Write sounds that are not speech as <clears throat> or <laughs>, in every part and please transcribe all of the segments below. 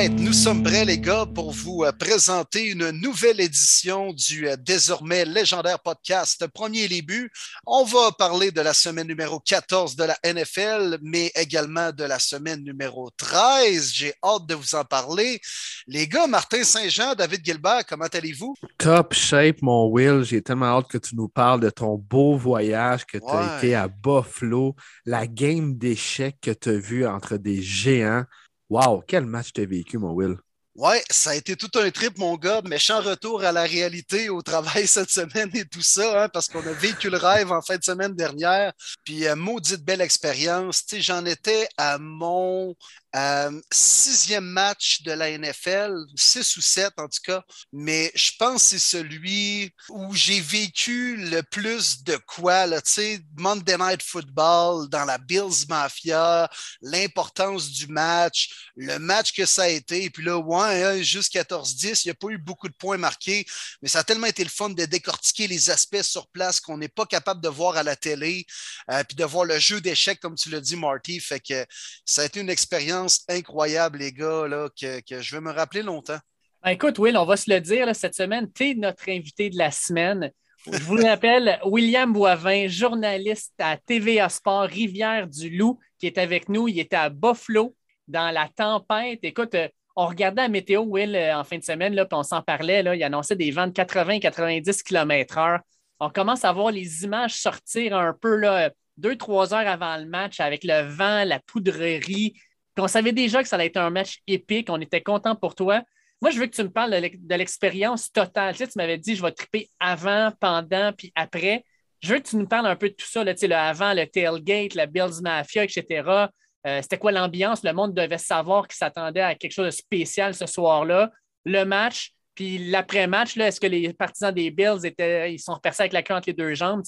right, nous sommes prêts les gars pour vous euh, présenter une nouvelle édition du euh, désormais légendaire podcast Premier début. On va parler de la semaine numéro 14 de la NFL, mais également de la semaine numéro 13. J'ai hâte de vous en parler. Les gars, Martin Saint-Jean, David Gilbert, comment allez-vous? Top shape, mon Will. J'ai tellement hâte que tu nous parles de ton beau voyage que tu as été à Buffalo, la game d'échecs que tu as vu entre des géants. Wow, quel match tu as vécu, mon Will? Ouais, ça a été tout un trip, mon gars. Méchant retour à la réalité, au travail <laughs> cette semaine et tout ça, hein, parce qu'on a vécu le rêve en fin de semaine dernière. Puis, euh, maudite belle expérience. J'en étais à mon euh, sixième match de la NFL, six ou sept en tout cas, mais je pense que c'est celui où j'ai vécu le plus de quoi, tu sais, Monday Night Football dans la Bills Mafia, l'importance du match, le match que ça a été, et puis là, ouais, hein, juste 14-10, il n'y a pas eu beaucoup de points marqués, mais ça a tellement été le fun de décortiquer les aspects sur place qu'on n'est pas capable de voir à la télé, euh, puis de voir le jeu d'échecs, comme tu l'as dit, Marty, fait que ça a été une expérience incroyable, les gars, là, que, je vais me rappeler longtemps. Ben, écoute, Will, on va se le dire, cette semaine, tu es notre invité de la semaine. Je vous rappelle <laughs> William Boivin, journaliste à TVA Sport Rivière-du-Loup, qui est avec nous. Il était à Buffalo dans la tempête. Écoute, euh, on regardait la météo, Will, euh, en fin de semaine, là, puis on s'en parlait. Là, il annonçait des vents de 80-90 km/h. On commence à voir les images sortir un peu là, deux, trois heures avant le match avec le vent, la poudrerie on savait déjà que ça allait être un match épique. On était content pour toi. Moi, je veux que tu me parles de l'expérience totale. Tu, m'avais dit, je vais triper avant, pendant, puis après. Je veux que tu nous parles un peu de tout ça, le avant, le tailgate, la Bills Mafia, etc. Euh, c'était quoi l'ambiance? Le monde devait savoir qu'il s'attendait à quelque chose de spécial ce soir-là. Le match, puis l'après-match, est-ce que les partisans des Bills étaient, ils sont repercés avec la queue entre les deux jambes?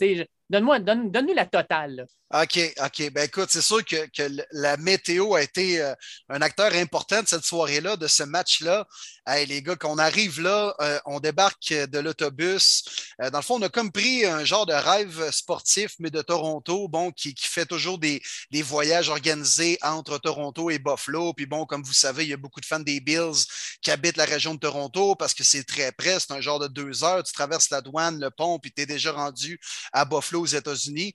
Donne-moi, donne, nous la totale. OK, OK. Ben écoute, c'est sûr que, la météo a été euh, un acteur important de cette soirée-là, de ce match-là. Hey, les gars, qu'on arrive là, euh, on débarque de l'autobus. Euh, dans le fond, on a comme pris un genre de rêve sportif, mais de Toronto, bon, qui, fait toujours des, voyages organisés entre Toronto et Buffalo. Puis bon, comme vous savez, il y a beaucoup de fans des Bills qui habitent la région de Toronto parce que c'est très près. C'est un genre de deux heures. Tu traverses la douane, le pont, puis tu es déjà rendu à Buffalo aux États-Unis.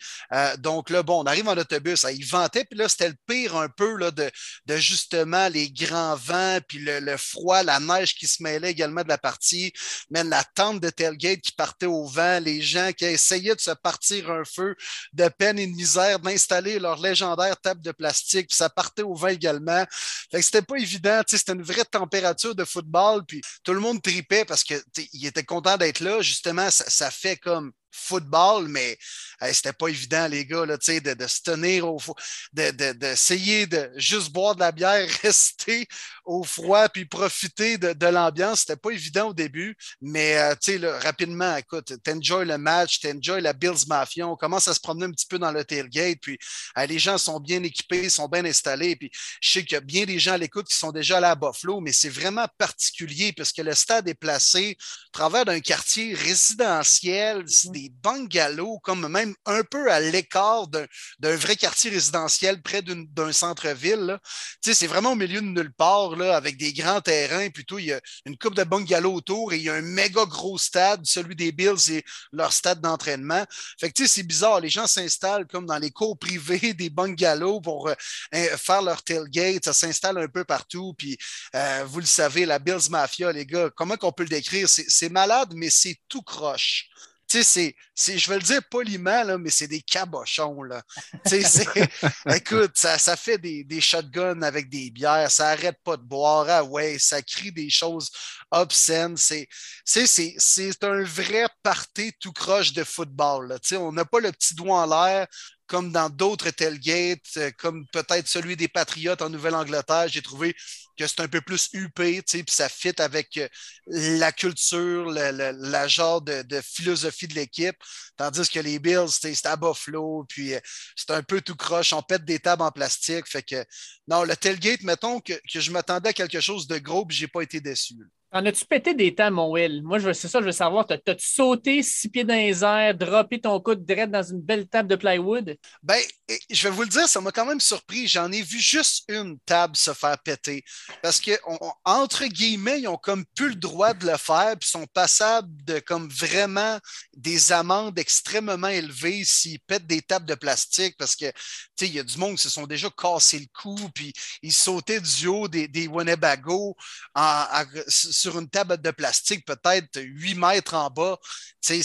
donc là, bon, on arrive en autobus, il ventait, puis là, c'était le pire un peu là, de, justement les grands vents, puis le, froid, la neige qui se mêlait également de la partie, même la tente de tailgate qui partait au vent, les gens qui essayaient de se partir un feu de peine et de misère, d'installer leur légendaire table de plastique, puis ça partait au vent également. Fait que c'était pas évident, c'était une vraie température de football, puis tout le monde tripait parce qu'il était content d'être là. Justement, ça fait comme football, mais c'était pas évident, les gars, là, de, de se tenir au d'essayer de, de, juste boire de la bière, <laughs> rester au froid, puis profiter de, l'ambiance. C'était pas évident au début, mais euh, là, rapidement, écoute, t'enjoy le match, t'enjoy la Bills Mafia, on commence à se promener un petit peu dans le tailgate, puis les gens sont bien équipés, sont bien installés, puis je sais qu'il y a bien des gens à l'écoute qui sont déjà allés à Buffalo, mais c'est vraiment particulier parce que le stade est placé à travers d'un quartier résidentiel, mm-hmm. des bungalows, comme même un peu à l'écart d'un vrai quartier résidentiel près d'un centre-ville. C'est vraiment au milieu de nulle part, avec des grands terrains. Plutôt, il y a une coupe de bungalows autour et il y a un méga gros stade, celui des Bills, et leur stade d'entraînement. Fait que c'est bizarre. Les gens s'installent comme dans les cours privés des bungalows pour euh, faire leur tailgate. Ça s'installe un peu partout. Puis, euh, vous le savez, la Bills Mafia, les gars, comment qu'on peut le décrire? C'est malade, mais c'est tout croche tu sais, c'est, je vais le dire poliment, là, mais c'est des cabochons. Là. <laughs> écoute, ça, ça fait des, des, shotguns avec des bières, ça arrête pas de boire, ah ouais, ça crie des choses obscènes. C'est, c'est, un vrai party tout croche de football. Là. On n'a pas le petit doigt en l'air, comme dans d'autres tailgates, euh, comme peut-être celui des Patriotes en Nouvelle-Angleterre, j'ai trouvé que c'est un peu plus huppé, puis ça fit avec euh, la culture, la genre de, philosophie de l'équipe. Tandis que les Bills, c'est à Buffalo, puis euh, c'est un peu tout croche, on pète des tables en plastique. Fait que non, le tailgate, mettons que, je m'attendais à quelque chose de gros, puis j'ai pas été déçu. En as-tu pété des temps, mon Will? Moi, c'est ça, je veux savoir. T'as-tu sauté six pieds dans les airs, droppé ton coude direct dans une belle table de plywood? Ben, je vais vous le dire, ça m'a quand même surpris. J'en ai vu juste une table se faire péter. Parce que, entre guillemets, ils ont comme plus le droit de le faire, puis sont passables de comme vraiment des amendes extrêmement élevées s'ils pètent des tables de plastique. Parce que, tu sais, il y a du monde qui se sont déjà cassé le cou, puis ils sautaient du haut des, des Winnebago en, sur une table de plastique, peut-être 8 mètres en bas, tu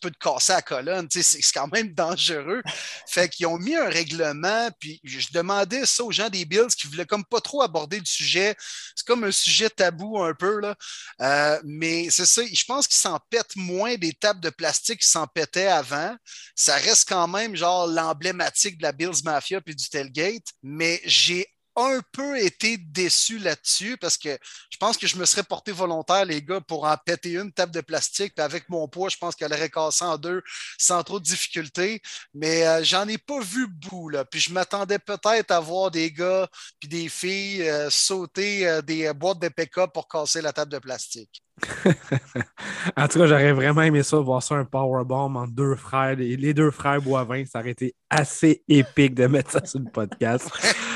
peux te casser la colonne, c'est quand même <laughs> dangereux. Fait qu'ils ont mis un règlement, puis je demandais ça aux gens des Bills qui voulaient comme pas trop aborder le sujet. C'est comme un sujet tabou un peu, là. Euh, mais c'est ça, je pense qu'ils s'en pètent moins des tables de plastique qui s'en pétaient avant. Ça reste quand même genre l'emblématique de la Bills Mafia puis du tailgate, mais j'ai un peu été déçu là-dessus parce que je pense que je me serais porté volontaire, les gars, pour en péter une table de plastique. Puis avec mon poids, je pense qu'elle aurait cassé en deux sans trop de difficulté. Mais euh, j'en ai pas vu bout. Là. Puis je m'attendais peut-être à voir des gars puis des filles euh, sauter euh, des boîtes de pick-up pour casser la table de plastique. <laughs> en tout cas, j'aurais vraiment aimé ça, voir ça un powerbomb entre deux frères, les, les deux frères Boivin. Ça aurait été assez épique de mettre ça sur le podcast. <laughs>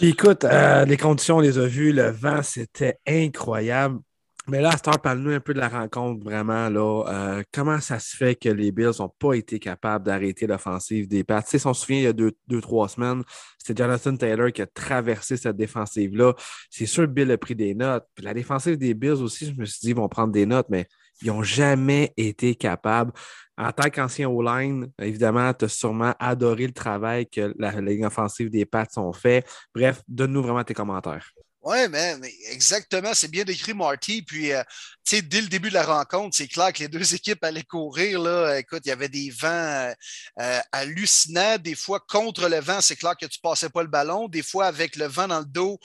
Écoute, euh, les conditions, on les a vues. Le vent, c'était incroyable. Mais là, Star, parle-nous un peu de la rencontre, vraiment. Là, euh, comment ça se fait que les Bills n'ont pas été capables d'arrêter l'offensive des Pats? Si on se souvient, il y a deux, deux trois semaines, c'était Jonathan Taylor qui a traversé cette défensive-là. C'est sûr Bill a pris des notes. Puis la défensive des Bills aussi, je me suis dit, ils vont prendre des notes, mais ils n'ont jamais été capables. En tant qu'ancien O-line, évidemment, tu as sûrement adoré le travail que la ligne offensive des Pats ont fait. Bref, donne-nous vraiment tes commentaires. Oui, mais, exactement, c'est bien décrit, Marty. Puis, euh, tu sais, dès le début de la rencontre, c'est clair que les deux <laughs> équipes allaient courir. Là. Écoute, il y avait des vents euh, euh, hallucinants. Des fois, contre le vent, c'est clair que tu ne passais pas le ballon. Des fois, avec le vent dans le dos,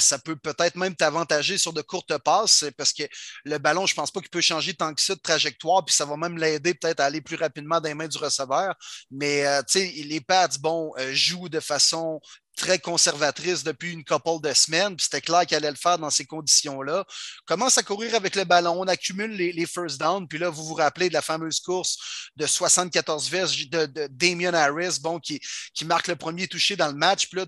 ça peut peut-être même t'avantager sur de courtes passes parce que le ballon, je ne pense pas qu'il peut changer tant que ça de trajectoire. Puis, ça va même l'aider peut-être à aller plus rapidement dans les mains du receveur. Mais, tu sais, les Pats, bon, jouent de façon très conservatrice depuis une couple de semaines, puis c'était clair qu'elle allait le faire dans ces conditions-là. Commence à courir avec le ballon, on accumule les, first downs, puis là, vous vous rappelez de la fameuse course de 74 verges de, Damien Harris, bon, qui, qui marque le premier touché dans le match. Puis là,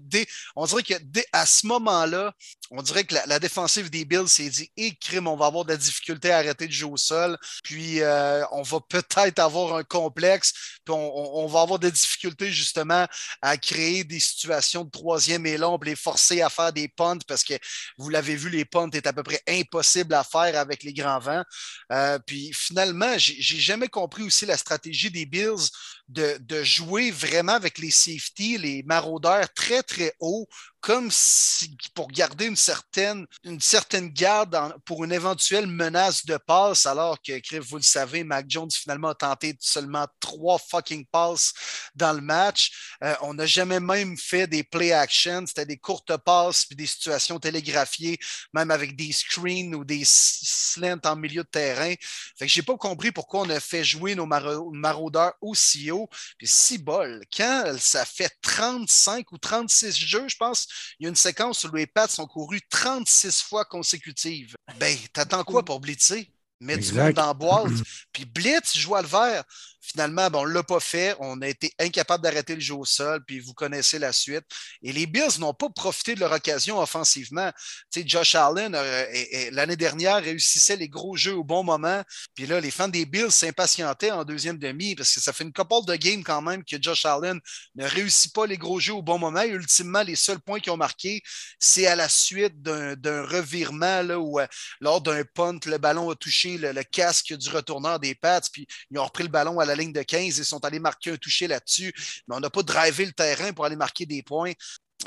on dirait que à ce moment-là, on dirait que la, défensive des Bills s'est dit et eh, crime, on va avoir de la difficulté à arrêter de jouer au sol, puis euh, on va peut-être avoir un complexe, puis on, va avoir des difficultés justement à créer des situations de troisième et long, les forcer à faire des punts parce que vous l'avez vu, les punts est à peu près impossible à faire avec les grands vents. Euh, puis finalement, j'ai jamais compris aussi la stratégie des Bills de, jouer vraiment avec les safety, les maraudeurs très, très haut comme si, pour garder une certaine, une certaine garde pour une éventuelle menace de passe, alors que, vous le savez, Mac Jones finalement a tenté seulement trois fucking passes dans le match. Euh, on n'a jamais même fait des play action, c'était des courtes passes puis des situations télégraphiées, même avec des screens ou des slants en milieu de terrain. Fait que j'ai pas compris pourquoi on a fait jouer nos maraudeurs aussi haut. Puis si bol, quand ça fait 35 ou 36 jeux, je pense, il y a une séquence où les Pats sont courus 36 fois consécutives. Ben, t'attends quoi pour blitzer? Mettre du monde dans la boîte. <clears throat> Puis blitz, joue à le vert. Finalement, bon, on ne l'a pas fait. On a été incapable d'arrêter le jeu au sol, puis vous connaissez la suite. Et les Bills n'ont pas profité de leur occasion offensivement. Tu sais, Josh Allen, euh, l'année dernière, réussissait les gros jeux au bon moment. Puis là, les fans des Bills s'impatientaient en deuxième demi parce que ça fait une couple de games quand même que Josh Allen ne réussit pas les gros jeux au bon moment. Et ultimement, les seuls points qu'ils ont marqués, c'est à la suite d'un revirement où, euh, lors d'un punt, le ballon a touché le, casque du retourneur des Pats, puis ils ont repris le ballon à la ligne de 15 et sont allés marquer un toucher là-dessus, mais on n'a pas drivé le terrain pour aller marquer des points.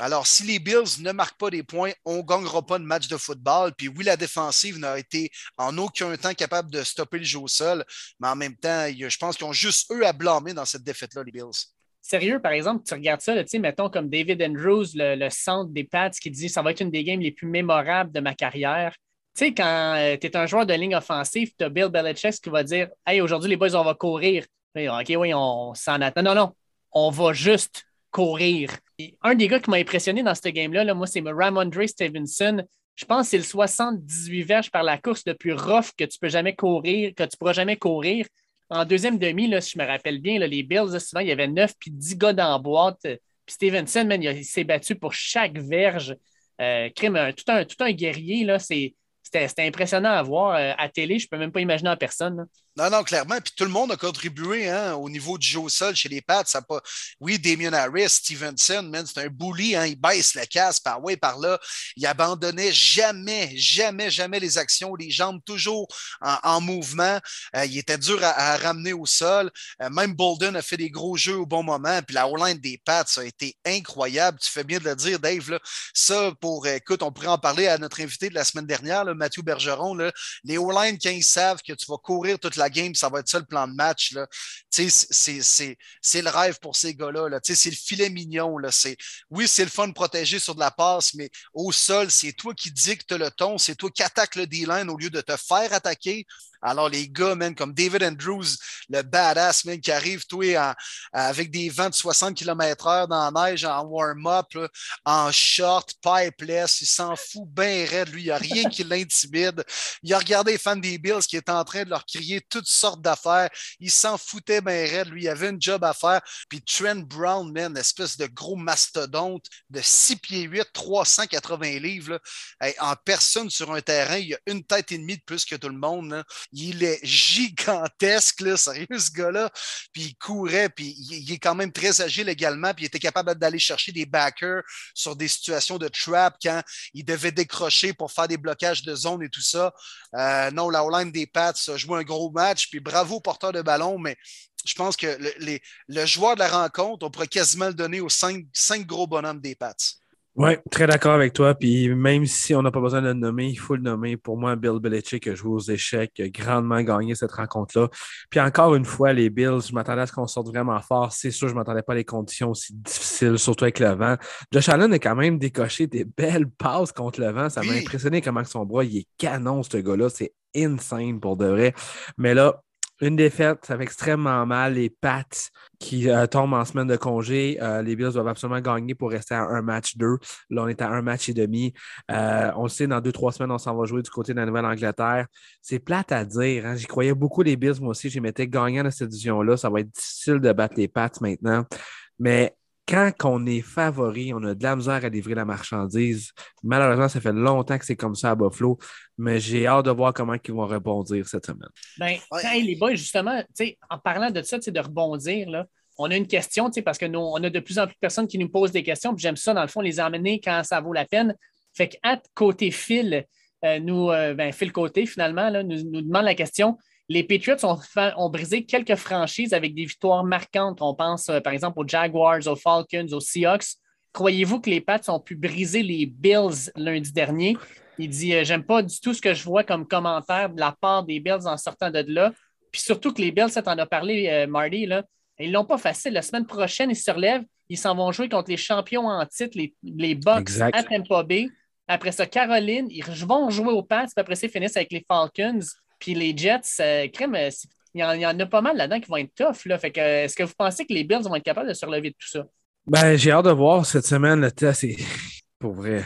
Alors, si les Bills ne marquent pas des points, on ne gagnera pas de match de football. Puis oui, la défensive n'a été en aucun temps capable de stopper le jeu au sol, mais en même temps, je pense qu'ils ont juste eux à blâmer dans cette défaite-là, les Bills. Sérieux, par exemple, tu regardes ça, sais, mettons comme David Andrews, le, centre des Pats, qui dit ça va être une des games les plus mémorables de ma carrière. Tu sais, quand euh, tu es un joueur de ligne offensive, tu as Bill Belichick qui va dire Hey, aujourd'hui, les boys, on va courir. OK, oui, on s'en attend. Non, non, on va juste courir. un des gars qui m'a impressionné dans ce game-là, moi, c'est Ramondre Stevenson. Je pense que c'est le 78 verges par la course le plus rough que tu peux jamais courir, que tu pourras jamais courir. En deuxième demi, là, si je me rappelle bien, les Bills, souvent, il y avait 9 puis 10 gars dans la boîte. Puis Stevenson, il, s'est battu pour chaque verge. Euh, crime, tout, un, tout un guerrier, là, c'est c'était impressionnant à voir euh, à télé. Je ne peux même pas imaginer en personne. Non, non, clairement. Puis tout le monde a contribué hein, au niveau du jeu au sol chez les Pats. Ça pas... Oui, Damien Harris, Stevenson, c'est un bully. Hein, il baisse la casse par ouais, par là. Il abandonnait jamais, jamais, jamais les actions. Les jambes toujours en, mouvement. Euh, il était dur à, ramener au sol. Euh, même Bolden a fait des gros jeux au bon moment. Puis la O-line des Pats a été incroyable. Tu fais bien de le dire, Dave. Ça, pour, écoute, on pourrait en parler à notre invité de la semaine dernière, Mathieu Bergeron. Là. Les O-line, quand ils savent que tu vas courir toute la game, ça va être ça le plan de match. C'est le rêve pour ces gars-là. C'est le filet mignon. Là. Oui, c'est le fun de protéger sur de la passe, mais au sol, c'est toi qui dicte le ton, c'est toi qui attaque le D-line au lieu de te faire attaquer. Alors, les gars, man, comme David Andrews, le badass, qui arrive, toi, avec des vents de 60 km/h dans la neige, en warm-up, en short, pipeless, il s'en fout bien raide, lui. Il n'y a rien qui l'intimide. Il a regardé les fans des Bills qui étaient en train de leur crier toutes sortes d'affaires. Il s'en foutait bien raide, lui. Il avait une job à faire. Puis Trent Brown, man, espèce de gros mastodonte de 6 pieds 8, 380 livres, en personne sur un terrain. Il a une tête et demie de plus que tout le monde. Il est gigantesque, là, sérieux, ce gars-là. Puis il courait, puis il, est quand même très agile également, puis il était capable d'aller chercher des backers sur des situations de trap quand il devait décrocher pour faire des blocages de zone et tout ça. Euh, non, la line des Pats a joué un gros match, puis bravo porteur de ballon, mais je pense que le, le joueur de la rencontre, on pourrait quasiment le donner aux cinq, cinq gros bonhommes des Pats. Oui, très d'accord avec toi. Puis même si on n'a pas besoin de le nommer, il faut le nommer. Pour moi, Bill Belichick a joué aux échecs, a grandement gagné cette rencontre-là. Puis encore une fois, les Bills, je m'attendais à ce qu'on sorte vraiment fort. C'est sûr, je ne m'attendais pas à les conditions aussi difficiles, surtout avec le vent. Josh Allen a quand même décoché des belles passes contre le vent. Ça m'a impressionné comment son bras, il est canon, ce gars-là. C'est insane pour de vrai. Mais là, une défaite, ça fait extrêmement mal. Les Pats qui euh, tombent en semaine de congé, euh, les Bills doivent absolument gagner pour rester à un match deux. Là, on est à un match et demi. Euh, on le sait, dans deux, trois semaines, on s'en va jouer du côté de la Nouvelle-Angleterre. C'est plate à dire. Hein. J'y croyais beaucoup, les Bills, moi aussi. J'y mettais gagnant dans cette division-là. Ça va être difficile de battre les Pats maintenant. Mais quand on est favori, on a de la misère à livrer la marchandise. Malheureusement, ça fait longtemps que c'est comme ça à Buffalo, mais j'ai hâte de voir comment ils vont rebondir cette semaine. Ben, les boys, justement, en parlant de ça, de rebondir, là, on a une question, parce que nous, on a de plus en plus de personnes qui nous posent des questions, puis j'aime ça, dans le fond, les emmener quand ça vaut la peine. Fait qu'à côté Phil, euh, nous, euh, ben, Phil Côté, finalement, là, nous, nous demande la question les Patriots ont, brisé quelques franchises avec des victoires marquantes. On pense euh, par exemple aux Jaguars, aux Falcons, aux Seahawks. Croyez-vous que les Pats ont pu briser les Bills lundi dernier? Il dit euh, J'aime pas du tout ce que je vois comme commentaire de la part des Bills en sortant de là. Puis surtout que les Bills, ça t'en a parlé, euh, Marty, là, ils l'ont pas facile. La semaine prochaine, ils se relèvent. Ils s'en vont jouer contre les champions en titre, les, les Bucks à Tampa Bay. Après ça, Caroline, ils vont jouer aux Pats. Puis après ça, ils finissent avec les Falcons. Puis les Jets, euh, crème, euh, il y, en, a pas mal là-dedans qui vont être tough. Là. Fait que, est-ce que vous pensez que les Bills vont être capables de se relever de tout ça? Ben, j'ai hâte de voir cette semaine. Le test est <laughs> pour vrai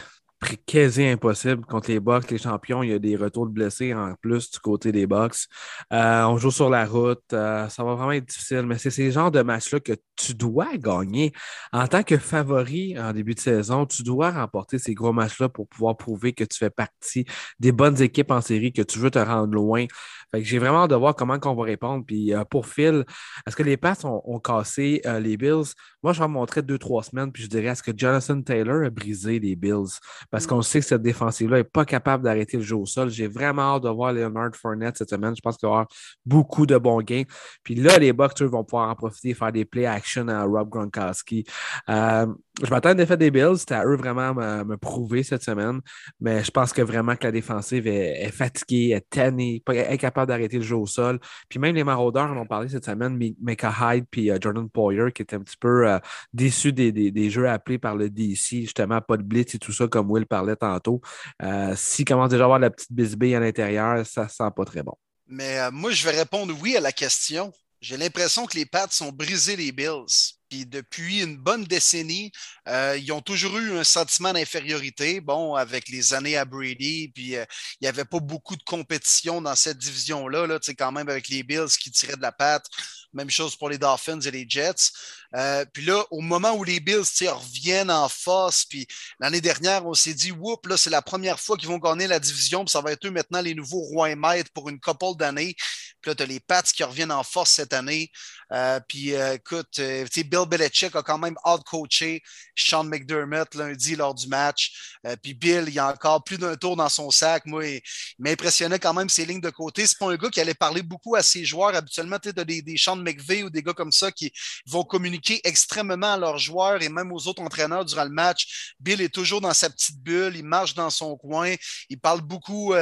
quasi impossible contre les Bucks, les champions. Il y a des retours de blessés en plus du côté des Bucks. Euh, on joue sur la route. Euh, ça va vraiment être difficile, mais c'est ces genres de matchs-là que tu dois gagner. En tant que favori en début de saison, tu dois remporter ces gros matchs-là pour pouvoir prouver que tu fais partie des bonnes équipes en série, que tu veux te rendre loin. J'ai vraiment hâte de voir comment on va répondre. Puis euh, pour Phil, est-ce que les passes ont, cassé les Bills? Moi, je vais montrer deux, trois semaines, puis je dirais est-ce que Jonathan Taylor a brisé les Bills? parce qu'on sait que cette défensive-là n'est pas capable d'arrêter le jeu au sol. J'ai vraiment hâte de voir Leonard Fournette cette semaine. Je pense qu'il va y avoir beaucoup de bons gains. Puis là, les Bucks vont pouvoir en profiter et faire des play action à Rob Gronkowski. Euh, je m'attends à défaite des Bills. C'était à eux vraiment me, me, prouver cette semaine. Mais je pense que vraiment que la défensive est, fatiguée, est tannée, incapable d'arrêter le jeu au sol. Puis même les Marauders en ont parlé cette semaine, Mecca Hyde puis euh, Jordan Poyer, qui étaient un petit peu euh, déçus des, des, des, jeux appelés par le DC, justement, pas de blitz et tout ça, comme Will parlait tantôt. Euh, S'il commence déjà à avoir la petite bisbille à l'intérieur, ça sent pas très bon. Mais euh, moi, je vais répondre oui à la question. J'ai l'impression que les Pats ont brisé les Bills. Puis depuis une bonne décennie, euh, ils ont toujours eu un sentiment d'infériorité. Bon, avec les années à Brady, puis euh, il n'y avait pas beaucoup de compétition dans cette division-là, là, quand même avec les Bills qui tiraient de la patte. Même chose pour les Dolphins et les Jets. Euh, puis là, au moment où les Bills reviennent en force, puis l'année dernière, on s'est dit, whoop, là, c'est la première fois qu'ils vont gagner la division, puis ça va être eux maintenant les nouveaux rois et maîtres pour une couple d'années. Puis là, tu as les Pats qui reviennent en force cette année. Euh, puis euh, écoute, euh, Bill Belichick a quand même out-coaché Sean McDermott lundi lors du match. puis Bill, il a encore plus d'un tour dans son sac. Moi, il, m'impressionnait quand même ses lignes de côté. C'est pas un gars qui allait parler beaucoup à ses joueurs. Habituellement, tu as des, des Sean McVeigh ou des gars comme ça qui vont communiquer extrêmement à leurs joueurs et même aux autres entraîneurs durant le match. Bill est toujours dans sa petite bulle, il marche dans son coin, il parle beaucoup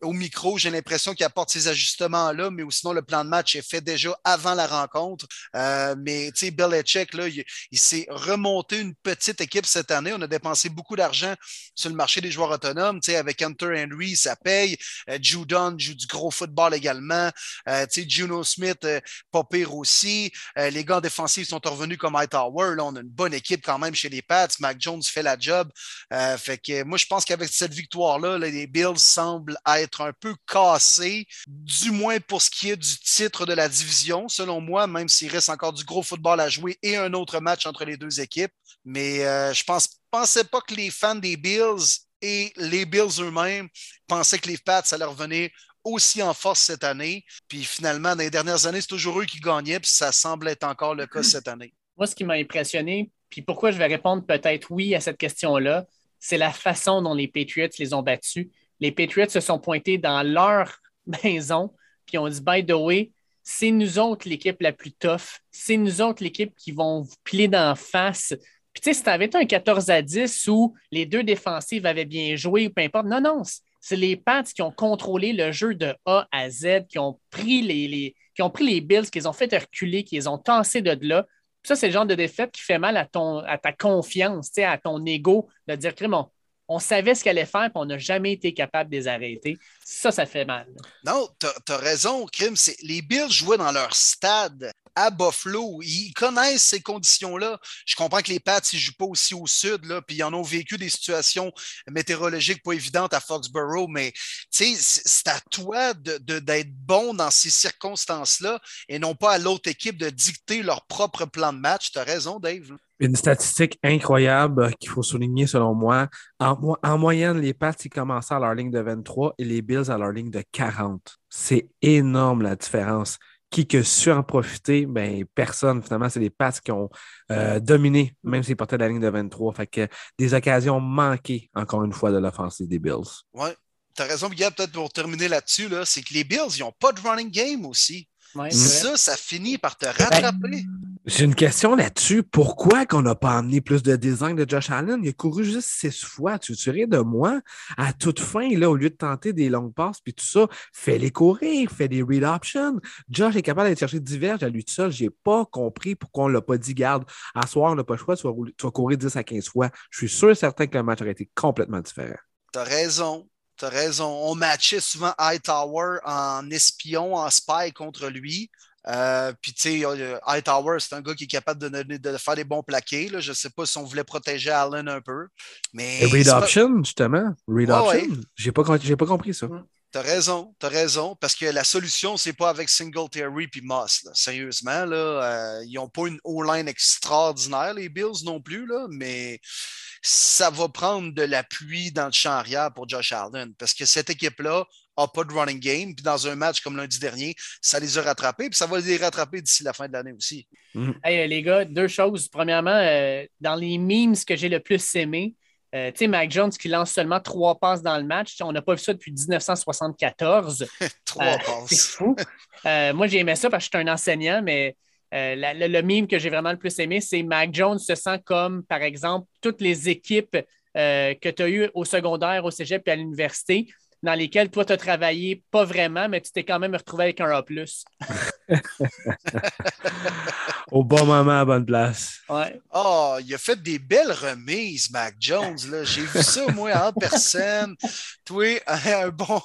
au micro. J'ai l'impression qu'il apporte ces ajustements-là mais sinon, le plan de match est fait déjà avant la rencontre. Euh, mais, tu sais, Belichick, là, il, s'est remonté une petite équipe cette année. On a dépensé beaucoup d'argent sur le marché des joueurs autonomes. Tu sais, avec Hunter Henry, ça paye. Euh, Judon joue du gros football également. Euh, tu sais, Juno Smith, pas pire aussi. les gars défensifs sont revenus comme Hightower. Là, on a une bonne équipe quand même chez les Pats. Mac Jones fait la job. fait que moi, je pense qu'avec cette victoire-là, les Bills semblent être un peu cassés, du moins pour ce qui est du titre de la division, selon moi, même s'il reste encore du gros football à jouer et un autre match entre les deux équipes. Mais euh, je ne pensais pas que les fans des Bills et les Bills eux-mêmes pensaient que les Pats allaient revenir aussi en force cette année. Puis finalement, dans les dernières années, c'est toujours eux qui gagnaient, puis ça semble être encore le cas cette année. <clears throat> Moi, ce qui m'a impressionné, puis pourquoi je vais répondre peut-être oui à cette question-là, c'est la façon dont les Patriots les ont battus. Les Patriots se sont pointés dans leur <laughs> maison puis on dit, by the way, c'est nous autres l'équipe la plus tough. C'est nous autres l'équipe qui vont vous plier d'en face. Puis, tu sais, si tu avais un 14 à 10 où les deux défensives avaient bien joué ou peu importe, non, non, c'est les Pats qui ont contrôlé le jeu de A à Z, qui ont pris les, Bills, qui les ont fait reculer, qui les ont tassés de là. ça, c'est le genre de défaite qui fait mal à, ton, à ta confiance, à ton ego, de dire, bon, on savait ce qu'elle allait faire, puis on n'a jamais été capable de les arrêter. Ça, ça fait mal. Non, tu as, raison, Krim. Les Bills jouaient dans leur stade à Buffalo. Ils connaissent ces conditions-là. Je comprends que les Pats, ils ne jouent pas aussi au sud, là, puis ils en ont vécu des situations météorologiques pas évidentes à Foxborough, mais c'est à toi d'être bon dans ces circonstances-là et non pas à l'autre équipe de dicter leur propre plan de match. Tu as raison, Dave. Une statistique incroyable qu'il faut souligner selon moi. En, moyenne, les Pats, ils commençaient à leur ligne de 23 et les Bills à leur ligne de 40. C'est énorme la différence. Qui que su en profiter? Ben, personne. Finalement, c'est les Pats qui ont euh, dominé, même s'ils portaient la ligne de 23. Fait que des occasions manquées, encore une fois, de l'offensive des Bills. Oui. Tu as raison, Miguel, peut-être pour terminer là-dessus, là, c'est que les Bills, ils n'ont pas de running game aussi. ça, ça finit par te rattraper. J'ai une question là-dessus. Pourquoi qu'on n'a pas amené plus de design de Josh Allen? Il a couru juste six fois. Tu tuerais de moi? À toute fin, là, au lieu de tenter des longues passes puis tout ça. Fais-les courir, fais des read options. Josh est capable d'aller chercher diverges à lui tout seul. Je n'ai pas compris pourquoi on ne l'a pas dit. Garde, à soir, on n'a pas le choix, tu vas, courir 10 à 15 fois. Je suis sûr et certain que le match aurait été complètement différent. Tu as raison. Tu as raison. On matchait souvent Hightower en espion, en spy contre lui. Euh, puis, tu sais, Hightower, c'est un gars qui est capable de, de faire des bons plaqués. Là. Je ne sais pas si on voulait protéger Allen un peu. Mais read option, justement. Read option. Je n'ai pas, pas, compris ça. Mm. Tu as raison, tu as raison, parce que la solution, c'est pas avec Singletary puis Moss. Sérieusement, là, euh, ils n'ont pas une O-line extraordinaire, les Bills non plus, là, mais ça va prendre de l'appui dans le champ arrière pour Josh Allen, parce que cette équipe-là n'a pas de running game. Puis dans un match comme lundi dernier, ça les a rattrapés. Puis ça va les rattraper d'ici la fin de l'année aussi. Mhm. Hey, les gars, deux choses. Premièrement, euh, dans les memes que j'ai le plus aimé, euh, tu sais, Mac Jones qui lance seulement trois passes dans le match. On n'a pas vu ça depuis 1974. <laughs> trois euh, passes. C'est fou. moi, j'ai aimé ça parce que je suis un enseignant, mais le, le, meme que j'ai vraiment le plus aimé, c'est Mac Jones se sent comme, par exemple, toutes les équipes que tu as eues au secondaire, au cégep et à l'université dans lesquels toi, tu as travaillé pas vraiment, mais tu t'es quand même retrouvé avec un A. <laughs> Au bon moment, à bonne place. Ouais. Oh, il a fait des belles remises, Mac Jones. J'ai vu ça, moi, en personne. Toi, un bon,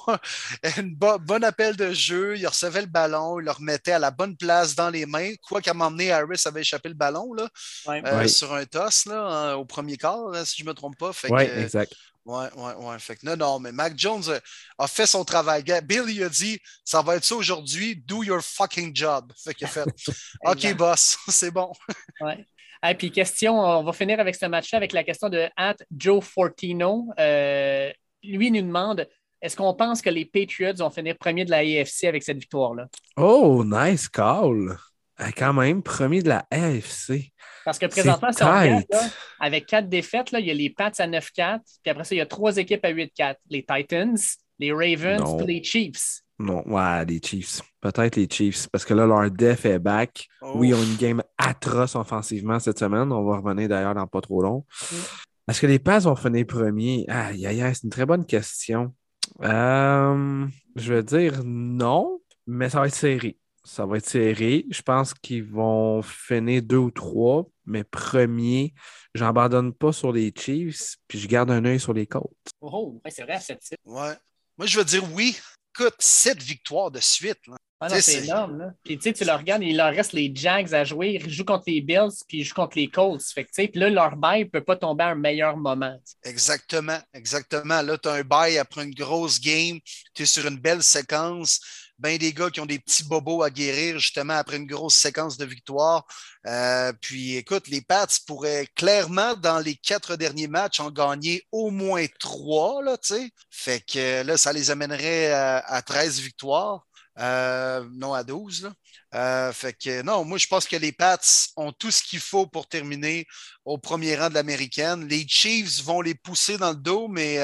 bon, appel de jeu. Il recevait le ballon, il le remettait à la bonne place dans les mains. Quoi qu'à m'emmener, Harris avait échappé le ballon là, euh, sur un toss là, au premier quart, si je ne me trompe pas. Oui, exact. Ouais, ouais, ouais. Fait que non, non, mais Mac Jones euh, a fait son travail. Bill, il a dit ça va être ça aujourd'hui, do your fucking job. Fait qu'il a fait <laughs> OK, boss, <laughs> c'est bon. <laughs> ouais. Et puis, question, on va finir avec ce match-là avec la question de At Joe Fortino. Euh, lui nous demande est-ce qu'on pense que les Patriots vont finir premier de la AFC avec cette victoire-là? Oh, nice call! Quand même, premier de la AFC. Parce que présentement, si on regarde, avec quatre défaites, là, il y a les Pats à 9-4, puis après ça, il y a trois équipes à 8-4. Les Titans, les Ravens, puis les Chiefs. Non, ouais, les Chiefs. Peut-être les Chiefs. Parce que là, leur def est back. Oui, ils ont une game atroce offensivement cette semaine. On va revenir d'ailleurs dans pas trop long. Mm. Est-ce que les Pats vont finir premier? Aïe, aïe, aïe, c'est une très bonne question. Euh, je vais dire non, mais ça va être serré. Ça va être serré. Je pense qu'ils vont finir deux ou trois, mais premier, j'abandonne pas sur les Chiefs, puis je garde un œil sur les Colts. Oh, c'est vrai, cette Ouais. Moi, je veux dire oui. Écoute, sept victoires de suite. Ah c'est énorme. Là. Puis tu le regardes, il leur reste les Jags à jouer. Ils jouent contre les Bills, puis ils jouent contre les Colts. Fait que, puis là, leur bail ne peut pas tomber à un meilleur moment. Exactement, exactement. Là, tu as un bail après une grosse game. Tu es sur une belle séquence ben des gars qui ont des petits bobos à guérir justement après une grosse séquence de victoires. Euh, puis écoute, les Pats pourraient clairement, dans les quatre derniers matchs, en gagner au moins trois, là. Fait que là, ça les amènerait à, 13 victoires. Euh, non à 12. Là. Euh, fait que non, moi je pense que les Pats ont tout ce qu'il faut pour terminer au premier rang de l'américaine. Les Chiefs vont les pousser dans le dos, mais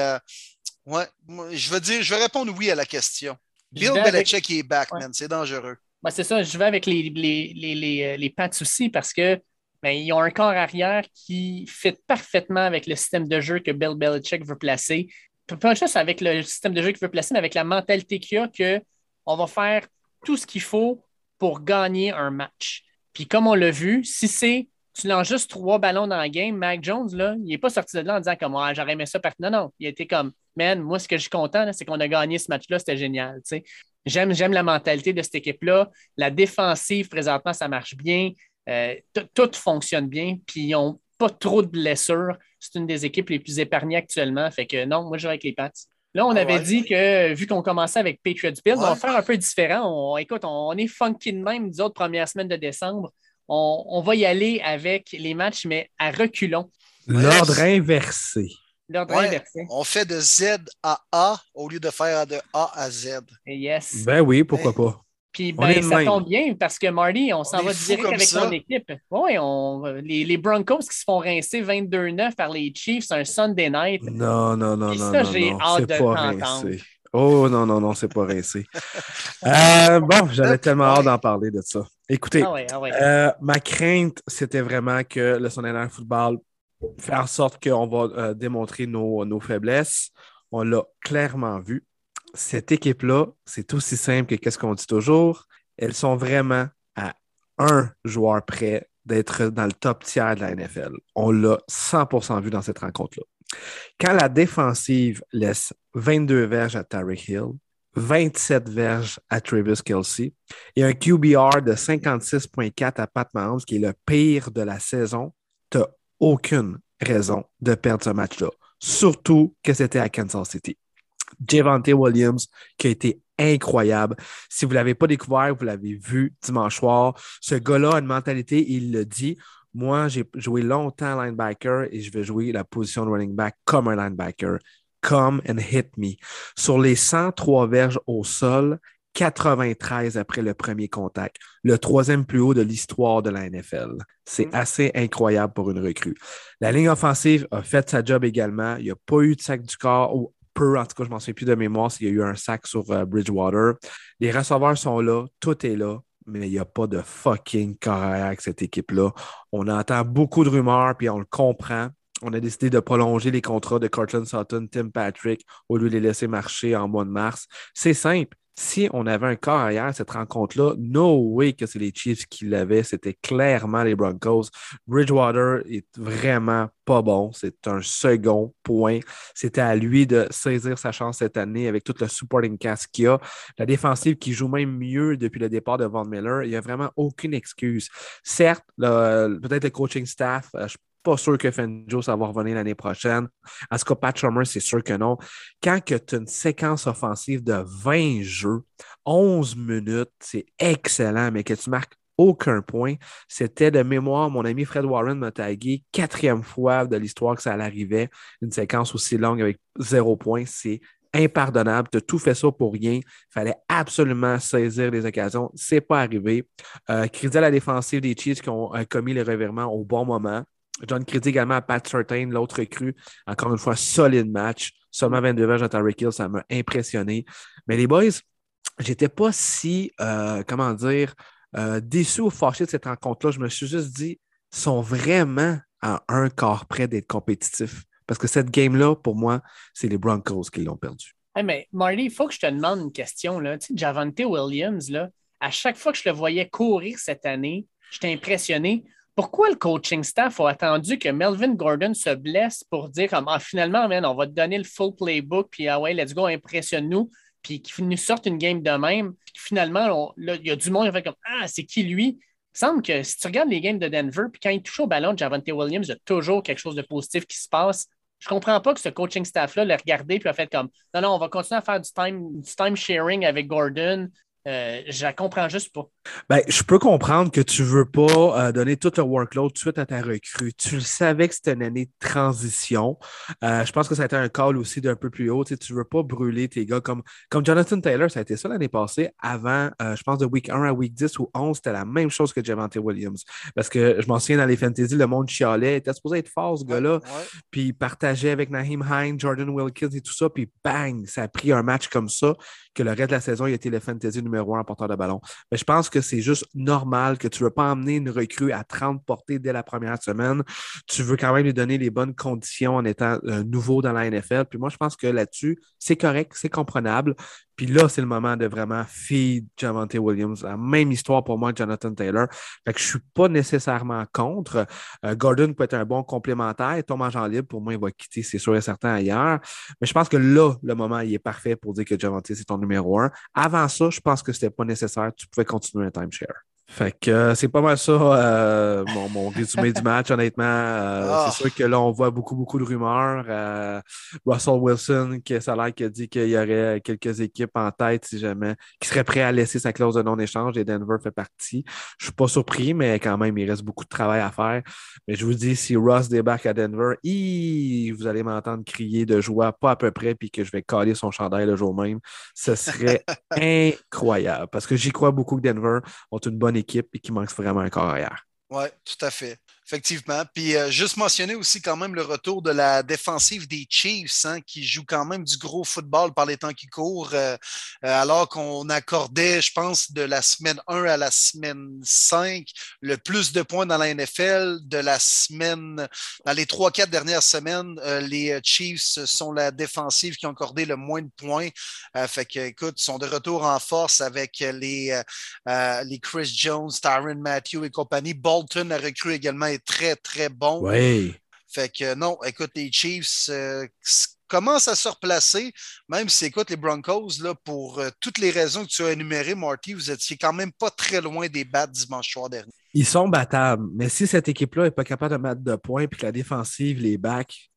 je veux dire, je vais répondre oui à la question. Bill Belichick est back, man. C'est dangereux. Ben, c'est ça, je vais avec les, les, les, les, Pats aussi parce que ben, ils ont un corps arrière qui fit parfaitement avec le système de jeu que Bill Belichick veut placer. Pas juste avec le système de jeu qu'il veut placer, mais avec la mentalité qu'il a qu'on va faire tout ce qu'il faut pour gagner un match. Puis comme on l'a vu, si c'est tu lances juste trois ballons dans la game, Mac Jones, là, il n'est pas sorti de là en disant comme ah, j'aurais aimé ça. Non, non, il a été comme man, moi, ce que je suis content, c'est qu'on a gagné ce match-là, c'était génial. J'aime, j'aime la mentalité de cette équipe-là. La défensive, présentement, ça marche bien. Euh, tout fonctionne bien. Puis ils n'ont pas trop de blessures. C'est une des équipes les plus épargnées actuellement. Fait que non, moi, je vais avec les Pats. Là, on ah avait dit que vu qu'on commençait avec Patriots Bill, on va faire un peu différent. On, écoute, on, est funky de même, les autres premières semaines de décembre. On, va y aller avec les matchs, mais à reculons. L'ordre inversé. On fait de Z à A au lieu de faire de A à Z. Yes. Ben oui, pourquoi pas. Puis ben, ça tombe bien parce que Marty, on, s'en va direct avec son équipe. Oui, on, les, les, Broncos qui se font rincer 22-9 par les Chiefs un Sunday night. Non, non, non, non. Ça, j'ai hâte de t'entendre. Oh non, non, non, c'est pas rincé. <laughs> Euh, bon, j'avais tellement hâte d'en parler de ça. Écoutez, ah ah euh, ma crainte, c'était vraiment que le Sunday Night Football faire en sorte qu'on va euh, démontrer nos, faiblesses. On l'a clairement vu. Cette équipe-là, c'est aussi simple que qu'est-ce qu'on dit toujours. Elles sont vraiment à un joueur près d'être dans le top tiers de la NFL. On l'a 100% vu dans cette rencontre-là. Quand la défensive laisse 22 verges à Tarek Hill, 27 verges à Travis Kelsey et un QBR de 56,4 à Pat Mahomes, qui est le pire de la saison, tu aucune raison de perdre ce match-là. Surtout que c'était à Kansas City. Javante Williams, qui a été incroyable. Si vous ne l'avez pas découvert, vous l'avez vu dimanche soir. Ce gars-là a une mentalité, il le dit. Moi, j'ai joué longtemps linebacker et je vais jouer la position de running back comme un linebacker. Come and hit me. Sur les 103 verges au sol, 93 après le premier contact, le troisième plus haut de l'histoire de la NFL. C'est mm. assez incroyable pour une recrue. La ligne offensive a fait sa job également. Il n'y a pas eu de sac du corps, ou peu, en tout cas, je ne m'en souviens plus de mémoire s'il y a eu un sac sur euh, Bridgewater. Les receveurs sont là, tout est là, mais il n'y a pas de fucking carrière avec cette équipe-là. On entend beaucoup de rumeurs, puis on le comprend. On a décidé de prolonger les contrats de Cortland Sutton, Tim Patrick, au lieu de les laisser marcher en mois de mars. C'est simple si on avait un corps arrière, cette rencontre-là, no way que c'est les Chiefs qui l'avaient. C'était clairement les Broncos. Bridgewater est vraiment pas bon. C'est un second point. C'était à lui de saisir sa chance cette année avec tout le supporting cast qu'il a. La défensive qui joue même mieux depuis le départ de Von Miller. Il n'y a vraiment aucune excuse. Certes, peut-être le coaching staff, euh, je pas sûr que Fenjo, ça va revenir l'année prochaine. En tout cas, Pat c'est sûr que non. Quand tu as une séquence offensive de 20 jeux, 11 minutes, c'est excellent, mais que tu marques aucun point. C'était de mémoire, mon ami Fred Warren m'a tagué quatrième fois de l'histoire que ça arrivait. Une séquence aussi longue avec zéro point, c'est impardonnable. Tu as tout fait ça pour rien. Il fallait absolument saisir les occasions. C'est pas arrivé. Euh, crédit à la défensive des Chiefs qui ont euh, commis le revirement au bon moment. Donne crédit également à Pat Certain, l'autre cru. Encore une fois, solide match. Seulement 22 verges à Tyreek Hill, ça m'a impressionné. Mais les boys, j'étais pas si, euh, comment dire, euh, déçu ou fâché de cette rencontre-là. Je me suis juste dit, sont vraiment à un quart près d'être compétitifs. Parce que cette game-là, pour moi, c'est les Broncos qui l'ont perdu. mais Marty, il faut que je te demande une question. Là. Tu sais, Javante Williams, là, à chaque fois que je le voyais courir cette année, j'étais impressionné pourquoi le coaching staff a attendu que Melvin Gordon se blesse pour dire comme, ah, finalement, on va te donner le full playbook, puis ah ouais, let's go, impressionne-nous, puis qu'il nous sorte une game de même. Puis finalement, il y a du monde qui fait comme Ah, c'est qui lui? Il semble que si tu regardes les games de Denver, puis quand il touche au ballon de Javante Williams, il y a toujours quelque chose de positif qui se passe. Je ne comprends pas que ce coaching staff-là l'ait regardé puis a fait comme Non, non, on va continuer à faire du time, du time sharing avec Gordon. Euh, je la comprends juste pas. Ben, je peux comprendre que tu ne veux pas euh, donner tout le workload tout de suite à ta recrue. Tu le savais que c'était une année de transition. Euh, je pense que ça a été un call aussi d'un peu plus haut. Tu ne veux pas brûler tes gars comme, comme Jonathan Taylor, ça a été ça l'année passée. Avant, je pense de week 1 à week 10 ou 11, c'était la même chose que Javante Williams. Parce que je m'en souviens dans les fantasy, le monde chialait. Il était supposé être fort, ce gars-là. Puis il partageait avec Naheem Hine, Jordan Wilkins et tout ça. Puis bang, ça a pris un match comme ça que le reste de la saison, il a été le fantasy numéro porteur de ballon. Mais je pense que c'est juste normal que tu ne veux pas emmener une recrue à 30 portées dès la première semaine. Tu veux quand même lui donner les bonnes conditions en étant euh, nouveau dans la NFL. Puis moi, je pense que là-dessus, c'est correct, c'est comprenable. Puis là, c'est le moment de vraiment feed Javante Williams. La même histoire pour moi, Jonathan Taylor. Fait que je ne suis pas nécessairement contre. Euh, Gordon peut être un bon complémentaire. Thomas Jean libre, pour moi, il va quitter, c'est sûr et certain, ailleurs. Mais je pense que là, le moment, il est parfait pour dire que Javante, c'est ton numéro un. Avant ça, je pense que ce n'était pas nécessaire. Tu pouvais continuer un timeshare. Fait que euh, c'est pas mal ça, euh, mon, résumé du match, honnêtement. Euh, ah. C'est sûr que là, on voit beaucoup, beaucoup de rumeurs. Russell Wilson, qui ça a l'air qu'il a dit qu'il y aurait quelques équipes en tête, si jamais, qui seraient prêts à laisser sa clause de non-échange et Denver fait partie. Je suis pas surpris, mais quand même, il reste beaucoup de travail à faire. Mais je vous dis, si Russ débarque à Denver, vous allez m'entendre crier de joie, pas à peu près, puis que je vais caler son chandail le jour même. Ce serait <laughs> incroyable parce que j'y crois beaucoup que Denver ont une bonne équipe et qui manque vraiment un corps arrière. Oui, tout à fait. Effectivement. Puis euh, juste mentionner aussi quand même le retour de la défensive des Chiefs, hein, qui joue quand même du gros football par les temps qui courent, euh, euh, alors qu'on accordait, je pense, de la semaine 1 à la semaine 5, le plus de points dans la NFL. De la semaine, dans les 3-4 dernières semaines, les Chiefs sont la défensive qui ont accordé le moins de points. fait que, écoute, ils sont de retour en force avec les, les Chris Jones, Tyron Matthew et compagnie. Bolton a recru également très, très bon. Oui. Fait que non, écoute, les Chiefs euh, commencent à se replacer, même si, écoute, les Broncos, là, pour euh, toutes les raisons que tu as énumérées, Marty, vous étiez quand même pas très loin des bats dimanche soir dernier. Ils sont battables, mais si cette équipe-là n'est pas capable de mettre de points et que la défensive, les backs,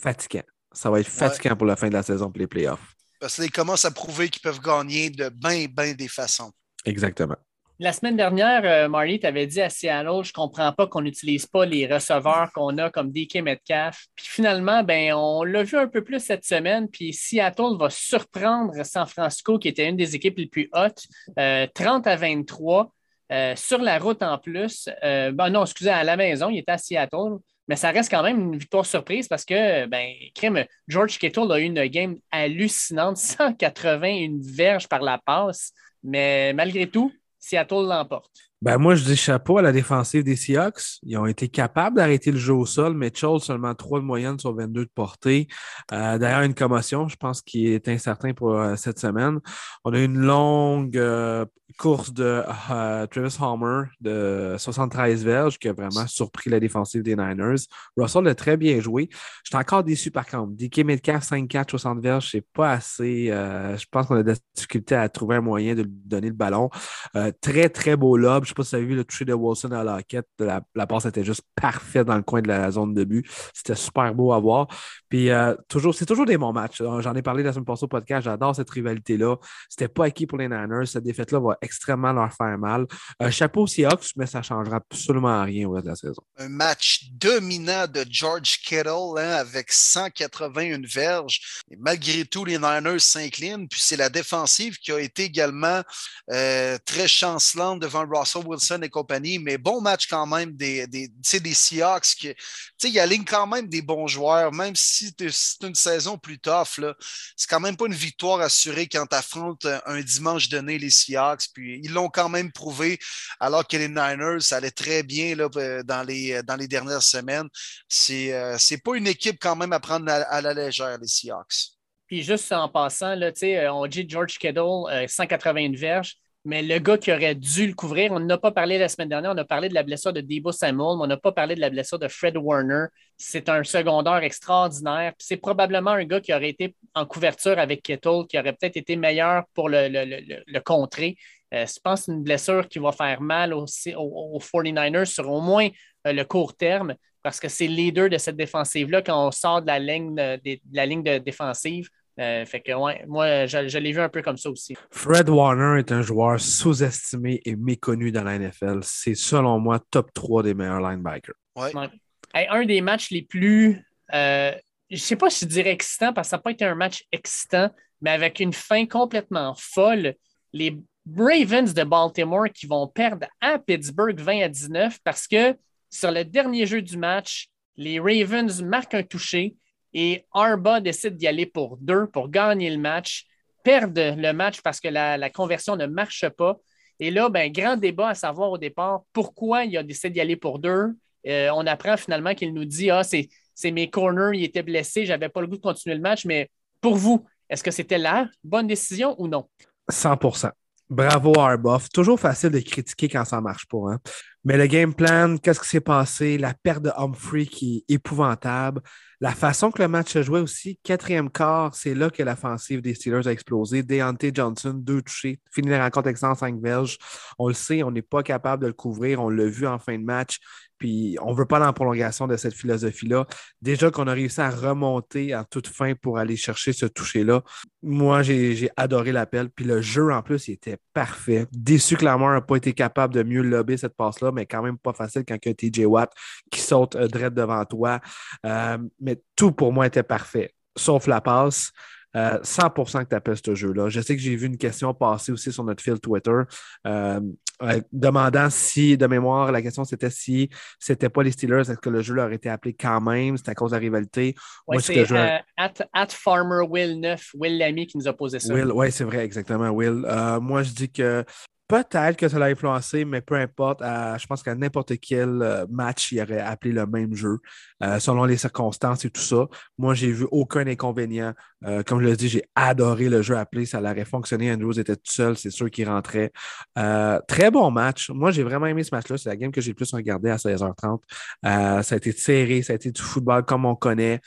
fatigant. Ça va être fatigant pour la fin de la saison pour les playoffs. Parce qu'ils commencent à prouver qu'ils peuvent gagner de bien, bien des façons. Exactement. La semaine dernière, euh, avais dit à Seattle, je ne comprends pas qu'on n'utilise pas les receveurs qu'on a comme DK Metcalf. Puis finalement, ben, on l'a vu un peu plus cette semaine. Puis Seattle va surprendre San Francisco, qui était une des équipes les plus hautes, 30 euh, à 23. Euh, sur la route en plus. ben non, excusez, à la maison, il était à Seattle. Mais ça reste quand même une victoire surprise parce que, ben, crème, George Kittle a eu une game hallucinante, <laughs> 181 verges par la passe. Mais malgré tout, Seattle l'emporte. Ben moi, je dis chapeau à la défensive des Seahawks. Ils ont été capables d'arrêter le jeu au sol. Mitchell, seulement 3 de moyenne sur 22 de portée. Euh, D'ailleurs, une commotion, je pense qu'il est incertain pour euh, cette semaine. On a une longue euh, course de euh, Travis Homer de 73 verges qui a vraiment surpris la défensive des Niners. Russell a très bien joué. Je suis encore déçu par contre. DK Metcalf, 5-4, 60 verges, c'est pas assez. je pense qu'on a des difficultés à trouver un moyen de lui donner le ballon. très, très beau lob. Je sais pas si vous avez vu le toucher de Wilson à la quête. La, la passe était juste parfaite dans le coin de la zone de but. C'était super beau à voir. Puis euh, toujours, c'est toujours des bons matchs. J'en ai parlé la semaine passée au podcast. J'adore cette rivalité-là. C'était pas acquis pour les Niners. Cette défaite-là va extrêmement leur faire mal. Un chapeau Seahawks, mais ça changera absolument rien au reste de la saison. Un match dominant de George Kittle hein, avec 181 verges. Malgré tout, les Niners s'inclinent. Puis c'est la défensive qui a été également euh, très chancelante devant Russell Wilson et compagnie, mais bon match quand même des, des, des Seahawks. Qui, il aligne quand même des bons joueurs, même si c'est une saison plus tough. C'est quand même pas une victoire assurée quand tu affrontes un dimanche donné les Seahawks. Puis ils l'ont quand même prouvé, alors que les Niners, ça allait très bien là, dans, les, dans les dernières semaines. C'est euh, pas une équipe quand même à prendre à, la légère, les Seahawks. Puis juste en passant, là, on dit George Kittle, 181 euh, verges. Mais le gars qui aurait dû le couvrir, on n'a pas parlé la semaine dernière, on a parlé de la blessure de Debo Samuel, mais on n'a pas parlé de la blessure de Fred Warner. C'est un secondaire extraordinaire. C'est probablement un gars qui aurait été en couverture avec Kettle, qui aurait peut-être été meilleur pour le, contrer. Euh, je pense que c'est une blessure qui va faire mal aussi aux, 49ers sur au moins euh, le court terme, parce que c'est le leader de cette défensive-là quand on sort de la ligne de la ligne de défensive. Euh, fait que, ouais, moi, je, l'ai vu un peu comme ça aussi. Fred Warner est un joueur sous-estimé et méconnu dans la NFL. C'est, selon moi, top 3 des meilleurs linebackers. Ouais. un des matchs les plus. Euh, je ne sais pas si je dirais excitant, parce que ça n'a pas été un match excitant, mais avec une fin complètement folle. Les Ravens de Baltimore qui vont perdre à Pittsburgh 20 à 19 parce que sur le dernier jeu du match, les Ravens marquent un toucher et Arba décide d'y aller pour deux pour gagner le match, perdre le match parce que la, conversion ne marche pas. Et là, ben, grand débat à savoir au départ pourquoi il a décidé d'y aller pour deux. Euh, on apprend finalement qu'il nous dit Ah, c'est mes corners, il était blessé, j'avais pas le goût de continuer le match. Mais pour vous, est-ce que c'était la bonne décision ou non? 100% Bravo Arbuff. Toujours facile de critiquer quand ça marche pas. Hein. Mais le game plan, qu'est-ce qui s'est passé? La perte de Humphrey qui est épouvantable. La façon que le match se jouait aussi, quatrième quart, c'est là que l'offensive des Steelers a explosé. Deontay Johnson, deux touchés, fini la rencontre avec 105 verges. On le sait, on n'est pas capable de le couvrir. On l'a vu en fin de match. Puis on ne veut pas la prolongation de cette philosophie-là. Déjà qu'on a réussi à remonter en toute fin pour aller chercher ce toucher-là. Moi, j'ai adoré l'appel. Puis le jeu, en plus, il était parfait. Déçu que Lamar n'a pas été capable de mieux lober cette passe-là, mais quand même pas facile quand il y a TJ Watt qui saute euh, devant toi. Euh, mais tout pour moi était parfait, sauf la passe. 100% euh, que tu appelles ce jeu-là. Je sais que j'ai vu une question passer aussi sur notre fil Twitter euh, demandant si, de mémoire, la question c'était si c'était pas les Steelers, est-ce que le jeu leur été appelé quand même? C'était à cause de la rivalité? Oui, c'est at, Farmer Will 9, Will Lamy qui nous a posé ça. oui, c'est vrai, exactement, Will. moi, je dis que Peut-être que ça l'a influencé, mais peu importe. je pense qu'à n'importe quel euh, match, il aurait appelé le même jeu, euh, selon les circonstances et tout ça. Moi, j'ai vu aucun inconvénient. Euh, comme je l'ai dit, j'ai adoré le jeu appelé. Ça aurait fonctionné. Andrews était tout seul, c'est sûr qu'il rentrait. très bon match. Moi, j'ai vraiment aimé ce match-là. C'est la game que j'ai le plus regardé à 16h30. ça a été serré, ça a été du football comme on connaît.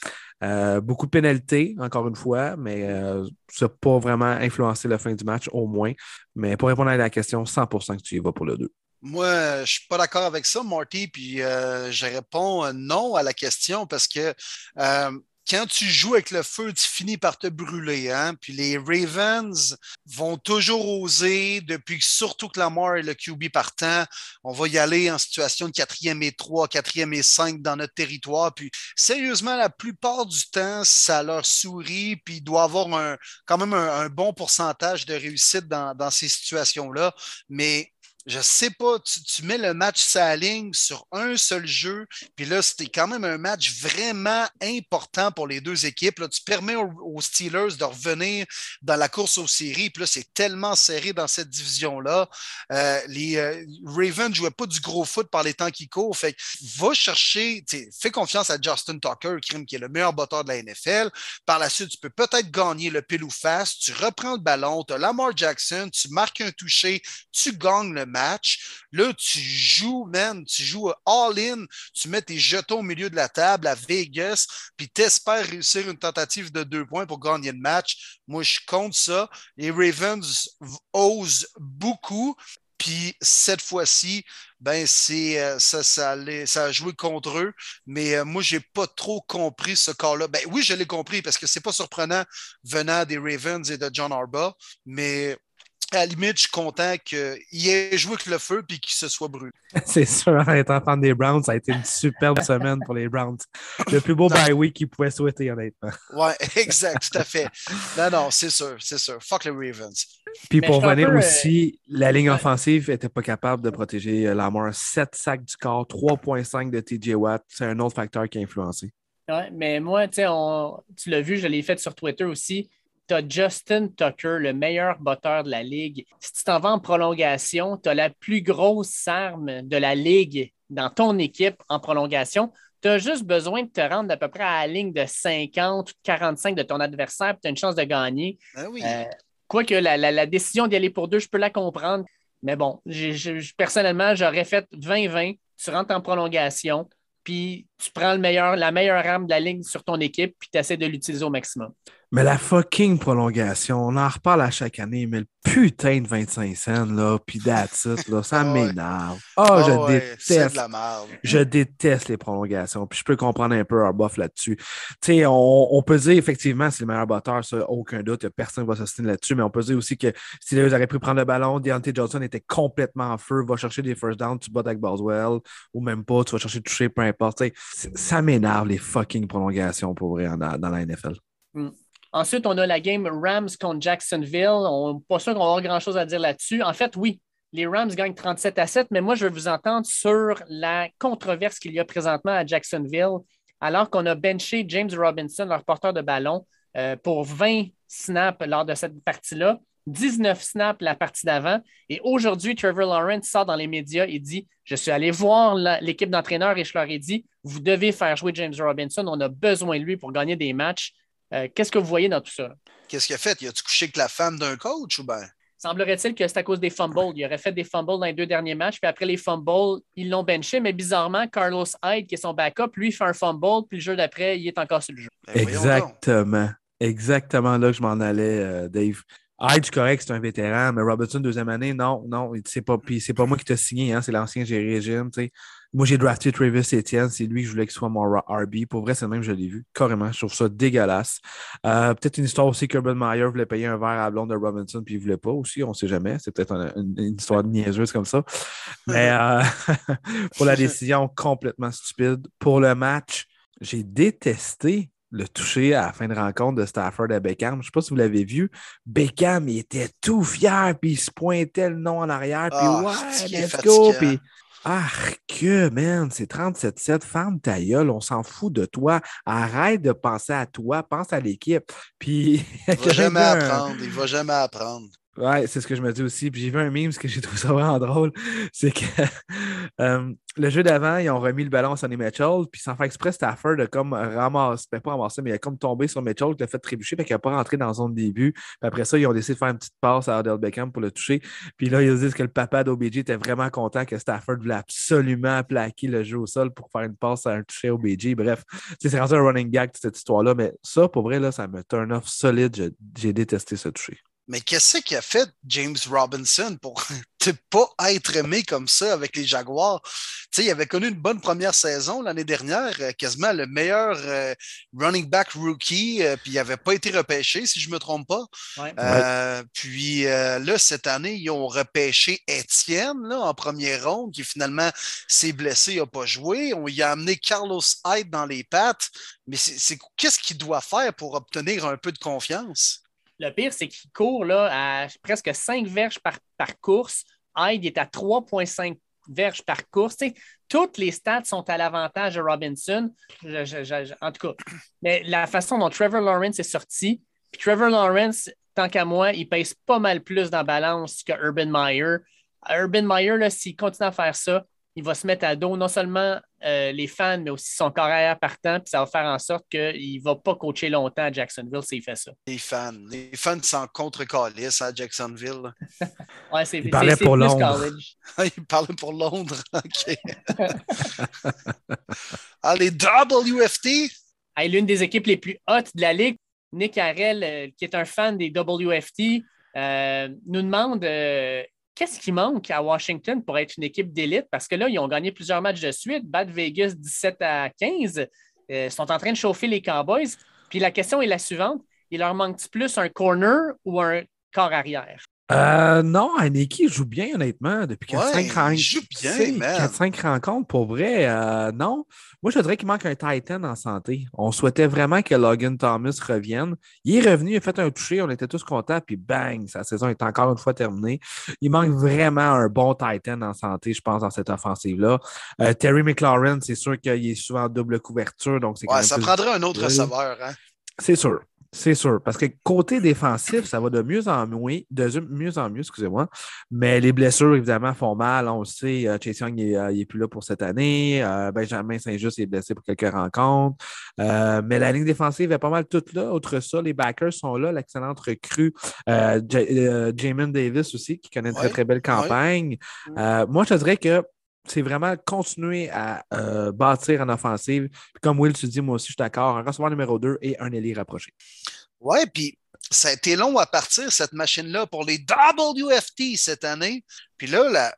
Euh, beaucoup de pénalités, encore une fois, mais euh, ça n'a pas vraiment influencé la fin du match, au moins. Mais pour répondre à la question, 100% que tu y vas pour le 2. Moi, je ne suis pas d'accord avec ça, Marty, puis euh, je réponds non à la question parce que quand tu joues avec le feu, tu finis par te brûler. Hein? Puis les Ravens vont toujours oser, depuis surtout que Lamar et le QB partant, on va y aller en situation de quatrième et trois, quatrième et cinq dans notre territoire. Puis sérieusement, la plupart du temps, ça leur sourit, puis il doit avoir quand même un, bon pourcentage de réussite dans, dans ces situations-là. Mais je sais pas, tu, mets le match sa ligne sur un seul jeu, puis là, c'était quand même un match vraiment important pour les deux équipes. Là, tu permets aux, Steelers de revenir dans la course aux séries, puis là, c'est tellement serré dans cette division-là. Euh, les euh, Ravens ne jouaient pas du gros foot par les temps qui courent. Va chercher, fais confiance à Justin Tucker, qui est le meilleur botteur de la NFL. Par la suite, tu peux peut-être gagner le pile ou face, tu reprends le ballon, tu as Lamar Jackson, tu marques un toucher, tu gagnes le match. Là, tu joues, man, tu joues all-in, tu mets tes jetons au milieu de la table à Vegas, puis tu espères réussir une tentative de deux points pour gagner le match. Moi, je compte ça. Les Ravens osent beaucoup. Puis cette fois-ci, ben c'est euh, ça, ça, ça, a joué contre eux. Mais euh, moi, je n'ai pas trop compris ce cas-là. Ben oui, je l'ai compris parce que c'est pas surprenant venant des Ravens et de John Arba, mais à la limite, je suis content qu'il ait joué avec le feu et qu'il se soit brûlé. <laughs> C'est sûr, en étant fan des Browns, ça a été une superbe <laughs> semaine pour les Browns. Le plus beau bye week qu'ils pouvaient souhaiter, honnêtement. Oui, <laughs> exact, tout à fait. Non, non, c'est sûr, c'est sûr. Fuck les Ravens. Puis pour revenir euh, aussi, la ligne offensive n'était pas capable de protéger euh, Lamar. 7 sacs du corps, 3,5 de TJ Watt. C'est un autre facteur qui a influencé. Oui, mais moi, tu l'as vu, je l'ai fait sur Twitter aussi tu as Justin Tucker, le meilleur botteur de la ligue. Si tu t'en vas en prolongation, tu as la plus grosse arme de la ligue dans ton équipe en prolongation. Tu as juste besoin de te rendre à peu près à la ligne de 50 ou 45 de ton adversaire, tu as une chance de gagner. Ben oui. Euh, quoique la, la, décision d'y aller pour deux, je peux la comprendre. Mais bon, personnellement, j'aurais fait 20-20. Tu rentres en prolongation, puis tu prends le meilleur, la meilleure arme de la ligne sur ton équipe, puis tu essaies de l'utiliser au maximum. Mais la fucking prolongation, on en reparle à chaque année, mais le putain de 25 cents, là, puis that's là, ça <laughs> m'énerve. Oh, je déteste. je déteste les prolongations, puis je peux comprendre un peu Arbuff là-dessus. Tu sais, on, peut dire effectivement c'est le meilleur batteur, ça, aucun doute, personne ne va s'assiner là-dessus, mais on peut dire aussi que si les auraient pu prendre le ballon, Deontay Johnson était complètement en feu, va chercher des first downs, tu bats avec Boswell, ou même pas, tu vas chercher toucher, peu importe. Ça m'énerve les fucking prolongations pour vrai dans, la NFL. Mm. Ensuite, on a la game Rams contre Jacksonville. On pas sûr qu'on avoir grand-chose à dire là-dessus. En fait, oui, les Rams gagnent 37 à 7, mais moi, je veux vous entendre sur la controverse qu'il y a présentement à Jacksonville, alors qu'on a benché James Robinson, leur porteur de ballon, euh, pour 20 snaps lors de cette partie-là. 19 snaps la partie d'avant. Et aujourd'hui, Trevor Lawrence sort dans les médias et dit Je suis allé voir l'équipe d'entraîneurs et je leur ai dit Vous devez faire jouer James Robinson. On a besoin de lui pour gagner des matchs. Euh, qu'est-ce que vous voyez dans tout ça? Qu'est-ce qu'il a fait? Il a-tu couché avec la femme d'un coach ou bien? Semblerait-il que c'est à cause des fumbles. Il aurait fait des fumbles dans les deux derniers matchs, puis après les fumbles, ils l'ont benché. Mais bizarrement, Carlos Hyde, qui est son backup, lui, fait un fumble, puis le jeu d'après, il est encore sur le jeu. Ben, Exactement. Exactement là que je m'en allais, euh, Dave. Hyde, correct, c'est un vétéran, mais Robertson, deuxième année, non, non, c'est pas, c'est pas moi qui t'ai signé, hein, c'est l'ancien régime. Moi, j'ai drafté Travis Etienne, c'est lui que je voulais qu'il soit mon RB. Pour vrai, c'est le même, je l'ai vu, carrément. Je trouve ça dégueulasse. Euh, peut-être une histoire aussi qu'Urban Meyer voulait payer un verre à blonde de Robinson, puis il voulait pas aussi, on ne sait jamais. C'est peut-être une, histoire niaiseuse comme ça. Mais euh, <laughs> pour la décision complètement stupide. Pour le match, j'ai détesté le toucher à la fin de rencontre de Stafford à Beckham. Je ne sais pas si vous l'avez vu. Beckham, il était tout fier, puis il se pointait le nom en arrière, puis ah, ouais, let's go. Puis, ah, que, man, c'est 37-7, ferme ta gueule, on s'en fout de toi. Arrête de penser à toi, pense à l'équipe. Puis. <laughs> Il va jamais apprendre, il va jamais apprendre. Ouais, c'est ce que je me dis aussi. Puis j'ai vu un meme, ce que j'ai trouvé ça vraiment drôle, <laughs> c'est que le jeu d'avant, ils ont remis le ballon à Sonny Mitchell, puis sans faire exprès, Stafford a comme ramassé, ben, pas ramassé, mais il a comme tombé sur Mitchell, qui l'a fait trébucher, puis qu'il n'a pas rentré dans son début. Puis après ça, ils ont décidé de faire une petite passe à Odell Beckham pour le toucher. Puis là, ils disent que le papa d'OBJ était vraiment content que Stafford voulait absolument plaquer le jeu au sol pour faire une passe à un toucher OBJ. Bref, c'est rendu un running gag, cette histoire-là. Mais ça, pour vrai, là, ça me turn off solide. J'ai détesté ce toucher. Mais qu'est-ce qu'il a fait James Robinson pour <laughs> ne pas être aimé comme ça avec les Jaguars? il avait connu une bonne première saison l'année dernière, euh, quasiment le meilleur euh, running back rookie, euh, puis il n'avait pas été repêché, si je ne me trompe pas. Puis là, cette année, ils ont repêché Étienne là, en première ronde, qui finalement s'est blessé, n'a pas joué. On y a amené Carlos Hyde dans les pattes. Mais c'est qu'est-ce qu'il doit faire pour obtenir un peu de confiance? Le pire, c'est qu'il court là, à presque 5 verges par, course, Hyde est à 3,5 verges par course. toutes les stats sont à l'avantage de Robinson. en tout cas, mais la façon dont Trevor Lawrence est sorti, puis Trevor Lawrence, tant qu'à moi, il pèse pas mal plus dans la balance que Urban Meyer. Urban Meyer, s'il continue à faire ça, il va se mettre à dos non seulement euh, les fans, mais aussi son carrière partant, puis ça va faire en sorte qu'il ne va pas coacher longtemps à Jacksonville s'il fait ça. Les fans. Les fans sont contre calice à Jacksonville. <laughs> ouais, c'est, <laughs> il parlait pour Londres. il parlait pour Londres. OK. <laughs> ah, les WFT. l'une des équipes les plus hautes de la Ligue, Nick Harrell, euh, qui est un fan des WFT, euh, nous demande qu'est-ce qui manque à Washington pour être une équipe d'élite? Parce que là, ils ont gagné plusieurs matchs de suite, Bad Vegas 17 à 15. Ils euh, sont en train de chauffer les Cowboys. Puis la question est la suivante. Il leur manque plus un corner ou un corps arrière? Euh, non, Aniki joue bien, honnêtement, depuis 4-5 rencontres. rencontres, pour vrai. Euh, non. Moi, je dirais qu'il manque un Titan en santé. On souhaitait vraiment que Logan Thomas revienne. Il est revenu, il a fait un toucher, on était tous contents, puis bang, sa saison est encore une fois terminée. Il manque vraiment un bon Titan en santé, je pense, dans cette offensive-là. Euh, Terry McLaurin, c'est sûr qu'il est souvent en double couverture, donc c'est ouais, ça prendrait un autre receveur. Hein? C'est sûr. C'est sûr. Parce que côté défensif, ça va de mieux en mieux, de mieux en mieux, excusez-moi. Mais les blessures, évidemment, font mal. On le sait, euh, Chase Young n'est euh, plus là pour cette année. Euh, Benjamin Saint-Just est blessé pour quelques rencontres. mais la ligne défensive est pas mal toute là. Outre ça, les backers sont là. L'excellente recrue Jamin Davis aussi, qui connaît une très, très belle campagne. moi, je dirais que c'est vraiment continuer à euh, bâtir en offensive. comme Will, tu dis, moi aussi, je suis d'accord, un receveur numéro 2 et un ailier rapproché. Ouais, puis ça a été long à partir, cette machine-là, pour les WFT cette année. Puis là,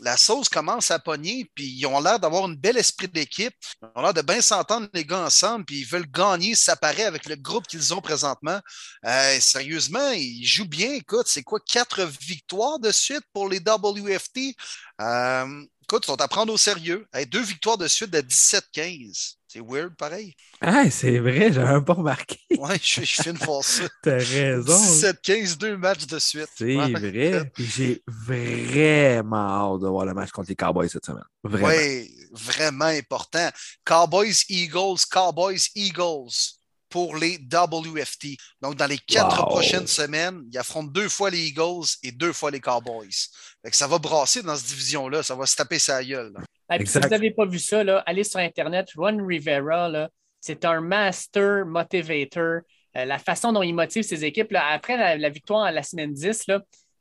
la, sauce commence à pogner, puis ils ont l'air d'avoir un bel esprit d'équipe. Ils ont l'air de bien s'entendre les gars ensemble, puis ils veulent gagner, s'apparaît avec le groupe qu'ils ont présentement. Euh, sérieusement, ils jouent bien. Écoute, c'est quoi, quatre victoires de suite pour les WFT? Euh, écoute, ils sont à prendre au sérieux. deux victoires de suite de 17-15. C'est weird, pareil. Ah, c'est vrai, j'avais pas remarqué. Ouais, je, je une fois ça. <laughs> T'as raison. 17-15, deux matchs de suite. C'est vrai. J'ai vraiment hâte de voir le match contre les Cowboys cette semaine. Vraiment. Oui, vraiment important. Cowboys, Eagles, Cowboys, Eagles pour les WFT. Donc, dans les quatre prochaines semaines, ils affrontent deux fois les Eagles et deux fois les Cowboys. ça va brasser dans cette division-là. Ça va se taper sa gueule. si vous n'avez pas vu ça, là, allez sur Internet. Ron Rivera, c'est un master motivator. Euh, la façon dont il motive ses équipes, après la, victoire à la semaine 10,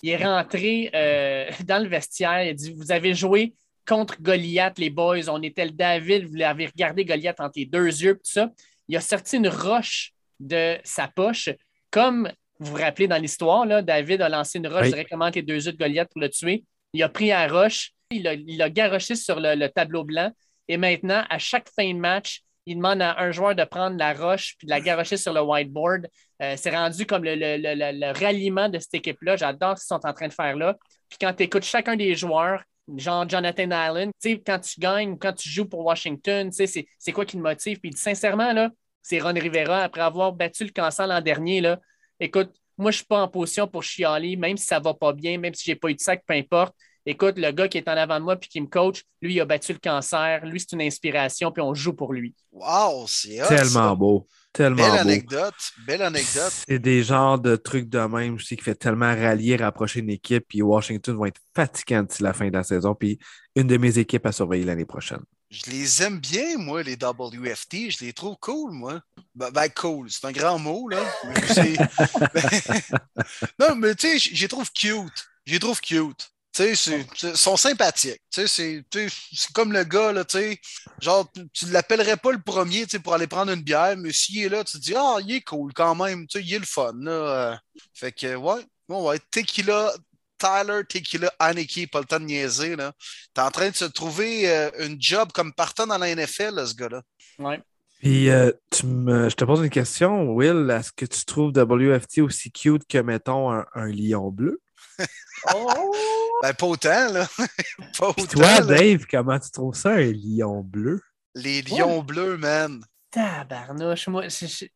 il est rentré euh, <laughs> dans le vestiaire. Il a dit Vous avez joué contre Goliath, les boys. On était le David. Vous l'avez regardé Goliath entre les deux yeux, tout ça il a sorti une roche de sa poche. Comme vous vous rappelez dans l'histoire, David a lancé une roche directement entre les deux yeux de Goliath pour le tuer. Il a pris la roche, il l'a il a garoché sur le, tableau blanc. Et maintenant, à chaque fin de match, il demande à un joueur de prendre la roche puis de la garrocher sur le whiteboard. Euh, c'est rendu comme le, le, ralliement de cette équipe-là. J'adore ce qu'ils sont en train de faire là. Puis quand tu écoutes chacun des joueurs, genre Jonathan Allen, quand tu gagnes, quand tu joues pour Washington, c'est quoi qui te motive? Puis sincèrement, là, c'est Ron Rivera, après avoir battu le cancer l'an dernier, là, écoute, moi, je ne suis pas en position pour chialer, même si ça ne va pas bien, même si je n'ai pas eu de sac, peu importe. Écoute, le gars qui est en avant de moi puis qui me coach, lui, il a battu le cancer. Lui, c'est une inspiration, puis on joue pour lui. Wow, c'est Tellement beau. Tellement belle beau. anecdote. Belle anecdote. C'est des genres de trucs de même aussi qui fait tellement rallier, rapprocher une équipe. Puis Washington vont être fatigants d'ici la fin de la saison. Puis une de mes équipes à surveiller l'année prochaine. Je les aime bien, moi, les WFT. Je les trouve cool, moi. Ben, ben cool, c'est un grand mot, là. <laughs> non, mais tu sais, je les trouve cute. Je les trouve cute. Tu sais, ils sont sympathiques. Tu sais, c'est comme le gars, là, tu sais. Genre, tu ne l'appellerais pas le premier, tu sais, pour aller prendre une bière, mais s'il est là, tu te dis, ah, il est cool quand même, tu sais, il est le fun, là. Fait que, ouais, bon, ouais, Tequila, Tyler Tequila Aniki, pas le temps de niaiser. Là. T'es en train de se trouver euh, une job comme partant dans la NFL, ce gars-là. Ouais. Puis, euh, tu me, je te pose une question, Will. Est-ce que tu trouves WFT aussi cute que, mettons, un, lion bleu? <laughs> oh! Ben, pas autant, là. <laughs> pas autant, toi, Dave, comment tu trouves ça, un lion bleu? Les lions bleus, man. Tabarnouche, moi,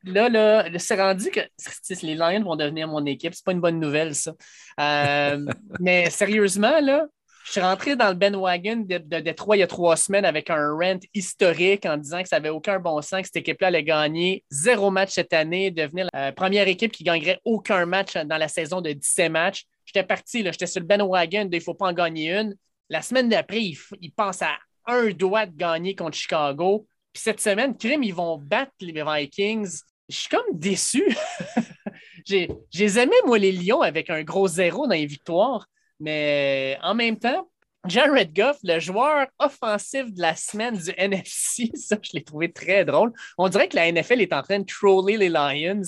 là, là, c'est rendu que les Lions vont devenir mon équipe. C'est pas une bonne nouvelle, ça. Euh, <laughs> mais sérieusement, là, Je suis rentré dans le Ben Wagon de, de, Détroit il y a trois semaines avec un rent historique en disant que ça n'avait aucun bon sens, que cette équipe-là allait gagner zéro match cette année, devenir la première équipe qui gagnerait aucun match dans la saison de 17 matchs. J'étais parti, j'étais sur le Ben Wagon, il ne faut pas en gagner une. La semaine d'après, il, il pense à un doigt de gagner contre Chicago. Puis cette semaine, crime, ils vont battre les Vikings. Je suis comme déçu. <laughs> j'ai aimé, moi, les Lions avec un gros zéro dans les victoires. Mais en même temps, Jared Goff, le joueur offensif de la semaine du <laughs> NFC, ça, je l'ai trouvé très drôle. On dirait que la NFL est en train de troller les Lions.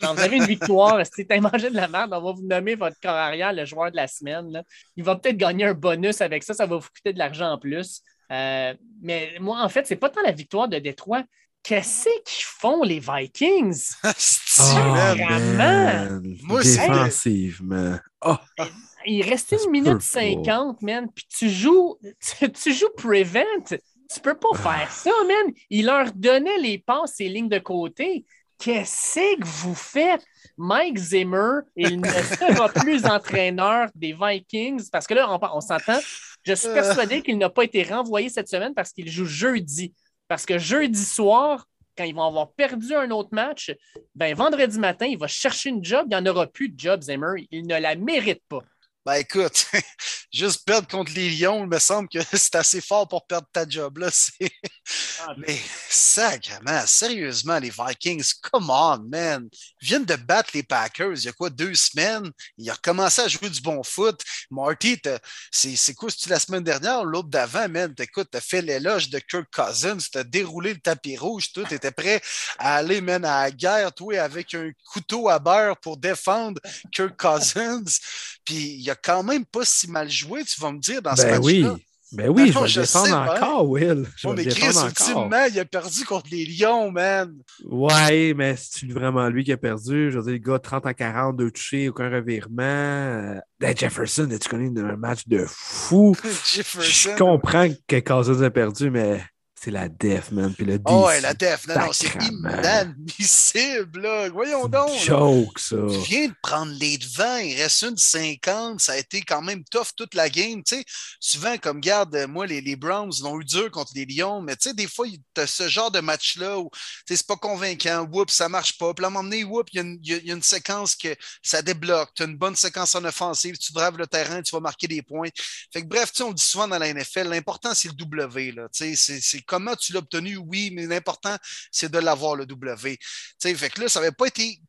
Quand vous avez une victoire, <laughs> si tu mangé de la merde, on va vous nommer votre corps arrière le joueur de la semaine. Il va peut-être gagner un bonus avec ça, ça va vous coûter de l'argent en plus. Euh, mais moi, en fait, c'est pas tant la victoire de Détroit. Qu'est-ce qu'ils font, les Vikings? <laughs> oh, vraiment? Moi, Défensivement. Oh. Il reste une minute cinquante, man. Puis tu joues, tu, joues Prevent. Tu peux pas faire ah. ça, man. Il leur donnait les passes et lignes de côté. Qu'est-ce que vous faites? Mike Zimmer, il ne sera plus entraîneur des Vikings parce que là, on, s'entend. Je suis persuadé qu'il n'a pas été renvoyé cette semaine parce qu'il joue jeudi. Parce que jeudi soir, quand ils vont avoir perdu un autre match, ben vendredi matin, il va chercher une job. Il n'y en aura plus de job, Zimmer. Il ne la mérite pas. Ben écoute, <laughs> juste perdre contre les Lions, il me semble que <laughs> c'est assez fort pour perdre ta job. Là. <laughs> Ah. Mais sacrément, sérieusement, les Vikings, come on, man. Ils viennent de battre les Packers il y a quoi, deux semaines? Ils ont recommencé à jouer du bon foot. Marty, c'est quoi, c'est la semaine dernière, l'autre d'avant, man? Écoute, t'as fait l'éloge de Kirk Cousins, t'as déroulé le tapis rouge, tout, t'étais prêt à aller, man, à la guerre, toi, avec un couteau à beurre pour défendre Kirk Cousins. Puis il a quand même pas si mal joué, tu vas me dire, dans ce ben match-là. Oui. Ben oui, je vais le défendre encore, Will. Je mais Chris, ultimement, il a perdu contre les Lions, man. Ouais, mais c'est vraiment lui qui a perdu. Je veux dire, le gars, 30 à 40, deux touchés, aucun revirement. Ben, Jefferson, tu connais un match de fou? <laughs> Je comprends que Cousins a perdu, mais c'est la def, man. Puis le Oh, ouais, la def. Non, non, c'est inadmissible, là. Voyons donc. Joke, ça. Viens de prendre les devants. Il reste une 50. Ça a été quand même tough toute la game. Tu sais, souvent, comme garde, moi, les, les Browns l'ont eu dur contre les Lions. Mais tu sais, des fois, tu as ce genre de match-là où c'est pas convaincant. Whoop, ça marche pas. Puis à un moment donné, whoop, il y, y, a une séquence que ça débloque. Tu as une bonne séquence en offensive. Tu braves le terrain, tu vas marquer des points. Fait que bref, tu sais, on dit souvent dans la NFL, l'important, c'est le W. Là. Tu sais, c'est comment tu l'as obtenu, oui, mais l'important, c'est de l'avoir, le W. sais, fait que là, ça n'avait pas été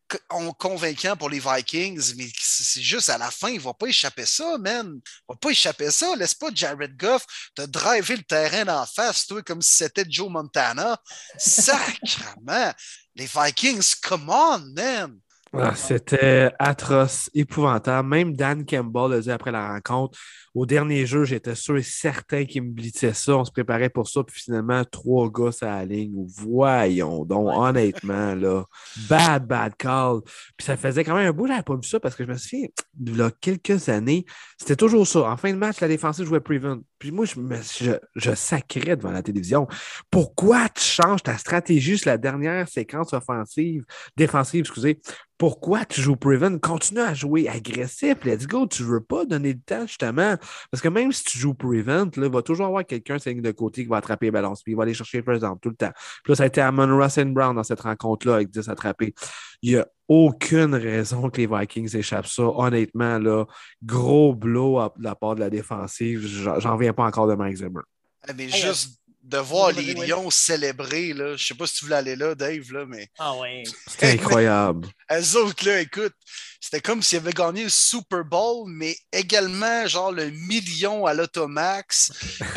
convaincant pour les Vikings, mais c'est juste à la fin, il ne va pas échapper ça, man. Il ne va pas échapper ça. Laisse pas Jared Goff te driver le terrain en face, comme si c'était Joe Montana. Sacrement! Les Vikings, come on, man! Ah, c'était atroce, épouvantable. Même Dan Campbell le dit après la rencontre. Au dernier jeu, j'étais sûr et certain qu'il me blitzait ça. On se préparait pour ça. Puis finalement, trois gars à la ligne. Voyons donc, honnêtement, là. Bad, bad call. Puis ça faisait quand même un bout, j'avais pas vu ça parce que je me souviens, il y a quelques années, c'était toujours ça. En fin de match, la défensive jouait prevent. Puis moi, je, me, je, sacrais devant la télévision. Pourquoi tu changes ta stratégie sur la dernière séquence offensive, défensive, excusez, pourquoi tu joues Prevent? Continue à jouer agressif. Let's go. Tu ne veux pas donner le temps, justement. Parce que même si tu joues Prevent, il va toujours avoir quelqu'un de côté qui va attraper le ballon. Puis il va aller chercher first down tout le temps. Puis là, ça a été Amon Russell Brown dans cette rencontre-là avec 10 attrapés. Il n'y a aucune raison que les Vikings échappent ça. Honnêtement, là, gros blow de la part de la défensive. J'en viens pas encore de Mike Zimmer. Mais juste de voir les Lions célébrer. Là. Je sais pas si tu voulais aller là, Dave, là, mais. Ah ouais. C'était incroyable. Elles autres, là, écoute, c'était comme s'ils avaient gagné le Super Bowl, mais également, genre, le million à l'Automax.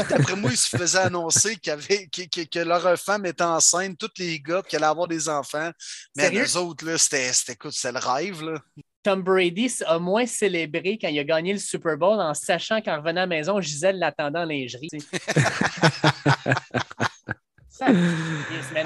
D'après moi, ils se faisaient annoncer avait, que, que, leur femme était enceinte, tous les gars, qu'elle allait avoir des enfants. Mais les autres, là, c'était, écoute, c'était le rêve, là. Tom Brady a moins célébré quand il a gagné le Super Bowl en sachant qu'en revenant à la maison, Gisèle l'attendait en lingerie. <laughs> Ça,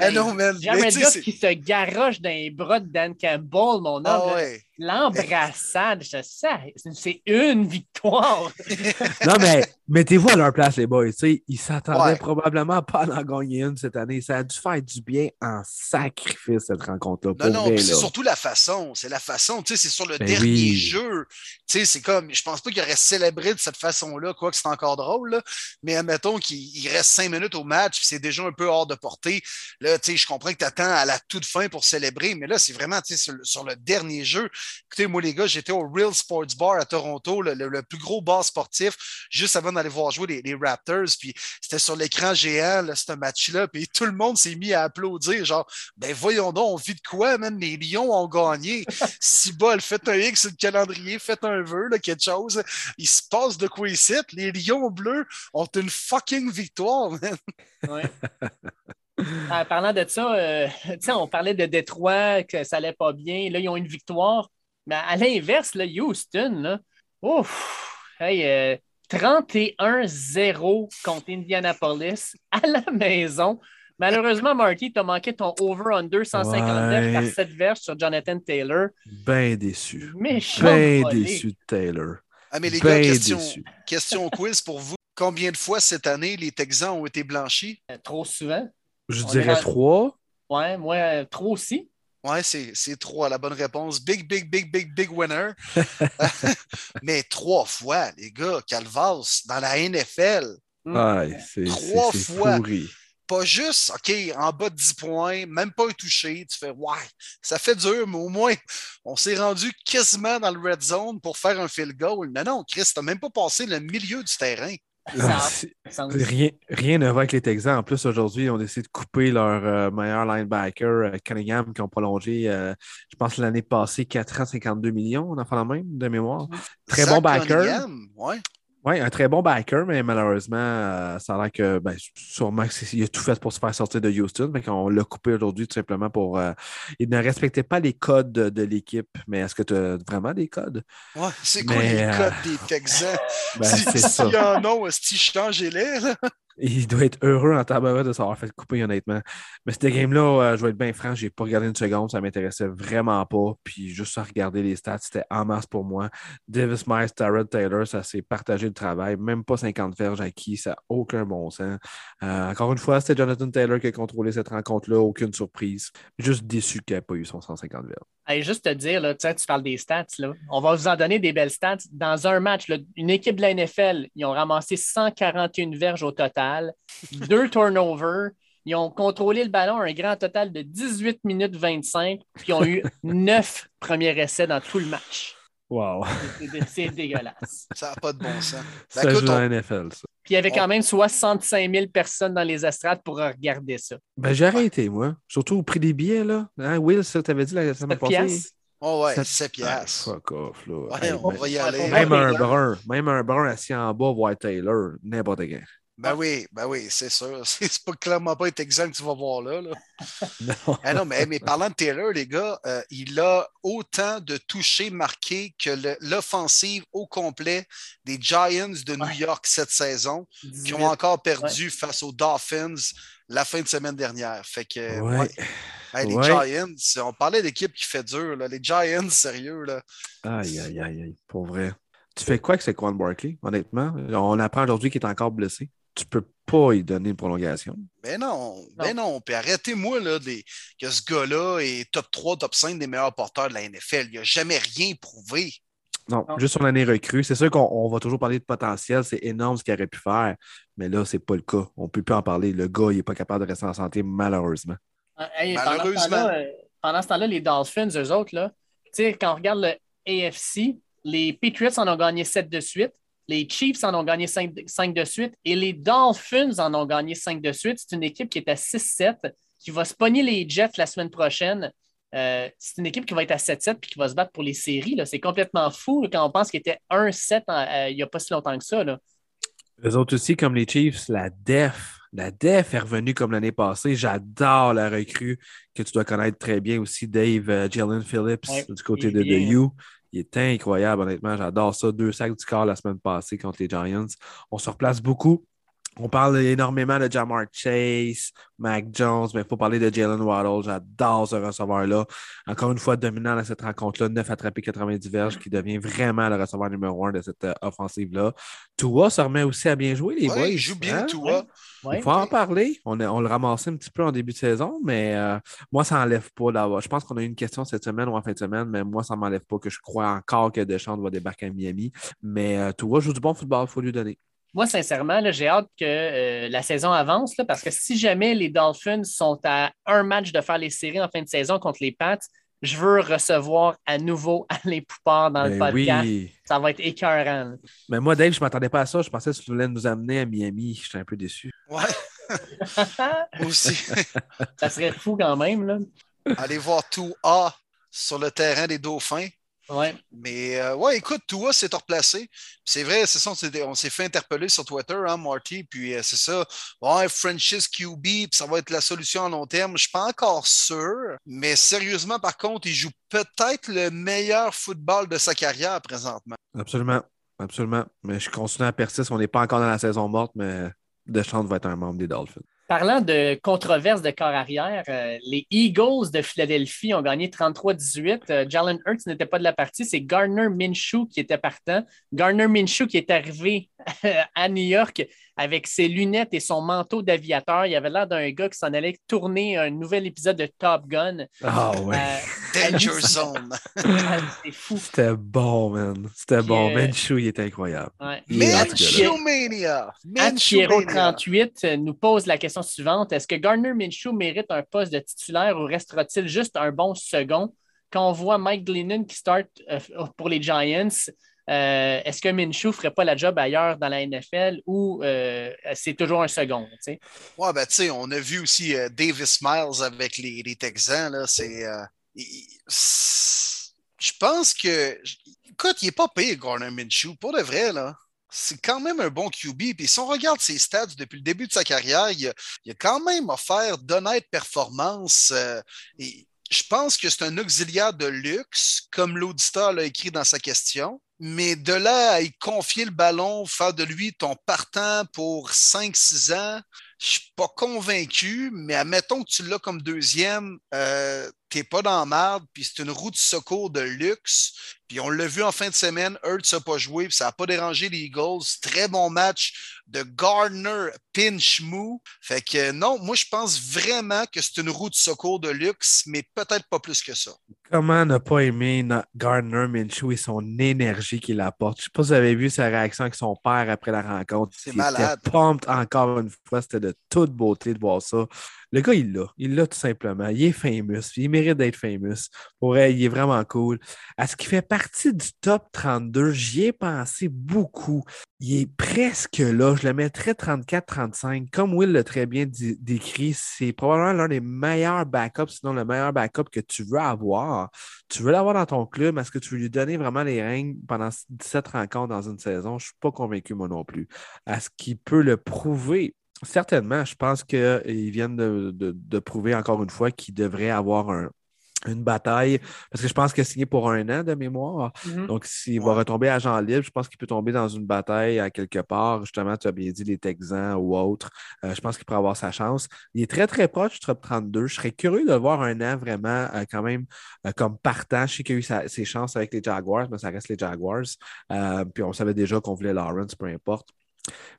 ah non, man. Jared Goff qui se garoche dans les bras de Dan Campbell, mon homme. Ah ouais. L'embrassade, c'est une victoire. <laughs> non, mais mettez-vous à leur place, les boys. ils s'attendaient probablement pas à en gagner une cette année. Ça a dû faire du bien en sacrifice, cette rencontre-là. Non, non, c'est surtout la façon. C'est la façon. C'est sur le ben dernier jeu. C'est comme, je pense pas qu'il aurait célébré de cette façon-là, quoi que c'est encore drôle. Mais admettons qu'il reste cinq minutes au match, c'est déjà un peu hors de portée. Là, je comprends que tu attends à la toute fin pour célébrer, mais là, c'est vraiment sur, sur le dernier jeu. Écoutez, moi, les gars, j'étais au Real Sports Bar à Toronto, le, plus gros bar sportif, juste avant d'aller voir jouer les, Raptors. Puis c'était sur l'écran géant, ce match-là. Puis tout le monde s'est mis à applaudir. Genre, ben voyons donc, on vit de quoi, même les Lions ont gagné. <laughs> si bol, faites un X sur le calendrier, faites un vœu, quelque chose. Il se passe de quoi ici? Les Lions bleus ont une fucking victoire, man. Ouais. En parlant de ça, euh, on parlait de Détroit, que ça allait pas bien. Là, ils ont une victoire. Mais à l'inverse, Houston, là, ouf, hey, 31-0 euh, contre Indianapolis <laughs> à la maison. Malheureusement, Marty, tu as manqué ton over-under 159 par 7 verges sur Jonathan Taylor. Bien déçu. Bien déçu de Taylor. Ah, mais les gars, question, question quiz pour vous. Combien de fois cette année les Texans ont été blanchis? Euh, trop souvent. Je dirais trois. Ouais, moi, euh, trop aussi. Ouais, c'est trois, la bonne réponse. Big, big, big, big, big winner. <laughs> <laughs> Mais trois fois, les gars, Calvas, dans la NFL. Ouais, c'est trois fois. Pourri. Pas juste, OK, en bas de 10 points, même pas un touché. Tu fais, ouais, ça fait dur, mais au moins, on s'est rendu quasiment dans le red zone pour faire un field goal. Mais non, Chris, t'as même pas passé le milieu du terrain. Rien, rien ne va avec les Texans. En plus, aujourd'hui, ils ont décidé de couper leur euh, meilleur linebacker, euh, Cunningham, qui ont prolongé, euh, je pense, l'année passée, 4 ans, 52 millions, on en fait la même, de mémoire. Très bon backer. Ouais. Oui, un très bon backer, mais malheureusement, euh, ça a l'air que ben, sûrement qu'il a tout fait pour se faire sortir de Houston, mais qu'on l'a coupé aujourd'hui tout simplement pour. Euh, il ne respectait pas les codes de, l'équipe. Mais est-ce que tu as vraiment des codes? Ouais, c'est quoi les euh, codes des Texans? <laughs> ben, si, si y en a, est-ce changez-les? Il doit être heureux en tabac de s'avoir fait couper, honnêtement. Mais cette game-là, euh, je vais être bien franc, je n'ai pas regardé une seconde, ça ne m'intéressait vraiment pas. Puis juste à regarder les stats, c'était en masse pour moi. Davis Miles, Tarot Taylor, ça s'est partagé le travail. Même pas 50 verges à qui, ça n'a aucun bon sens. Euh, encore une fois, c'était Jonathan Taylor qui a contrôlé cette rencontre-là, aucune surprise. Juste déçu qu'il n'ait pas eu son 150 verges. Allez, juste te dire, là, tu parles des stats. Là. On va vous en donner des belles stats. Dans un match, une équipe de la NFL, ils ont ramassé 141 verges au total, deux turnovers. Ils ont contrôlé le ballon un grand total de 18 minutes 25, puis ils ont eu <laughs> neuf premiers essais dans tout le match. Wow. C'est dégueulasse. Ça n'a pas de bon sens. Ça joue dans la NFL, ça. Puis il y avait quand même 65 000 personnes dans les estrades pour regarder ça. Ben, j'ai arrêté, moi. Surtout au prix des billets, là. Hein, Will, ça, t'avais dit la semaine passée? Oh ouais, 7 piastres. fuck off, là. Ouais, on va y aller. Même un brun, même un brun assis en bas, voir Taylor, n'importe quoi. Ben oui, ben oui, c'est sûr. <laughs> C'est pas clairement pas être exact que tu vas voir là. <laughs> non. Ah non, mais, mais parlant de Taylor, les gars, euh, il a autant de touchés marqués que l'offensive au complet des Giants de New York cette saison, qui ont encore perdu face aux Dolphins la fin de semaine dernière. Fait que, ouais. les Giants, on parlait d'équipe qui fait dur. Là. Les Giants, sérieux. Là. Aïe, aïe, aïe, aïe, pour vrai. Tu fais quoi avec ce Quan Barkley, honnêtement? On apprend aujourd'hui qu'il est encore blessé tu peux pas y donner une prolongation. Mais ben non, mais ben non. Puis arrêtez-moi là, que ce gars-là est top 3, top 5 des meilleurs porteurs de la NFL. Il n'a jamais rien prouvé. Non, juste sur l'année recrue. C'est sûr qu'on va toujours parler de potentiel. C'est énorme ce qu'il aurait pu faire. Mais là, ce n'est pas le cas. On ne peut plus en parler. Le gars, il n'est pas capable de rester en santé, malheureusement. Ah, malheureusement. Euh, pendant ce temps-là, les Dolphins, eux autres, là, quand on regarde le AFC, les Patriots en ont gagné 7 de suite. Les Chiefs en ont gagné 5, de suite et les Dolphins en ont gagné 5 de suite. C'est une équipe qui est à 6-7, qui va se pogner les Jets la semaine prochaine. Euh, c'est une équipe qui va être à 7-7 puis qui va se battre pour les séries. C'est complètement fou quand on pense qu'il était 1-7 euh, il n'y a pas si longtemps que ça. Là. Eux autres aussi, comme les Chiefs, la def. La def est revenue comme l'année passée. J'adore la recrue que tu dois connaître très bien aussi, Dave euh, Jalen Phillips du côté de, de You. Il est incroyable, honnêtement. J'adore ça. Deux sacs du corps la semaine passée contre les Giants. On se replace beaucoup. On parle énormément de Jamar Chase, Mac Jones, mais il faut parler de Jalen Waddle. J'adore ce receveur-là. Encore une fois, dominant dans cette rencontre-là, 9 attrapés 90 verges, qui devient vraiment le receveur numéro un de cette euh, offensive-là. Tua se remet aussi à bien jouer, les boys. Il joue bien, hein? Tua. Il faut en parler. On, on, le ramassait un petit peu en début de saison, mais euh, moi, ça n'enlève pas d'avoir. Je pense qu'on a eu une question cette semaine ou en fin de semaine, mais moi, ça ne m'enlève pas que je crois encore que Deschamps va débarquer à Miami. Mais euh, Tua joue du bon football, il faut lui donner. Moi, sincèrement, j'ai hâte que euh, la saison avance parce que si jamais les Dolphins sont à un match de faire les séries en fin de saison contre les Pats, je veux recevoir à nouveau <laughs> Alain Poupard dans le Ben podcast. oui. Ça va être écœurant. Mais moi, Dave, je ne m'attendais pas à ça. Je pensais que tu voulais nous amener à Miami. J'étais un peu déçu. Ouais, <laughs> aussi. ça serait fou quand même. Là. Allez voir tout A sur le terrain des Dauphins. Ouais. Mais euh, ouais, écoute, Tua s'est replacé. C'est vrai, c'est ça, on s'est- fait interpeller sur Twitter, hein, Marty, puis euh, c'est ça. Ouais, franchise QB, puis ça va être la solution à long terme. Je suis pas encore sûr, mais sérieusement, par contre, il joue peut-être le meilleur football de sa carrière présentement. Absolument. Absolument. Mais je continue à persister. On n'est pas encore dans la saison morte, mais Deschamps va être un membre des Dolphins. Parlant de controverse de corps arrière, euh, les Eagles de Philadelphie ont gagné 33-18. Euh, Jalen Hurts n'était pas de la partie, c'est Gardner Minshew qui était partant. Gardner Minshew qui est arrivé <laughs> à New York avec ses lunettes et son manteau d'aviateur. Il avait l'air d'un gars qui s'en allait tourner un nouvel épisode de Top Gun. Ah ouais. Euh, Danger Zone. c'est fou. C'était bon, man. C'était bon. euh, Minshew, il était incroyable. Ouais. Antiero Manchewmania. 38 nous pose la question suivante. Est-ce que Gardner Minshew mérite un poste de titulaire ou restera-t-il juste un bon second? Quand on voit Mike Glennon qui start euh, pour les Giants, euh, est-ce que Minshew ne ferait pas la job ailleurs dans la NFL ou euh, c'est toujours un second? Ouais, ben, tu sais, on a vu aussi euh, Davis Miles avec les, Texans, là. Je pense que. Écoute, il n'est pas payé, Garner Minshew, pour de vrai, là. C'est quand même un bon QB. Puis si on regarde ses stats depuis le début de sa carrière, il a, a quand même offert d'honnêtes performances. et je pense que c'est un auxiliaire de luxe, comme l'auditeur l'a écrit dans sa question. Mais de là à y confier le ballon, faire de lui ton partant pour 5-6 ans, je suis pas convaincu, mais admettons que tu l'as comme deuxième, euh, t'es pas dans la merde, puis c'est une roue de secours de luxe. Puis on l'a vu en fin de semaine, Hurts n'a pas joué, puis ça n'a pas dérangé les Eagles. Très bon match de Gardner Pinch Mou. Fait que non, moi je pense vraiment que c'est une roue de secours de luxe, mais peut-être pas plus que ça. Comment ne pas aimer Gardner Minshew et son énergie qu'il apporte? Je ne sais pas si vous avez vu sa réaction avec son père après la rencontre. C'est Il malade. était pumped encore une fois. C'était de toute beauté de voir ça. Le gars, il l'a. Il l'a tout simplement. Il est famous. Il mérite d'être famous. Pour elle, il est vraiment cool. À ce qui fait partie du top 32, j'y ai pensé beaucoup. Il est presque là. Je le mettrais 34-35. Comme Will l'a très bien décrit, c'est probablement l'un des meilleurs backups, sinon le meilleur backup que tu veux avoir. Tu veux l'avoir dans ton club. Est-ce que tu veux lui donner vraiment les règnes pendant 17 rencontres dans une saison? Je ne suis pas convaincu, moi non plus. Est-ce qu'il peut le prouver? Certainement. Je pense qu'ils viennent de, de- de prouver encore une fois qu'il devrait avoir un- une bataille. Parce que je pense qu'il a signé pour un an de mémoire. Mhm. Donc, s'il Ouais. va retomber agent libre, je pense qu'il peut tomber dans une bataille à quelque part. Justement, tu as bien dit les Texans ou autres. Euh, je pense qu'il pourrait avoir sa chance. Il est très, très proche du top 32. Je serais curieux de le voir un an vraiment euh, quand même euh, comme partant. Je sais qu'il a eu sa- ses chances avec les Jaguars, mais ça reste les Jaguars. Puis on savait déjà qu'on voulait Lawrence, peu importe.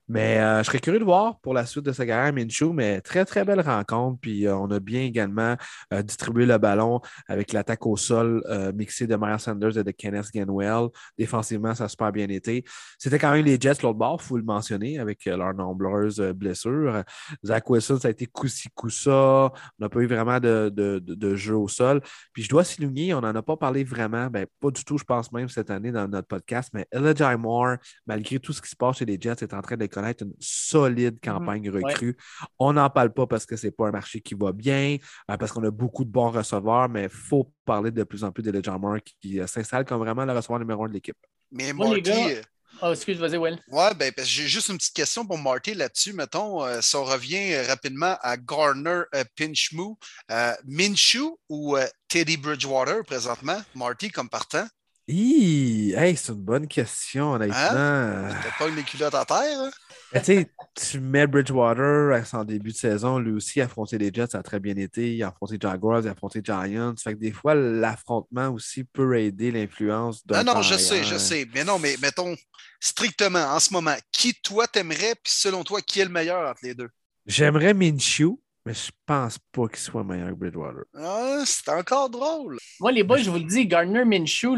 Mais euh, je serais curieux de voir pour la suite de sa carrière Minshew, mais très, très belle rencontre. Puis euh, on a bien également euh, distribué le ballon avec l'attaque au sol mixée de Miles Sanders et de Kenneth Gainwell. Défensivement, ça a super bien été. C'était quand même les Jets l'autre bord, il faut le mentionner, avec leurs nombreuses blessures. Zach Wilson, ça a été coup-ci, coup-ça. On n'a pas eu vraiment de- de jeu au sol. Puis je dois souligner, on n'en a pas parlé vraiment, ben, pas du tout, je pense même cette année dans notre podcast, mais Elijah Moore, malgré tout ce qui se passe chez les Jets, est en train de connaître une solide campagne recrue. On n'en parle pas parce que ce n'est pas un marché qui va bien, euh, parce qu'on a beaucoup de bons receveurs, mais il faut parler de plus en plus d'Elijah Moore qui, qui, euh, s'installe comme vraiment le receveur numéro un de l'équipe. Mais Moi, les Marty, gars- euh, Oh, excuse, vas-y, Will. Ouais, ben, parce que j'ai juste une petite question pour Marty là-dessus. Mettons, euh, si on revient rapidement à Garner euh, Pinchmoo, euh, Minshew ou euh, Teddy Bridgewater présentement, Marty comme partant? Hey, c'est une bonne question, honnêtement. Hein? T'as pas une culotte à terre? Hein? tu sais, tu mets Bridgewater à son début de saison, lui aussi, affronter les Jets, ça a très bien été. Il a affronté Jaguars, il a affronté Giants. Fait que des fois, l'affrontement aussi peut aider l'influence de. Non, non, je sais, je sais. Mais non, mais mettons, strictement, en ce moment, qui toi t'aimerais, puis selon toi, qui est le meilleur entre les deux? J'aimerais Minshew. Mais je pense pas qu'il soit meilleur que Bridgewater. Ah, c'est encore drôle. Moi, les boys, je vous le dis, Gardner Minshew,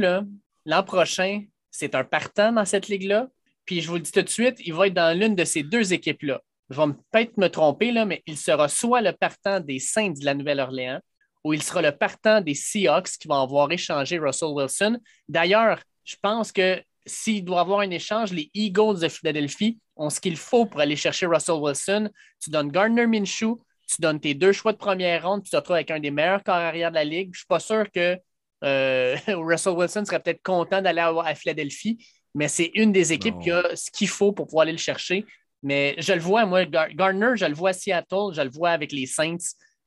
l'an prochain, c'est un partant dans cette ligue-là. Puis je vous le dis tout de suite, il va être dans l'une de ces deux équipes-là. Je vais peut-être me tromper, là, mais il sera soit le partant des Saints de la Nouvelle-Orléans ou il sera le partant des Seahawks qui vont avoir échangé Russell Wilson. D'ailleurs, je pense que s'il doit avoir un échange, les Eagles de Philadelphie ont ce qu'il faut pour aller chercher Russell Wilson. Tu donnes Gardner Minshew, tu donnes tes deux choix de première ronde, tu te retrouves avec un des meilleurs corps arrière de la Ligue. Je ne suis pas sûr que euh, <laughs> Russell Wilson serait peut-être content d'aller à, Philadelphie, mais c'est une des équipes qui a ce qu'il faut pour pouvoir aller le chercher. Mais je le vois, moi, Gardner, je le vois à Seattle, je le vois avec les Saints.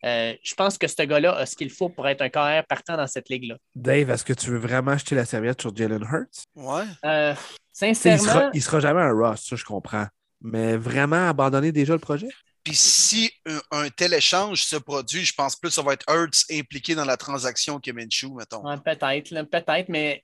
Euh, je pense que ce gars-là a ce qu'il faut pour être un carrière partant dans cette ligue-là. Dave, est-ce que tu veux vraiment acheter la serviette sur Jalen Hurts? Ouais. Euh, sincèrement. Il ne sera, jamais un Ross, ça, je comprends. Mais vraiment abandonner déjà le projet? Puis si un, tel échange se produit, je pense plus que ça va être Hertz impliqué dans la transaction que Minshew, mettons. peut-être, peut-être, mais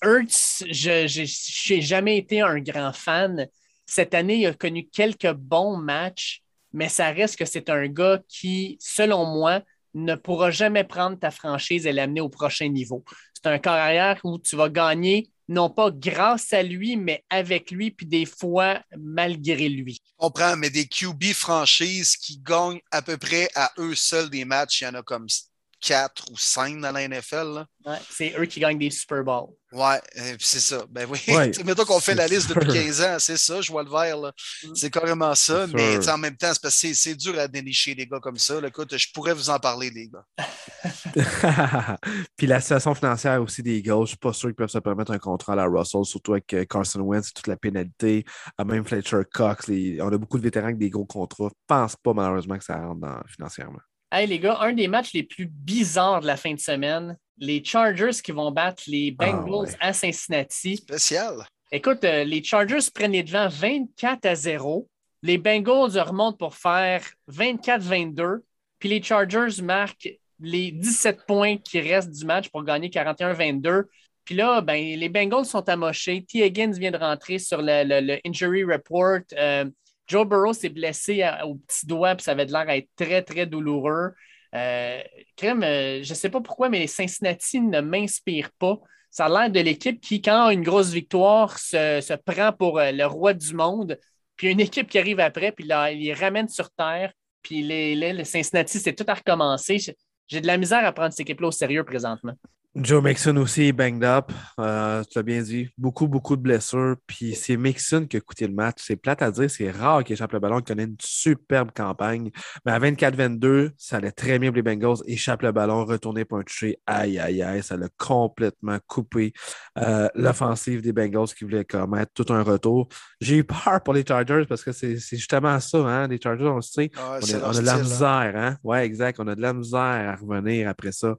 Hertz, je n'ai jamais été un grand fan. Cette année, il a connu quelques bons matchs, mais ça reste que c'est un gars qui, selon moi, ne pourra jamais prendre ta franchise et l'amener au prochain niveau. C'est un carrière où tu vas gagner non pas grâce à lui, mais avec lui, puis des fois malgré lui. Je comprends, mais des QB franchises qui gagnent à peu près à eux seuls des matchs, il y en a comme quatre ou cinq dans la NFL. c'est eux qui gagnent des Super Bowls. Ouais, euh, c'est ça. Ben oui. <laughs> Mettons qu'on fait la liste depuis 15 ans, c'est ça, je vois le vert. Mm. C'est carrément ça. Mais en même temps, c'est parce que c'est dur à dénicher des gars comme ça. Écoute, je pourrais vous en parler, les gars. <laughs> Puis la situation financière aussi des gars, je ne suis pas sûr qu'ils peuvent se permettre un contrat à la Russell, surtout avec euh, Carson Wentz, toute la pénalité. Même Fletcher Cox, on a beaucoup de vétérans avec des gros contrats. Je ne pense pas malheureusement que ça rentre financièrement. Hey les gars, un des matchs les plus bizarres de la fin de semaine, les Chargers qui vont battre les ah, Bengals à Cincinnati. Spécial. Écoute, euh, les Chargers prennent les devants 24 à 0. Les Bengals remontent pour faire 24-22. Puis les Chargers marquent les 17 points qui restent du match pour gagner 41-22. Puis là, ben, les Bengals sont amochés. T. Higgins vient de rentrer sur le, injury report. Euh, Joe Burrow s'est blessé au petit doigt, puis ça avait l'air d'être très, très douloureux. Euh, crème, euh, je ne sais pas pourquoi, mais les Cincinnati ne m'inspirent pas. Ça a l'air de l'équipe qui, quand une grosse victoire, se, prend pour euh, le roi du monde. Puis une équipe qui arrive après, puis là, il les ramène sur terre. Puis les, les Cincinnati, c'est tout à recommencer. J'ai de la misère à prendre cette équipe-là au sérieux présentement. Joe Mixon aussi est banged up. Euh, tu l'as bien dit. Beaucoup, beaucoup de blessures. Puis c'est Mixon qui a coûté le match. C'est plate à dire. C'est rare qu'il échappe le ballon, qu'il connaît une superbe campagne. Mais à 24-22, ça allait très bien pour les Bengals. Échappe le ballon, retourner pour un toucher. Aïe, aïe, aïe. Ça l'a complètement coupé euh, l'offensive des Bengals qui voulait commettre tout un retour. J'ai eu peur pour les Chargers parce que c'est justement ça. Hein? Les Chargers, on le sait. Ah on, a, de la misère. Hein? Ouais, exact. On a de la misère à revenir après ça.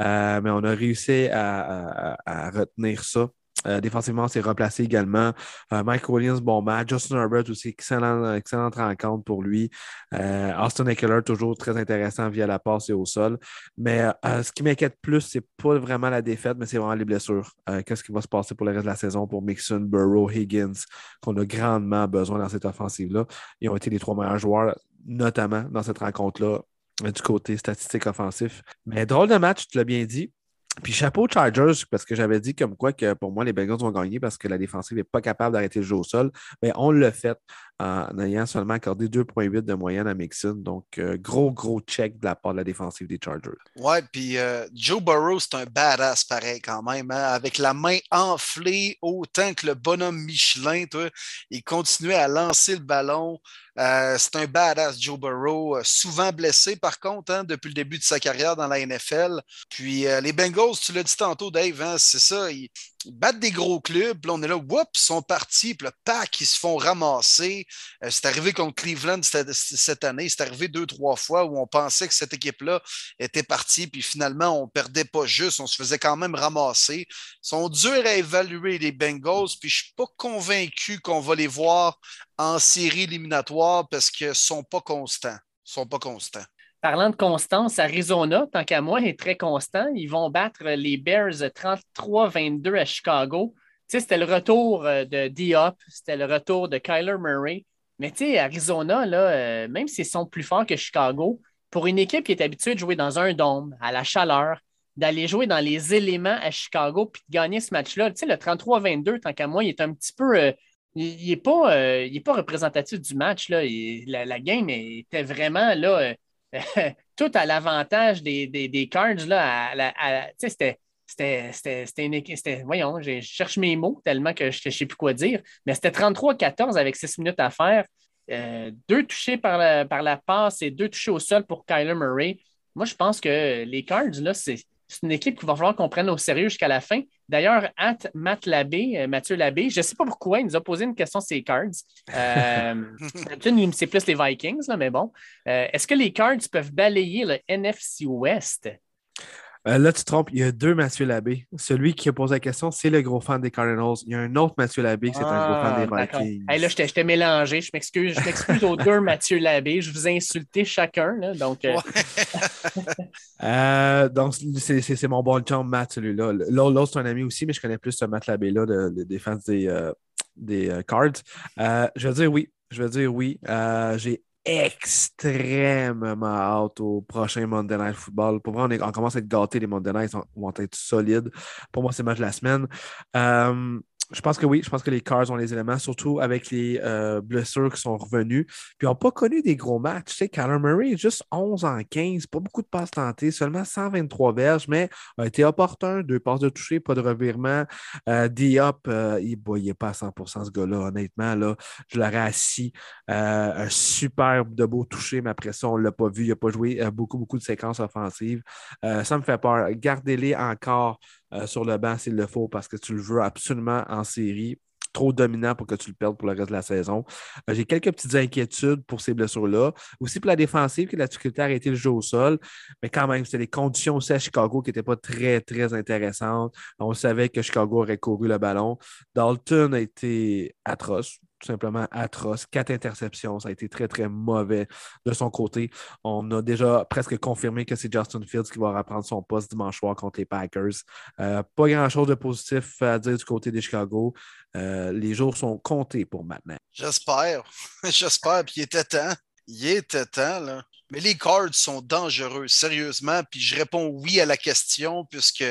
Euh, mais on a réussi à, retenir ça. Euh, défensivement, c'est replacé également. Euh, Mike Williams, bon match. Justin Herbert aussi, excellent, excellente rencontre pour lui. Austin Eckler, toujours très intéressant via la passe et au sol. Mais ce qui m'inquiète plus, c'est pas vraiment la défaite, mais c'est vraiment les blessures. Qu'est-ce qui va se passer pour le reste de la saison pour Mixon, Burrow, Higgins, qu'on a grandement besoin dans cette offensive-là. Ils ont été les trois meilleurs joueurs, notamment dans cette rencontre-là du côté statistique offensif. Mais drôle de match, tu l'as bien dit. Puis chapeau Chargers, parce que j'avais dit comme quoi que pour moi, les Bengals vont gagner parce que la défensive n'est pas capable d'arrêter le jeu au sol. Mais on l'a fait en ayant seulement accordé 2,8 de moyenne à Mixon. Donc, euh, gros, gros check de la part de la défensive des Chargers. Ouais, puis euh, Joe Burrow, c'est un badass pareil quand même. Hein, avec la main enflée autant que le bonhomme Michelin, il continuait à lancer le ballon. Euh, c'est un badass, Joe Burrow, euh, souvent blessé par contre, hein, depuis le début de sa carrière dans la NFL. Puis les Bengals, tu l'as dit tantôt, Dave, hein, c'est ça, ils, battent des gros clubs, puis on est là, whoop, ils sont partis, puis le pack, ils se font ramasser. c'est arrivé contre Cleveland cette année, c'est arrivé deux, trois fois où on pensait que cette équipe-là était partie, puis finalement, on perdait pas juste, on se faisait quand même ramasser. Ils sont durs à évaluer, les Bengals, puis je suis pas convaincu qu'on va les voir en série éliminatoire parce qu'ils sont pas constants. sont pas constants. Parlant de constance, Arizona, tant qu'à moi, est très constant. Ils vont battre les Bears 33-22 à Chicago. c'était le retour euh, de Diop, c'était le retour de Kyler Murray. Mais tu sais, Arizona, là, euh, même s'ils sont plus forts que Chicago, pour une équipe qui est habituée de jouer dans un dôme, à la chaleur, d'aller jouer dans les éléments à Chicago puis de gagner ce match-là, tu sais, le 33-22, tant qu'à moi, il est un petit peu. Euh, il n'est pas, euh, pas, représentatif du match. Là. la, game était vraiment là, <laughs> tout à l'avantage des, des, Cards. Là, c'était. C'était une Voyons, je cherche mes mots tellement que je ne sais plus quoi dire. Mais c'était 33-14 avec 6 minutes à faire. Euh, deux touchés par la, par la passe et deux touchés au sol pour Kyler Murray. Moi, je pense que les Cards, là, c'est une équipe qu'il va falloir qu'on prenne au sérieux jusqu'à la fin. D'ailleurs, Matt Labbé, euh, Mathieu Labbé, je ne sais pas pourquoi, il nous a posé une question sur les Cards. Euh, <laughs> c'est plus les Vikings, là, mais bon. Est-ce que les Cards peuvent balayer le NFC West? Euh, là, tu te trompes, il y a deux Mathieu Labbé. Celui qui a posé la question, c'est le gros fan des Cardinals. Il y a un autre Mathieu Labbé, c'est un gros fan des ah, Vikings. là, je t'ai mélangé. Je m'excuse. Je m'excuse aux deux Mathieu Labbé. Je vous ai insulté chacun. donc, euh. <laughs> <laughs> Euh, donc c'est mon bon chum, Matt, celui-là. L'autre, c'est un ami aussi, mais je connais plus ce Matt Labbé-là, des fans des, des Cards. je veux dire oui. Je veux dire oui. J'ai extrêmement hâte au prochain Monday Night Football. Pour moi, on, commence à être gâtés. Les Monday Night vont être solides. Pour moi, c'est le match de la semaine. Euh, je pense que oui, je pense que les Cars ont les éléments, surtout avec les euh, blessures qui sont revenus. Puis ils n'ont pas connu des gros matchs. Tu sais, Kyler Murray, juste 11 en 15, pas beaucoup de passes tentées, seulement 123 verges, mais a été opportun, deux passes de toucher, pas de revirement. Euh, Diop, euh, il n'est pas à 100% ce gars-là, honnêtement. Là, je l'aurais assis. Euh, un superbe de beau toucher, mais après ça, on ne l'a pas vu. Il n'a pas joué beaucoup, beaucoup de séquences offensives. ça me fait peur. Gardez-les encore euh, sur le banc s'il le faut parce que tu le veux absolument en série. Trop dominant pour que tu le perdes pour le reste de la saison. Euh, j'ai quelques petites inquiétudes pour ces blessures-là. Aussi pour la défensive, que la difficulté à arrêter le jeu au sol. Mais quand même, c'était les conditions aussi à Chicago qui n'étaient pas très, très intéressantes. On savait que Chicago aurait couru le ballon. Dalton a été atroce tout simplement atroce. Quatre interceptions, ça a été très, très mauvais de son côté. On a déjà presque confirmé que c'est Justin Fields qui va reprendre son poste dimanche soir contre les Packers. Euh, pas grand-chose de positif à dire du côté des Chicago. Euh, les jours sont comptés pour maintenant. J'espère. <laughs> J'espère. Puis il était temps. Il était temps, là. Mais les cards sont dangereux, sérieusement. Puis je réponds oui à la question, puisque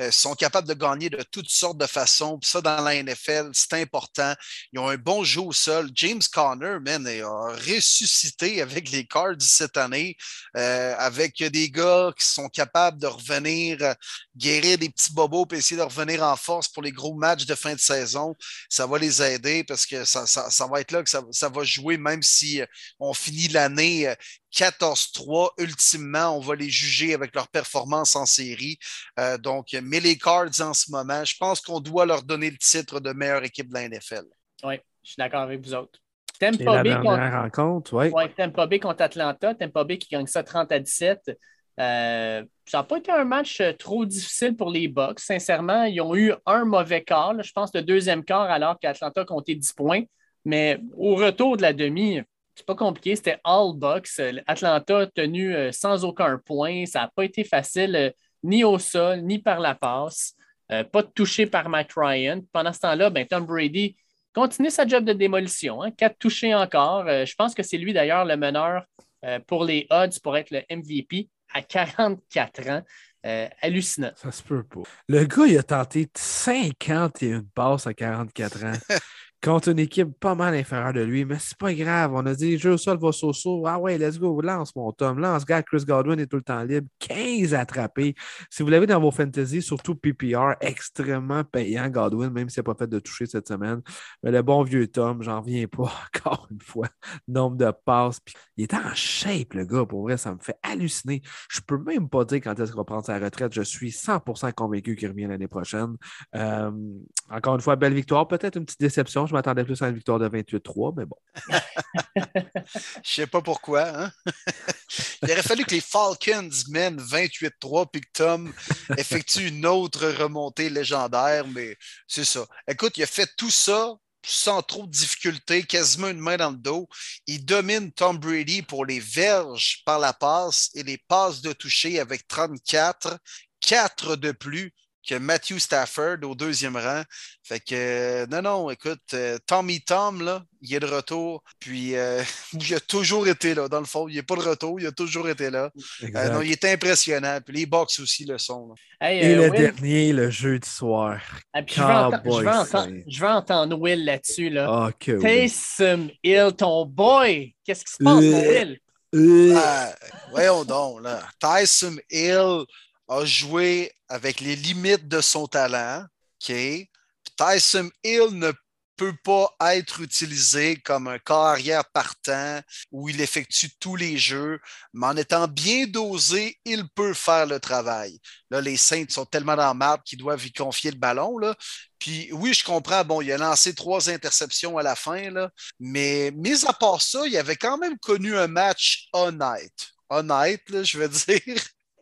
euh, sont capables de gagner de toutes sortes de façons. Puis ça, dans la NFL, c'est important. Ils ont un bon jeu au sol. James Conner, man, a ressuscité avec les Cards cette année, euh, avec des gars qui sont capables de revenir euh, guérir des petits bobos et essayer de revenir en force pour les gros matchs de fin de saison. Ça va les aider parce que ça, va être là que ça, va jouer, même si on finit l'année 14-3. Ultimement, on va les juger avec leur performance en série. Euh, donc, mais les Cards en ce moment, je pense qu'on doit leur donner le titre de meilleure équipe de la NFL. Oui, je suis d'accord avec vous autres. Tampa Bay, contre... rencontre, ouais. Ouais, Tampa Bay contre Atlanta. Tampa Bay qui gagne ça 30 à 17. Euh, ça n'a pas été un match euh, trop difficile pour les Bucks. Sincèrement, ils ont eu un mauvais quart. je pense le deuxième quart alors qu'Atlanta comptait 10 points. Mais au retour de la demi, c'est pas compliqué, c'était all box. Atlanta a tenu euh, sans aucun point. Ça n'a pas été facile euh, ni au sol, ni par la passe. Euh, pas touché par Matt Ryan. Pendant ce temps-là, ben, Tom Brady continue sa job de démolition. Hein. Quatre touchés encore. je pense que c'est lui d'ailleurs le meneur pour les odds pour être le MVP à 44 ans. hallucinant. Ça se peut pas. Le gars, il a tenté 51 passes à 44 ans. <laughs> contre une équipe pas mal inférieure de lui, mais c'est pas grave. On a dit, jeu au sol va so Ah ouais, let's go, lance mon Tom, lance, gars, Chris Godwin est tout le temps libre. 15 attrapés. Si vous l'avez dans vos fantasy, surtout PPR, extrêmement payant, Godwin, même s'il n'a pas fait de toucher cette semaine. Mais le bon vieux Tom, j'en reviens pas <laughs> encore une fois. Nombre de passes. il est en shape, le gars, pour vrai, ça me fait halluciner. Je peux même pas dire quand est-ce qu'il va prendre sa retraite. Je suis 100% convaincu qu'il revient l'année prochaine. Euh, encore une fois, belle victoire. Peut-être une petite déception. Je m'attendais plus à une victoire de 28-3, mais bon. <laughs> Je sais pas pourquoi. Hein? <laughs> Il aurait fallu que les Falcons mènent 28-3 puis que Tom effectue une autre remontée légendaire, mais c'est ça. Écoute, il a fait tout ça sans trop de difficultés, quasiment une main dans le dos. Il domine Tom Brady pour les verges par la passe et les passes de toucher avec 34, 4 de plus que Matthew Stafford au deuxième rang. Fait que, euh, non, non, écoute, euh, Tommy Tom, là, il est de retour. Puis, euh, <laughs> il a toujours été là, dans le fond. Il n'est pas de retour, il a toujours été là. non, il est impressionnant. Puis, les box aussi le sont. Et le dernier, le jeudi soir. Ah, je, veux entendre, Will là-dessus. Là. Okay, Taysom Hill, ton boy. Qu'est-ce qui se passe, mon Will? Ah, voyons donc, là. Tyson Hill a joué avec les limites de son talent. Tyson Hill ne peut pas être utilisé comme un carrière partant où il effectue tous les jeux, mais en étant bien dosé, il peut faire le travail. Là, les Saints sont tellement dans marbre qu'ils doivent lui confier le ballon. Puis oui, je comprends, bon, il a lancé trois interceptions à la fin, mais mis à part ça, il avait quand même connu un match honnête. Honnête, je veux <laughs> dire.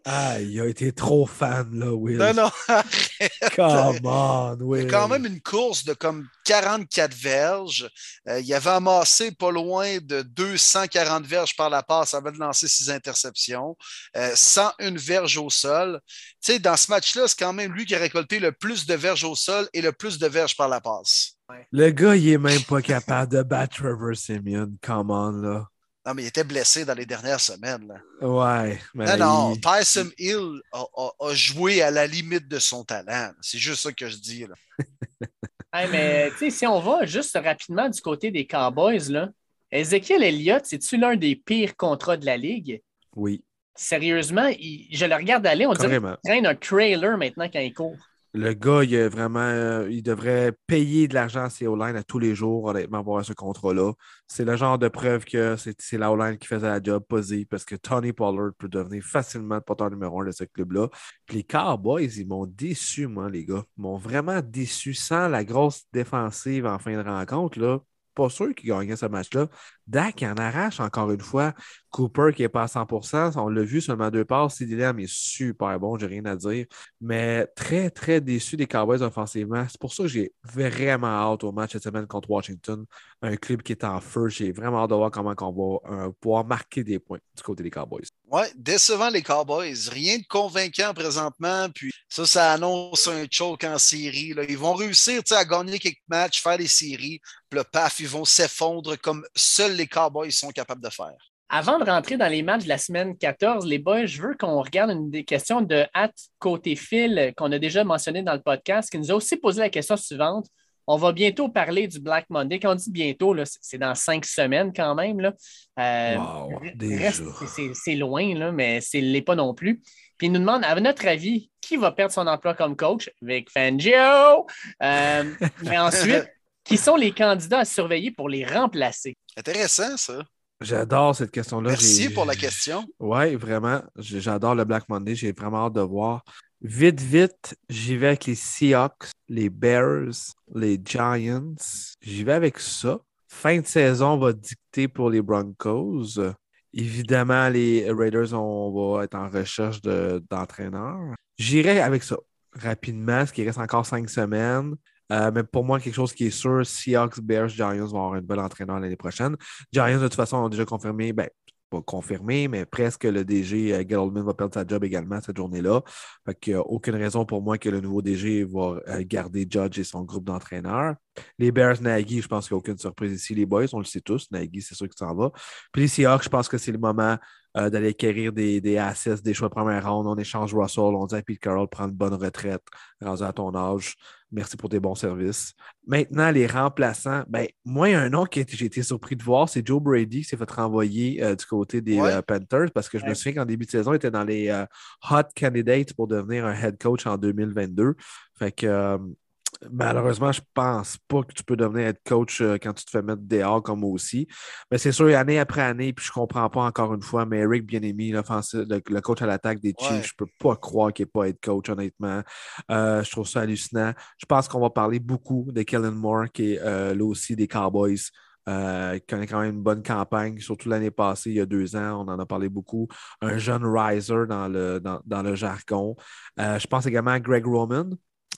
Ah, il a été trop fan, là, Will. Non, non, <laughs> Come on, Will. Il y a quand même une course de comme 44 verges. Euh, il avait amassé pas loin de 240 verges par la passe avant de lancer ses interceptions. Euh, 101 verges au sol. Tu sais, dans ce match-là, c'est quand même lui qui a récolté le plus de verges au sol et le plus de verges par la passe. Le gars, il est même pas capable de battre Trevor Simeon. Come on, là. Non, mais il était blessé dans les dernières semaines. Là. Ouais. non, non, Tyson Hill a, joué à la limite de son talent. C'est juste ça que je dis. Là. <laughs> mais si on va juste rapidement du côté des Cowboys, là, Ezekiel Elliott, c'est-tu l'un des pires contrats de la Ligue? Oui. Sérieusement, je le regarde aller, on dirait qu'il traîne un trailer maintenant quand il court. Le gars, il, vraiment, euh, il devrait payer de l'argent à ses O-line à tous les jours, honnêtement, avoir ce contrat-là. C'est le genre de preuve que c'est la O-line qui faisait la job posée parce que Tony Pollard peut devenir facilement le porteur numéro un de ce club-là. Puis les Cowboys, ils m'ont déçu, moi, les gars. Ils m'ont vraiment déçu sans la grosse défensive en fin de rencontre. Là pas sûr qu'il gagnait ce match-là. Dak en arrache encore une fois. Cooper qui n'est pas à 100% on l'a vu seulement deux passes. CD est super bon, j'ai rien à dire. Mais très, très déçu des Cowboys offensivement. C'est pour ça que j'ai vraiment hâte au match cette semaine contre Washington. Un club qui est en feu. J'ai vraiment hâte de voir comment on va euh, pouvoir marquer des points du côté des Cowboys. Oui, décevant les Cowboys. Rien de convaincant présentement. Puis ça, ça annonce un choke en série. Ils vont réussir à gagner quelques matchs, faire des séries. Puis le paf, ils vont s'effondrer comme seuls les Cowboys sont capables de faire. Avant de rentrer dans les matchs de la semaine 14, les boys, je veux qu'on regarde une des questions de Hat côté Phil qu'on a déjà mentionné dans le podcast, qui nous a aussi posé la question suivante. On va bientôt parler du Black Monday. Quand on dit bientôt, c'est dans cinq semaines quand même. Là. Euh, c'est loin, là, mais ce n'est pas non plus. Puis il nous demande, à notre avis, qui va perdre son emploi comme coach? Vic Fangio. Euh, <laughs> mais ensuite, qui sont les candidats à surveiller pour les remplacer? Intéressant, ça. J'adore cette question-là. Merci pour la question. Oui, vraiment. J'adore le Black Monday. J'ai vraiment hâte de voir. Vite, vite, j'y vais avec les Seahawks, les Bears, les Giants. J'y vais avec ça. Fin de saison va dicter pour les Broncos. Évidemment, les Raiders, on va être en recherche d'entraîneurs. J'irai avec ça rapidement, ce qui reste encore cinq semaines. Euh, mais pour moi, quelque chose qui est sûr, Seahawks, Bears, Giants vont avoir une belle entraîneur l'année prochaine. Giants, de toute façon, ont déjà confirmé, ben, pas confirmé, mais presque le DG euh, Gettleman va perdre sa job également cette journée-là. Fait qu'il n'y a aucune raison pour moi que le nouveau DG va euh, garder Judge et son groupe d'entraîneurs. Les Bears, Nagy, je pense qu'il n'y a aucune surprise ici. Les Boys, on le sait tous. Nagy, c'est sûr qu'il s'en va. Puis les Seahawks, je pense que c'est le moment euh, d'aller acquérir des, des des choix de première ronde. On échange Russell, on dit à Pete Carroll prendre une bonne retraite, rendu à ton âge. Merci pour tes bons services. Maintenant, les remplaçants. Ben, moi, un nom que j'ai été surpris de voir, c'est Joe Brady qui s'est fait renvoyer euh, du côté des euh, Panthers parce que je me souviens qu'en début de saison, il était dans les euh, hot candidates pour devenir un head coach en 2022. Fait que malheureusement, je pense pas que tu peux devenir head coach euh, quand tu te fais mettre dehors comme moi aussi. Mais c'est sûr, année après année, puis je comprends pas encore une fois, mais Eric Bienemi, le, le, coach à l'attaque des Chiefs, je peux pas croire qu'il n'est pas head coach, honnêtement. Euh, je trouve ça hallucinant. Je pense qu'on va parler beaucoup de Kellen Moore, qui est euh, là aussi des Cowboys. Euh, qui connaît quand même une bonne campagne, surtout l'année passée, il y a deux ans, on en a parlé beaucoup. Un jeune riser dans le, dans, le jargon. je pense également à Greg Roman,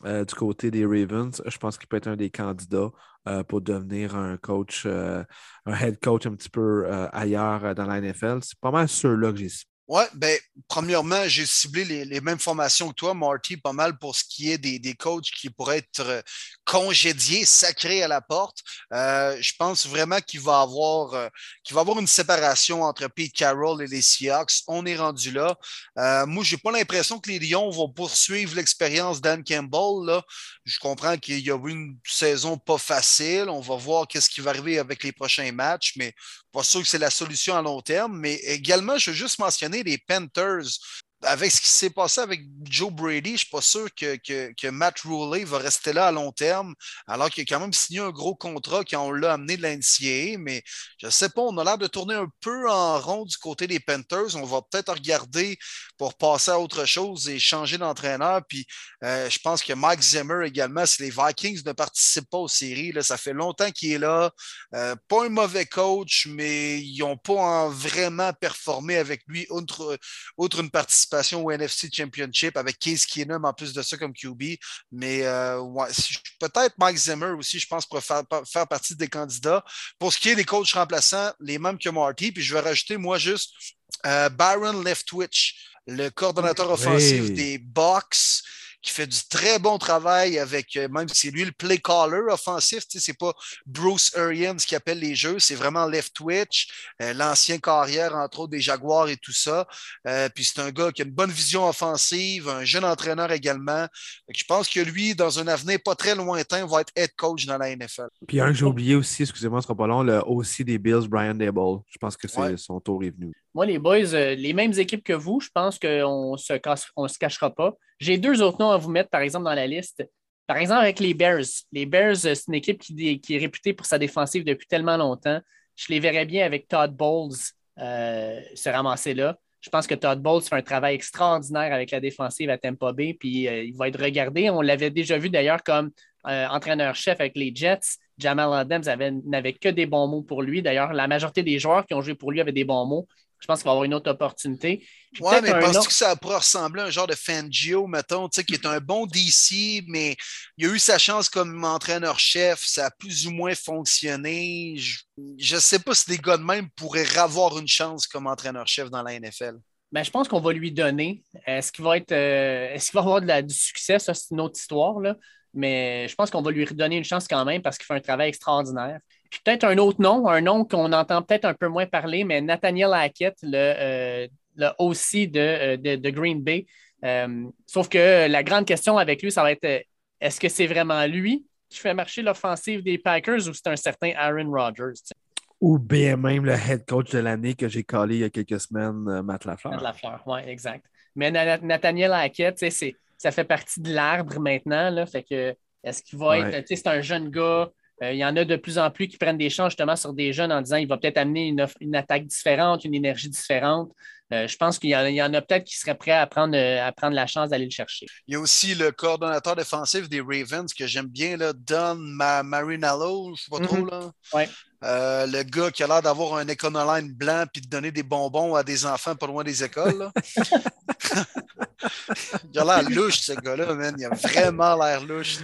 euh, du côté des Ravens, je pense qu'il peut être un des candidats euh, pour devenir un coach, euh, un head coach un petit peu ailleurs dans la NFL. C'est pas mal ceux-là que j'ai oui, ben, premièrement, j'ai ciblé les, mêmes formations que toi, Marty, pas mal pour ce qui est des, coachs qui pourraient être euh, congédiés, sacrés à la porte. Euh, je pense vraiment qu'il va avoir euh, avoir une séparation entre Pete Carroll et les Seahawks. On est rendu là. moi, j'ai pas l'impression que les Lions vont poursuivre l'expérience d'Anne Campbell. Je comprends qu'il y a eu une saison pas facile. On va voir qu'est-ce qui va arriver avec les prochains matchs, mais pas sûr que c'est la solution à long terme. Mais également, je veux juste mentionner les Panthers avec ce qui s'est passé avec Joe Brady, je ne suis pas sûr que, que, Matt Ruley va rester là à long terme, alors qu'il a quand même signé un gros contrat quand on l'a amené de la NCAA, mais je ne sais pas, on a l'air de tourner un peu en rond du côté des Panthers. On va peut-être regarder pour passer à autre chose et changer d'entraîneur. Puis euh, je pense que Mike Zimmer également, si les Vikings ne participent pas aux séries, ça fait longtemps qu'il est là. Euh, pas un mauvais coach, mais ils n'ont pas vraiment performé avec lui, outre, une participation au NFC Championship avec Case Keenum en plus de ça comme QB. Mais euh, peut-être Mike Zimmer aussi, je pense, pourrait faire, faire, partie des candidats. Pour ce qui est des coachs remplaçants, les mêmes que Marty, puis je vais rajouter, moi, juste euh, Byron Leftwich, le coordonnateur offensif des Bucks qui fait du très bon travail avec, euh, même si c'est lui le play caller offensif, c'est pas Bruce Arians qui appelle les jeux, c'est vraiment Left Twitch, euh, l'ancien carrière, entre autres, des Jaguars et tout ça. Euh, puis c'est un gars qui a une bonne vision offensive, un jeune entraîneur également. je pense que lui, dans un avenir pas très lointain, va être head coach dans la NFL. Puis un que j'ai oublié aussi, excusez-moi, ce sera pas long, le aussi des Bills, Brian Dable. Je pense que c'est son tour est venu. Moi, les boys, les mêmes équipes que vous, je pense qu'on ne se, se cachera pas. J'ai deux autres noms à vous mettre, par exemple, dans la liste. Par exemple, avec les Bears. Les Bears, c'est une équipe qui, est réputée pour sa défensive depuis tellement longtemps. Je les verrais bien avec Todd Bowles euh, se ramasser là. Je pense que Todd Bowles fait un travail extraordinaire avec la défensive à Tampa Bay, puis euh, il va être regardé. On l'avait déjà vu d'ailleurs comme euh, entraîneur-chef avec les Jets. Jamal Adams n'avait que des bons mots pour lui. D'ailleurs, la majorité des joueurs qui ont joué pour lui avaient des bons mots. Je pense qu'il va avoir une autre opportunité. Oui, mais penses-tu que ça pourrait ressembler à un genre de Fangio, mettons, qui est un bon DC, mais il a eu sa chance comme entraîneur-chef, ça a plus ou moins fonctionné. Je ne sais pas si des gars de même pourraient avoir une chance comme entraîneur-chef dans la NFL. Ben, je pense qu'on va lui donner. Est-ce qu'il va être euh, est-ce qu'il va avoir de la, du succès? Ça, c'est une autre histoire. Là. Mais je pense qu'on va lui redonner une chance quand même parce qu'il fait un travail extraordinaire. Puis peut-être un autre nom, un nom qu'on entend peut-être un peu moins parler, mais Nathaniel Hackett, le, euh, le OC euh, de, de, Green Bay. Euh, sauf que la grande question avec lui, ça va être est-ce que c'est vraiment lui qui fait marcher l'offensive des Packers ou c'est un certain Aaron Rodgers? Ou bien même le head coach de l'année que j'ai collé il y a quelques semaines, Matt Lafleur. Matt Lafleur, oui, exact. Mais Nathaniel Hackett, ça fait partie de l'arbre maintenant. Là, fait que est-ce qu'il va être. C'est un jeune gars euh, il y en a de plus en plus qui prennent des chances justement sur des jeunes en disant il va peut-être amener une, attaque différente, une énergie différente. Euh, je pense qu'il y, en a, peut-être qui seraient prêts à prendre, à prendre la chance d'aller le chercher. Il y a aussi le coordonnateur défensif des Ravens que j'aime bien, là, Don Marinello, je ne sais pas trop. Mm-hmm. Là. Euh, le gars qui a l'air d'avoir un Econoline blanc puis de donner des bonbons à des enfants pas loin des écoles. <laughs> il a l'air louche, ce gars-là, man. Il a vraiment l'air louche.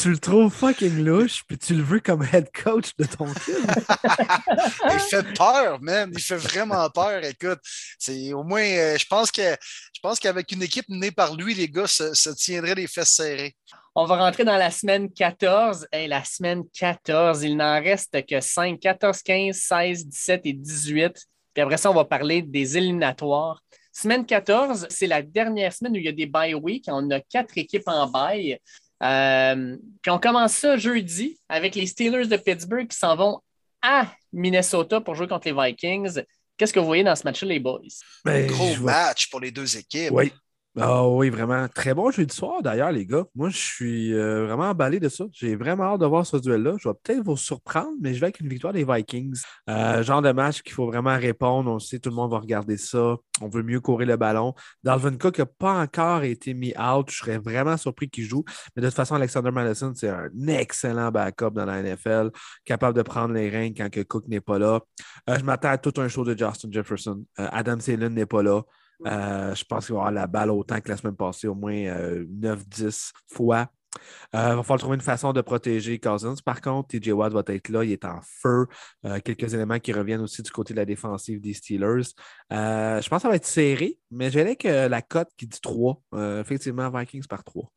tu le trouves fucking louche, puis tu le veux comme head coach de ton film. <laughs> il fait peur, man. Il fait vraiment peur. Écoute, c'est au moins, euh, je pense que je pense qu'avec une équipe menée par lui, les gars se tiendraient les fesses serrées. On va rentrer dans la semaine 14. et la semaine 14, il n'en reste que 5, 14, 15, 16, 17 et 18. Puis après ça, on va parler des éliminatoires. Semaine 14, c'est la dernière semaine où il y a des bye week. On a quatre équipes en bye. puis on commence ça jeudi avec les Steelers de Pittsburgh qui s'en vont à Minnesota pour jouer contre les Vikings. Qu'est-ce que vous voyez dans ce match-là, les boys? Ben, gros match pour les deux équipes. Oui, ah oui, vraiment. Très bon jeu du soir, d'ailleurs, les gars. Moi, je suis euh, vraiment emballé de ça. J'ai vraiment hâte de voir ce duel-là. Je vais peut-être vous surprendre, mais je vais avec une victoire des Vikings. Euh, genre de match qu'il faut vraiment répondre. On sait, tout le monde va regarder ça. On veut mieux courir le ballon. Dalvin Cook n'a pas encore été mis out. Je serais vraiment surpris qu'il joue. Mais de toute façon, Alexander Madison, c'est un excellent backup dans la NFL, capable de prendre les règnes quand Cook n'est pas là. Euh, je m'attends à tout un show de Justin Jefferson. Adam Thielen n'est pas là. Euh, je pense qu'il va avoir la balle autant que la semaine passée, au moins 9-10 euh, fois. Il euh, va falloir trouver une façon de protéger Cousins. Par contre, TJ Watt va être là, il est en feu. quelques éléments qui reviennent aussi du côté de la défensive des Steelers. je pense que ça va être serré, mais j'ai que la cote qui dit 3. effectivement, Vikings par 3.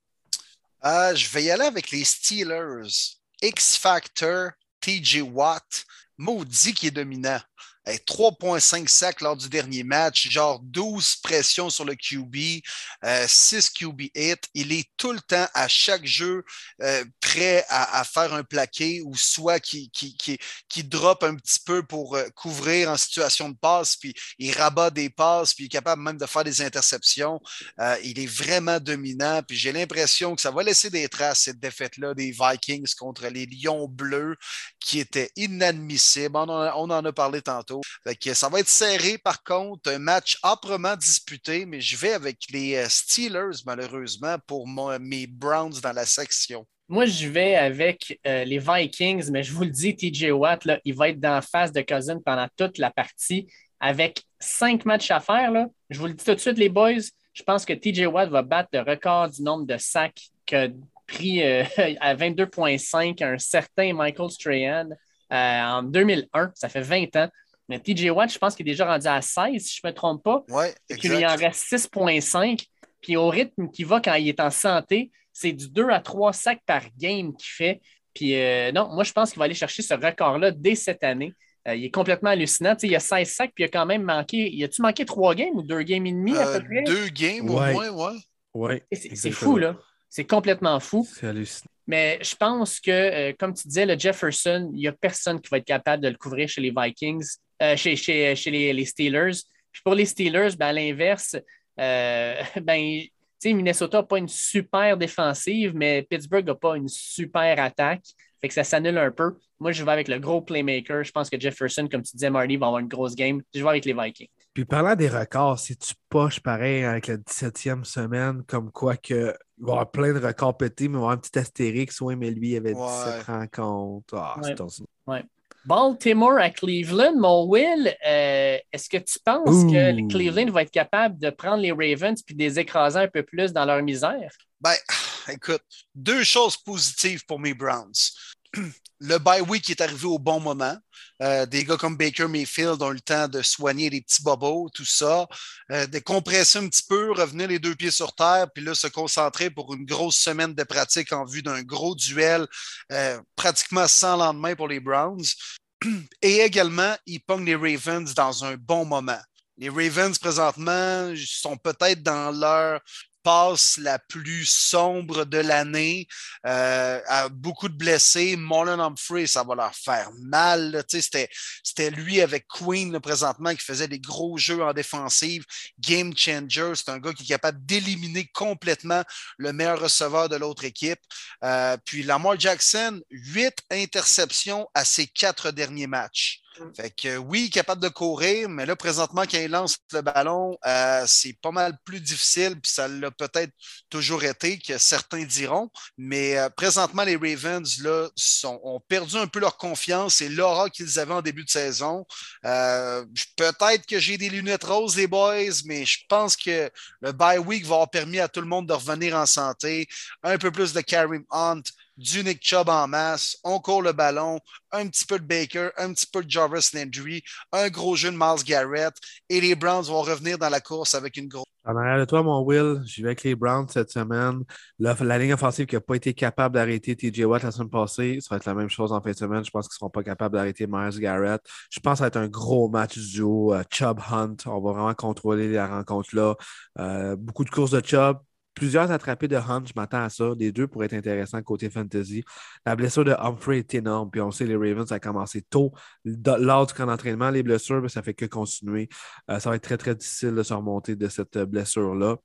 je vais y aller avec les Steelers. X-Factor, TJ Watt, maudit qui est dominant. 3,5 sacs lors du dernier match, genre 12 pressions sur le QB, 6 QB hits. Il est tout le temps à chaque jeu euh, prêt à, faire un plaqué ou soit qui, qui, qui, qui drop un petit peu pour euh, couvrir en situation de passe, puis il rabat des passes, puis il est capable même de faire des interceptions. Euh, il est vraiment dominant, puis j'ai l'impression que ça va laisser des traces, cette défaite-là des Vikings contre les Lions bleus, qui était inadmissible. On on en a parlé tantôt ça va être serré par contre, un match âprement disputé, mais je vais avec les euh, Steelers malheureusement pour mes Browns dans la section. Moi, je vais avec euh, les Vikings, mais je vous le dis, TJ Watt, il va être dans la face de Cousin pendant toute la partie avec cinq matchs à faire. Là. Je vous le dis tout de suite, les boys, je pense que TJ Watt va battre le record du nombre de sacs qu'a pris euh, <laughs> à 22,5 un certain Michael Strahan en 2001. Ça fait 20 ans. Mais TJ Watt, je pense qu'il est déjà rendu à 16, si je ne me trompe pas. Oui, Puis il en reste 6,5. Puis au rythme qu'il va quand il est en santé, c'est du 2 à 3 sacs par game qu'il fait. Puis euh, non, moi, je pense qu'il va aller chercher ce record-là dès cette année. Euh, il est complètement hallucinant. il y a 16 sacs, puis il a quand même manqué. Y a-tu manqué 3 games ou 2 games et demi à peu euh, près? 2 games au moins, ouais. ouais c'est fou, là. C'est complètement fou. C'est hallucinant. Mais je pense que, comme tu disais, le Jefferson, il n'y a personne qui va être capable de le couvrir chez les Vikings. Euh, chez, les, Steelers. Puis pour les Steelers, ben, à l'inverse, euh, <laughs> ben, Minnesota n'a pas une super défensive, mais Pittsburgh n'a pas une super attaque. Fait que ça s'annule un peu. Moi, je vais avec le gros playmaker. Je pense que Jefferson, comme tu disais, Marty, va avoir une grosse game. Je vais avec les Vikings. Puis parlant des records, si tu poches pareil avec la 17e semaine, comme quoi que il va y avoir plein de records pétés, mais il va y avoir un petit astérix, oui, mais lui, il avait 17 rencontres. Ah, ouais. Baltimore à Cleveland, mon Will, euh, est-ce que tu penses que Cleveland va être capable de prendre les Ravens puis de les écraser un peu plus dans leur misère? Ben, écoute, deux choses positives pour mes Browns. Le bye week est arrivé au bon moment. Euh, des gars comme Baker Mayfield ont eu le temps de soigner les petits bobos, tout ça, euh, de compresser un petit peu, revenir les deux pieds sur terre, puis là, se concentrer pour une grosse semaine de pratique en vue d'un gros duel euh, pratiquement sans lendemain pour les Browns. <clears throat> Et également, ils pognent les Ravens dans un bon moment. Les Ravens, présentement, sont peut-être dans leur passe la plus sombre de l'année, euh, beaucoup de blessés. Marlon Humphrey, ça va leur faire mal. C'était, lui avec Queen présentement qui faisait des gros jeux en défensive. Game changer, c'est un gars qui est capable d'éliminer complètement le meilleur receveur de l'autre équipe. Euh, puis Lamar Jackson, huit interceptions à ses quatre derniers matchs. Mm. Fait que oui, capable de courir, mais là, présentement, quand il lance le ballon, euh, c'est pas mal plus difficile, puis ça l'a peut-être toujours été, que certains diront. Mais euh, présentement, les Ravens là, ont perdu un peu leur confiance et l'aura qu'ils avaient en début de saison. Euh, peut-être que j'ai des lunettes roses, les boys, mais je pense que le bye week va avoir permis à tout le monde de revenir en santé. Un peu plus de Karim Hunt, du Nick Chubb en masse, on court le ballon, un petit peu de Baker, un petit peu de Jarvis Landry, un gros jeu de Miles Garrett, et les Browns vont revenir dans la course avec une grosse. En arrière de toi, mon Will, j'y vais avec les Browns cette semaine. La, ligne offensive qui n'a pas été capable d'arrêter TJ Watt la semaine passée, ça va être la même chose en fin de semaine. Je pense qu'ils ne seront pas capables d'arrêter Miles Garrett. Je pense que ça va être un gros match duo. Uh, Chubb Hunt, on va vraiment contrôler la rencontre-là. Euh, beaucoup de courses de Chubb, plusieurs attrapés de Hunt, je m'attends à ça. Les deux pourraient être intéressants côté fantasy. La blessure de Humphrey est énorme. Puis on sait, les Ravens, ça a commencé tôt lors du camp d'entraînement. Les blessures, ben, ça fait que continuer. Euh, ça va être très, très difficile de se remonter de cette blessure-là.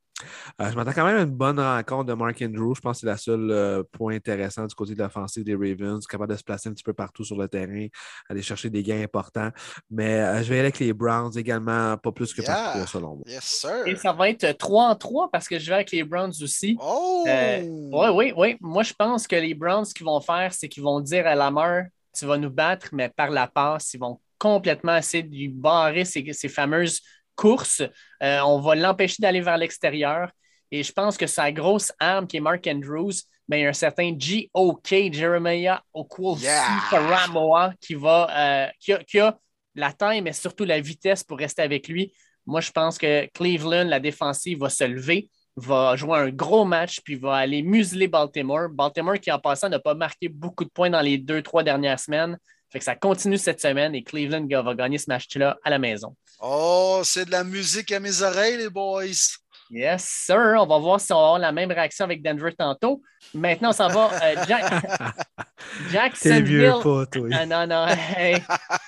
Euh, je m'attends quand même à une bonne rencontre de Mark Andrews. Je pense que c'est la seule euh, point intéressant du côté de l'offensive des Ravens, capable de se placer un petit peu partout sur le terrain, aller chercher des gains importants. Mais euh, je vais aller avec les Browns également, pas plus que yeah. partout, selon moi. Yes, sir. Et ça va être 3 en 3 parce que je vais avec les Browns aussi. Oh! oui, oui, oui. Moi, je pense que les Browns, ce qu'ils vont faire, c'est qu'ils vont dire à Lamar, tu vas nous battre, mais par la passe, ils vont complètement essayer de lui barrer ces, ces fameuses course. Euh, on va l'empêcher d'aller vers l'extérieur. Et je pense que sa grosse arme, qui est Mark Andrews, mais ben, il y a un certain G.O.K., Jeremiah Okwulsi yeah. qui, va, euh, qui, a, la taille, mais surtout la vitesse pour rester avec lui. Moi, je pense que Cleveland, la défensive, va se lever, va jouer un gros match, puis va aller museler Baltimore. Baltimore, qui en passant n'a pas marqué beaucoup de points dans les deux, trois dernières semaines. Fait que ça continue cette semaine et Cleveland va gagner ce match-là à la maison. Oh, c'est de la musique à mes oreilles, les boys. Yes, sir. On va voir si on va avoir la même réaction avec Denver tantôt. Maintenant, on s'en va. Euh, Jack... <laughs> Jacksonville. Pas, toi. Ah, non, non.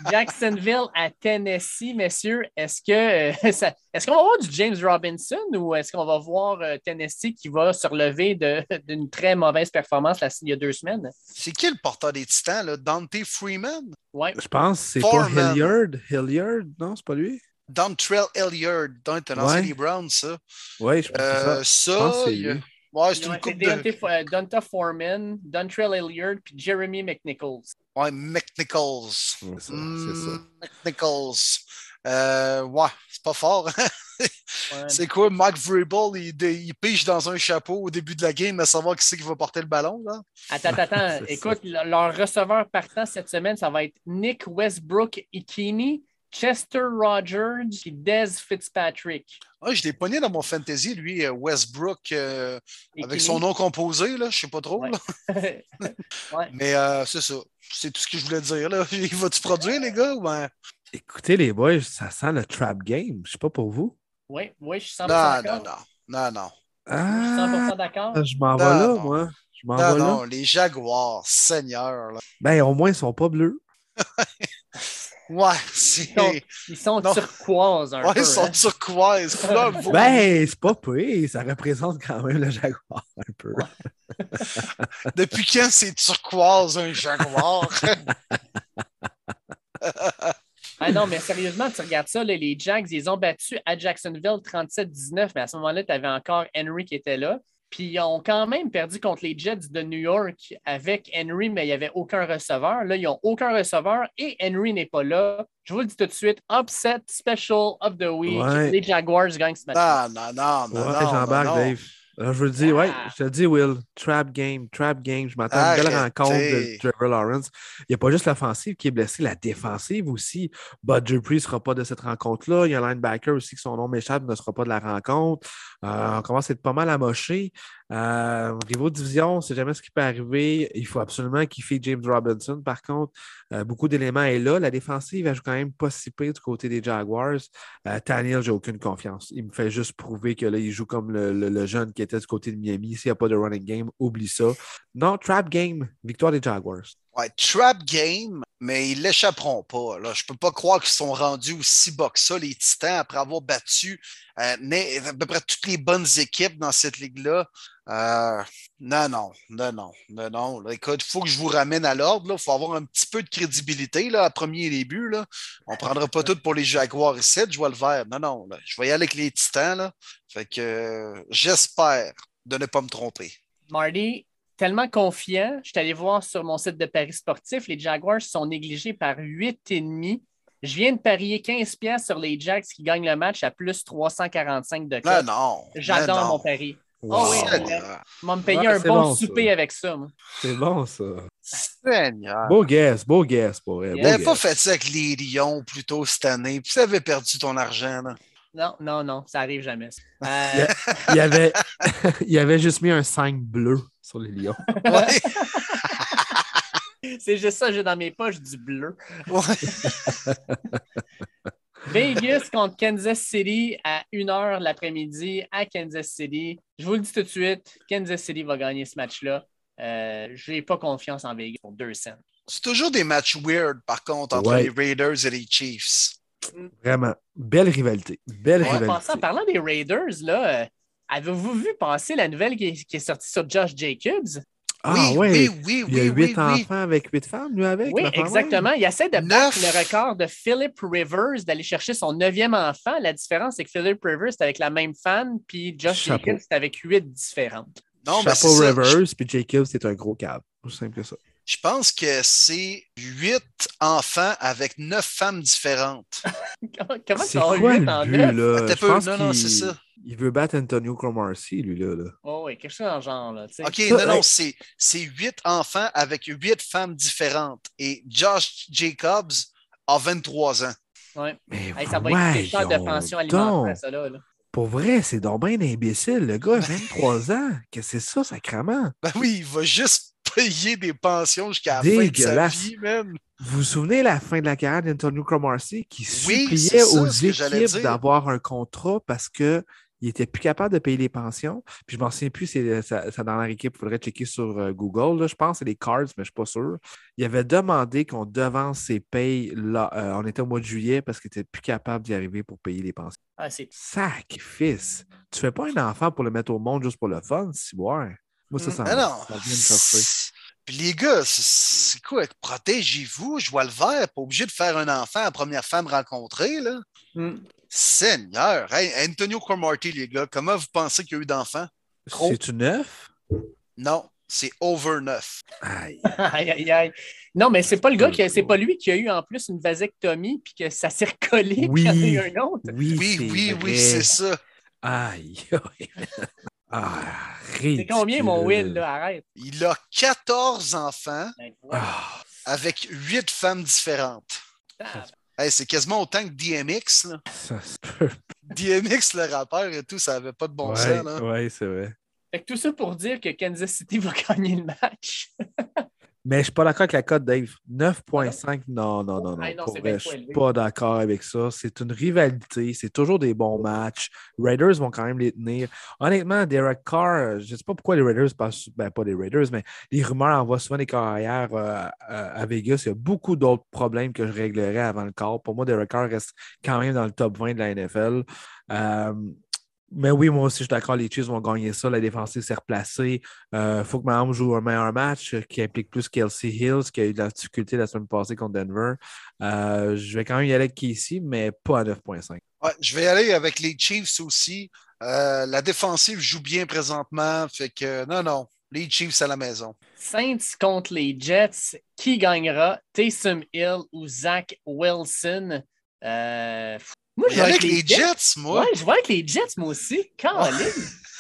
Jacksonville à Tennessee, messieurs. Est-ce que euh, <laughs> est-ce qu'on va voir du James Robinson ou est-ce qu'on va voir euh, Tennessee qui va se relever <laughs> d'une très mauvaise performance là, il y a deux semaines? C'est qui le porteur des titans, là? Dante Freeman? Ouais. Je pense que c'est pas Hilliard. Hilliard, non, c'est pas lui? Dontrell Hilliard, dont un ancien des Browns, ça. Oui, je pense euh, ça. Ça, c'est Ouais, c'est une coupe de... Donta Foreman, Dontrell Hilliard, puis Jeremy McNichols. Ouais, McNichols. C'est ça. Mm, McNichols. Euh, ouais, c'est pas fort. <laughs> Hein? C'est quoi, Mike Vrabel, il, il, pige dans un chapeau au début de la game à savoir qui c'est qui va porter le ballon, là? Attends, attends, <laughs> écoute, leur receveur partant cette semaine, ça va être Nick Westbrook Ikini, Chester Rogers et Des Fitzpatrick. Ah, je l'ai pogné dans mon fantasy, lui, euh, Westbrook, euh, avec son nom composé, là, je ne sais pas trop. <laughs> Mais euh, c'est ça. C'est tout ce que je voulais dire. Là. <laughs> Il va-tu produire, les gars? Ben? Écoutez, les boys, ça sent le trap game. Je ne sais pas pour vous. Oui, oui, je suis 100% d'accord. Non, non, non, non. je suis 100% d'accord. Je m'en vais là, moi. Je m'en vais non, là. les Jaguars, Seigneur. Là. Ben, au moins, ils ne sont pas bleus. <laughs> Ouais, c'est. Ils sont, turquoises un ouais, peu. ils sont hein? turquoises. <laughs> ben, c'est pas pire. Ça représente quand même le jaguar un peu. <laughs> Depuis quand c'est turquoise un jaguar? <laughs> ah non, mais sérieusement, tu regardes ça, les Jags, ils ont battu à Jacksonville 37-19, mais à ce moment-là, tu avais encore Henry qui était là. Puis ils ont quand même perdu contre les Jets de New York avec Henry, mais il n'y avait aucun receveur. Là, ils n'ont aucun receveur et Henry n'est pas là. Je vous le dis tout de suite, upset special of the week. Les Jaguars gagnent ce match. Non, non, non, non. Ouais, J'embarque, Dave. Alors, je veux dire, ouais, ah. je te dis, Will, trap game, trap game. Je m'attends à une belle rencontre de Trevor Lawrence. Il n'y a pas juste l'offensive qui est blessée, la défensive aussi. Bud Dupree ne sera pas de cette rencontre-là. Il y a un linebacker aussi que son nom m'échappe, ne sera pas de la rencontre. Euh, on commence à être pas mal amoché. Euh, au niveau de division, c'est jamais ce qui peut arriver. Il faut absolument fait James Robinson. Par contre, euh, beaucoup d'éléments est là. La défensive, elle joue quand même pas si pire du côté des Jaguars. Euh, Taniel, j'ai aucune confiance. Il me fait juste prouver que là, il joue comme le, jeune qui était du côté de Miami. S'il n'y a pas de running game, oublie ça. Non, trap game, victoire des Jaguars. Ouais, trap game, mais ils l'échapperont pas. Là. Je peux pas croire qu'ils sont rendus aussi bas que ça, les Titans, après avoir battu euh, à peu près toutes les bonnes équipes dans cette ligue-là. Euh, non, non, non, non, non, non. écoute, il faut que je vous ramène à l'ordre. Il faut avoir un petit peu de crédibilité là, à premier début. Là. On ne prendra pas tout pour les Jaguars ici, je vois le vert. Non, non, je vais y aller avec les Titans. Fait que euh, j'espère de ne pas me tromper. Marty, tellement confiant, je suis allé voir sur mon site de Paris sportif, les Jaguars sont négligés par 8,5. Je viens de parier 15 pièces sur les Jags qui gagnent le match à plus 345 de Non, non. J'adore mon pari. Oh oui, on va me payer un bon, souper avec ça. C'est bon, ça. Seigneur. Beau guess, beau guess pour elle. Tu n'avais pas fait ça avec les Lions plus tôt cette année, puis tu avais perdu ton argent. Là. Non, non, non, ça arrive jamais. <laughs> Euh... Il, y avait, <laughs> il avait juste mis un 5 bleu sur les Lions. Ouais. <laughs> C'est juste ça, j'ai dans mes poches du bleu. Ouais. Vegas contre Kansas City à 1h l'après-midi à Kansas City. Je vous le dis tout de suite, Kansas City va gagner ce match-là. Euh, je n'ai pas confiance en Vegas pour deux cents. C'est toujours des matchs weird, par contre, entre les Raiders et les Chiefs. Vraiment. Belle rivalité. Belle rivalité. En parlant des Raiders, là, euh, avez-vous vu passer la nouvelle qui est, sortie sur Josh Jacobs? Ah oui, oui, oui, Il y a huit enfants avec huit femmes, lui, avec. Oui, exactement. Il essaie de battre le record de Philip Rivers d'aller chercher son neuvième enfant. La différence, c'est que Philip Rivers, c'est avec la même femme, puis Josh Jacobs, c'est avec huit différentes. Non, Chapeau Rivers, puis Jacobs, c'est un gros câble. Aussi simple que ça. Je pense que c'est huit enfants avec neuf femmes différentes. <laughs> Comment ça quoi huit en neuf? Là? Je pense non, non, c'est ça. Il veut battre Antonio Cromartie, lui, là. Oh, oui, quelque chose dans le genre. Là, OK, non, non, c'est huit enfants avec huit femmes différentes. Et Josh Jacobs a 23 ans. Oui. Mais ça va être quelque chose de pension alimentaire, ça, là. Pour vrai, c'est donc bien imbécile. Le gars a 23 ans. Qu'est-ce que c'est ça, sacrement? <laughs> Ben oui, il va juste payer des pensions jusqu'à la fin de sa vie, même. Vous vous souvenez la fin de la carrière d'Antonio Cromartie qui suppliait aux équipes d'avoir un contrat parce que il n'était plus capable de payer les pensions. Puis je m'en souviens plus, c'est sa, dernière équipe. Il faudrait checker sur euh, Google. Là, je pense c'est les Cards, mais je ne suis pas sûr. Il avait demandé qu'on devance ses payes. Là, euh, on était au mois de juillet parce qu'il n'était plus capable d'y arriver pour payer les pensions. Ah, c'est... Sacrifice. Tu fais pas un enfant pour le mettre au monde juste pour le fun, si ouais. Moi, ça, ça, mm. non. Puis les gars, c'est quoi? Protégez-vous, je vois le vert, pas obligé de faire un enfant à première femme rencontrée, là. Mm. Seigneur! Antonio Cromartie, les gars, comment vous pensez qu'il y a eu d'enfants? C'est-tu neuf? Non, c'est over neuf. <laughs> Aïe. aïe, aïe, Non, mais c'est pas le gars qui c'est pas lui qui a eu en plus une vasectomie puis que ça s'est recollé oui. qu'il y en a eu un autre. Oui, oui, oui, oui, c'est ça. Aïe. <laughs> Ah, c'est combien mon Will, là? Arrête. Il a 14 enfants ben, ah. avec 8 femmes différentes. c'est quasiment autant que DMX. Là. Ça se peut. DMX, le rappeur et tout, ça n'avait pas de bon sens. Oui, c'est vrai. Fait tout ça pour dire que Kansas City va <laughs> gagner le match. Mais je ne suis pas d'accord avec la cote, Dave. 9,5, non, non, non, non. je ne suis pas d'accord avec ça. C'est une rivalité. C'est toujours des bons matchs. Raiders vont quand même les tenir. Honnêtement, Derek Carr, je ne sais pas pourquoi les Raiders passent, ben pas les Raiders, mais les rumeurs envoient souvent des carrières euh, à Vegas. Il y a beaucoup d'autres problèmes que je réglerais avant le corps. Pour moi, Derek Carr reste quand même dans le top 20 de la NFL. Euh, mais oui, moi aussi, je suis d'accord, les Chiefs vont gagner ça. La défensive s'est replacée. Il euh, faut que Mahomes joue un meilleur match euh, qui implique plus Kelsey Hills, qui a eu de la difficulté la semaine passée contre Denver. Euh, je vais quand même y aller avec Casey, mais pas à 9,5. Ouais, je vais y aller avec les Chiefs aussi. la défensive joue bien présentement. Fait que non, non. Les Chiefs à la maison. Saints contre les Jets. Qui gagnera? Taysom Hill ou Zach Wilson? Je vois avec, les Jets, moi. Ouais, je vois avec les Jets, moi aussi. Caroline.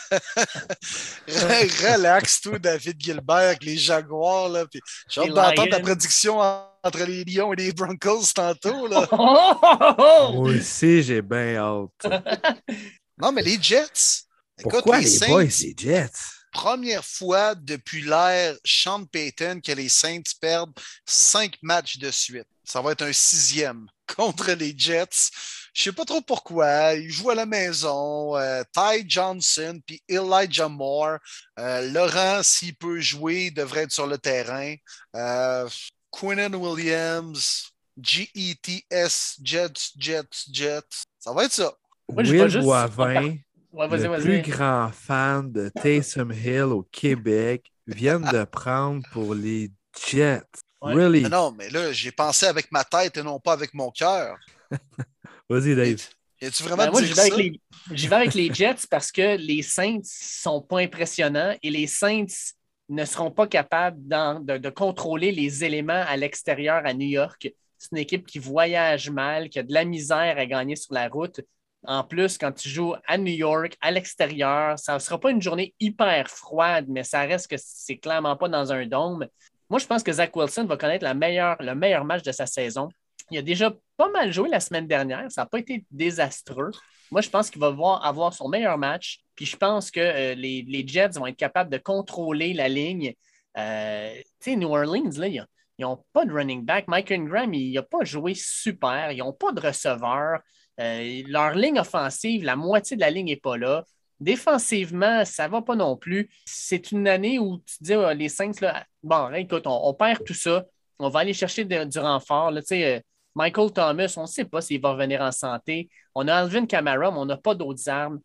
<laughs> Relax, tout, David Gilbert avec les Jaguars. Là, puis j'ai hâte d'entendre ta prédiction entre les Lions et les Broncos tantôt. Là. <laughs> moi aussi, j'ai bien hâte. <laughs> non, mais les Jets. Pourquoi les, boys, les Jets? Première fois depuis l'ère Sean Payton que les Saints perdent cinq matchs de suite. Ça va être un sixième contre les Jets. Je sais pas trop pourquoi. Il joue à la maison. Euh, Ty Johnson puis Elijah Moore. Euh, Laurent, s'il peut jouer, devrait être sur le terrain. Euh, Quinnen Williams, GETS, Jets, Jets, Jets. Ça va être ça. Will Boivin, le plus grand fan de Taysom Hill au Québec, vient de prendre pour les Jets. Really? non, mais là, j'ai pensé avec ma tête et non pas avec mon cœur. <laughs> Vas-y, Dave. tu vraiment ben, moi, j'y vais, avec les <laughs> Jets parce que les Saints ne sont pas impressionnants et les Saints ne seront pas capables de, contrôler les éléments à l'extérieur à New York. C'est une équipe qui voyage mal, qui a de la misère à gagner sur la route. En plus, quand tu joues à New York, à l'extérieur, ça ne sera pas une journée hyper froide, mais ça reste que c'est clairement pas dans un dôme. Moi, je pense que Zach Wilson va connaître la meilleure, le meilleur match de sa saison. Il a déjà pas mal joué la semaine dernière. Ça n'a pas été désastreux. Moi, je pense qu'il va avoir son meilleur match. Puis je pense que euh, les, Jets vont être capables de contrôler la ligne. Euh, tu sais, New Orleans, là, Ils n'ont pas de running back. Mike Ingram, il n'a pas joué super. Ils n'ont pas de receveur. Euh, leur ligne offensive, la moitié de la ligne n'est pas là. Défensivement, ça ne va pas non plus. C'est une année où tu dis les Saints, là, bon, écoute, on, perd tout ça. On va aller chercher du renfort. Là, euh, Michael Thomas, on ne sait pas s'il va revenir en santé. On a Alvin Kamara, mais on n'a pas d'autres armes.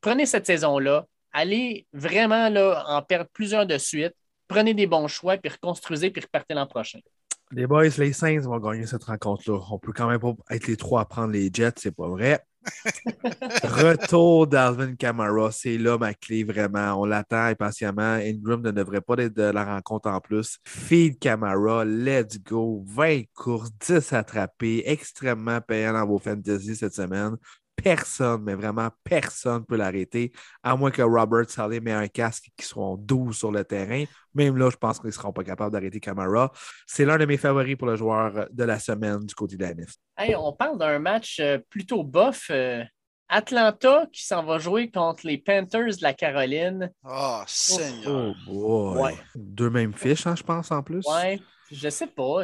Prenez cette saison-là, allez vraiment là, en perdre plusieurs de suite, prenez des bons choix, puis reconstruisez, puis repartez l'an prochain. Les boys, les Saints vont gagner cette rencontre-là. On peut quand même pas être les trois à prendre les Jets, c'est pas vrai. <laughs> Retour d'Alvin Kamara, c'est là ma clé vraiment. On l'attend impatiemment. Ingram ne devrait pas être de la rencontre en plus. Feed Kamara, let's go. 20 courses, 10 attrapés, extrêmement payant dans vos fantasy cette semaine personne, mais vraiment personne ne peut l'arrêter, à moins que Robert Saleh met un casque qui seront 12 sur le terrain. Même là, je pense qu'ils ne seront pas capables d'arrêter Camara. C'est l'un de mes favoris pour le joueur de la semaine du côté d'Anif. Hey, on parle d'un match euh, plutôt bof. Euh, Atlanta qui s'en va jouer contre les Panthers de la Caroline. Oh, Seigneur. Oh, Deux mêmes fiches, hein, je pense, en plus. Ouais, je sais pas.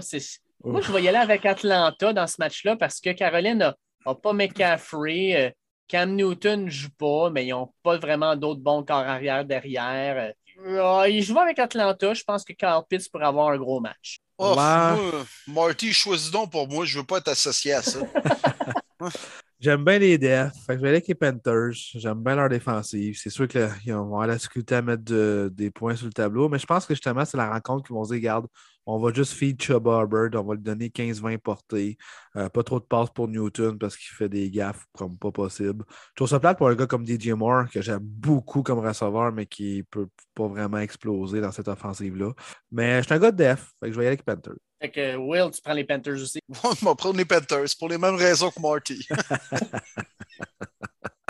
Moi, je vais y aller avec Atlanta dans ce match-là parce que Caroline a n'a pas McCaffrey. Euh, Cam Newton ne joue pas, mais ils n'ont pas vraiment d'autres bons corps arrière derrière. Euh, ils jouent avec Atlanta. Je pense que Carl Pitts pourrait avoir un gros match. Oh, moi, Marty, choisis donc pour moi. Je ne veux pas être associé à ça. <laughs> J'aime bien les defs. je vais aller avec les Panthers. J'aime bien leur défensive. C'est sûr qu'ils vont avoir la difficulté à mettre des points sur le tableau, mais je pense que justement, c'est la rencontre qu'ils vont se dire regarde, on va juste feed Chubb Hubbard, on va lui donner 15-20 portées. Euh, pas trop de passes pour Newton parce qu'il fait des gaffes comme pas possible. Je trouve ça plate pour un gars comme DJ Moore, que j'aime beaucoup comme receveur, mais qui peut pas vraiment exploser dans cette offensive-là. Mais je suis un gars de def, fait que je vais y aller avec Panthers. Fait que Will, tu prends les Panthers aussi? <laughs> Moi, je vais prendre les Panthers pour les mêmes raisons que Marty. <laughs>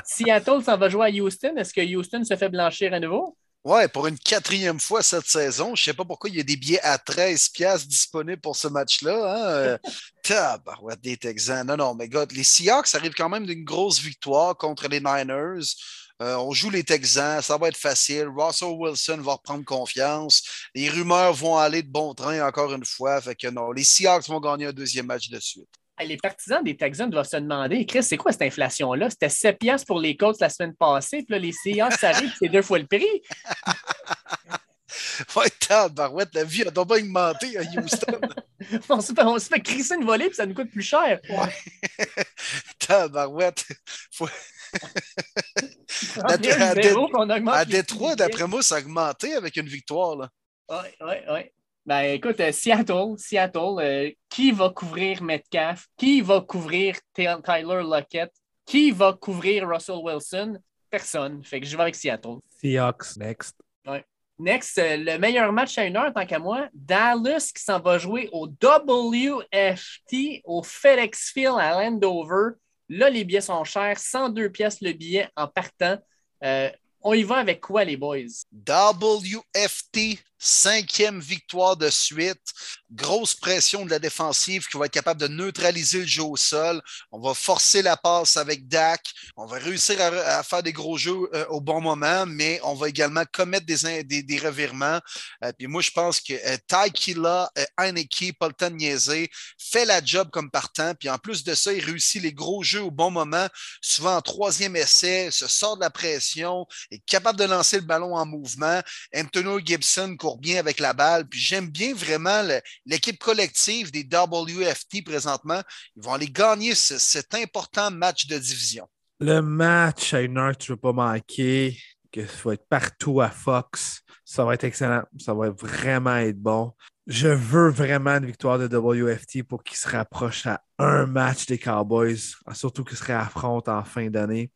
Seattle s'en va jouer à Houston. Est-ce que Houston se fait blanchir à nouveau? Ouais, pour une quatrième fois cette saison. Je ne sais pas pourquoi il y a des billets à 13 piastres disponibles pour ce match-là. Hein? <laughs> Tabarouette des Texans. Non, non, mais God, les Seahawks arrivent quand même d'une grosse victoire contre les Niners. Euh, on joue les Texans, ça va être facile. Russell Wilson va reprendre confiance. Les rumeurs vont aller de bon train encore une fois. Fait que non, les Seahawks vont gagner un deuxième match de suite. Les partisans des Texans doivent se demander, Chris, c'est quoi cette inflation-là? C'était 7 piastres pour les Colts la semaine passée, puis là, les Seahawks arrivent, c'est deux fois le prix. <laughs> ouais, tabarouette, la vie a donc augmenté à Houston. <laughs> on, se fait, on se fait crisser une volée, puis ça nous coûte plus cher. Ouais. <laughs> tabarouette. Faut... à, Détroit, d'après moi, ça a augmenté avec une victoire. Oui, oui, oui. Ben écoute, euh, Seattle, Seattle, euh, qui va couvrir Metcalf? Qui va couvrir Tyler Lockett? Qui va couvrir Russell Wilson? Personne. Fait que je vais avec Seattle. Seahawks, next. Ouais. Next, euh, le meilleur match à une heure, tant qu'à moi, Dallas qui s'en va jouer au WFT au FedEx Field à Landover. Là, les billets sont chers, 102 pièces le billet en partant. on y va avec quoi, les boys? WFT Cinquième victoire de suite. Grosse pression de la défensive qui va être capable de neutraliser le jeu au sol. On va forcer la passe avec Dak. On va réussir à, faire des gros jeux euh, au bon moment, mais on va également commettre des, des, revirements. Euh, puis moi, je pense que euh, Ty Killa, Heineke, niaiser, fait la job comme partant. Puis en plus de ça, il réussit les gros jeux au bon moment, souvent en troisième essai, se sort de la pression, est capable de lancer le ballon en mouvement. Antonio Gibson court bien avec la balle. Puis j'aime bien vraiment l'équipe collective des WFT présentement. Ils vont aller gagner cet important match de division. Le match à une heure que tu ne veux pas manquer, que ça va être partout à Fox. Ça va être excellent. Ça va vraiment être bon. Je veux vraiment une victoire de WFT pour qu'ils se rapprochent à un match des Cowboys, surtout qu'ils se réaffrontent en fin d'année.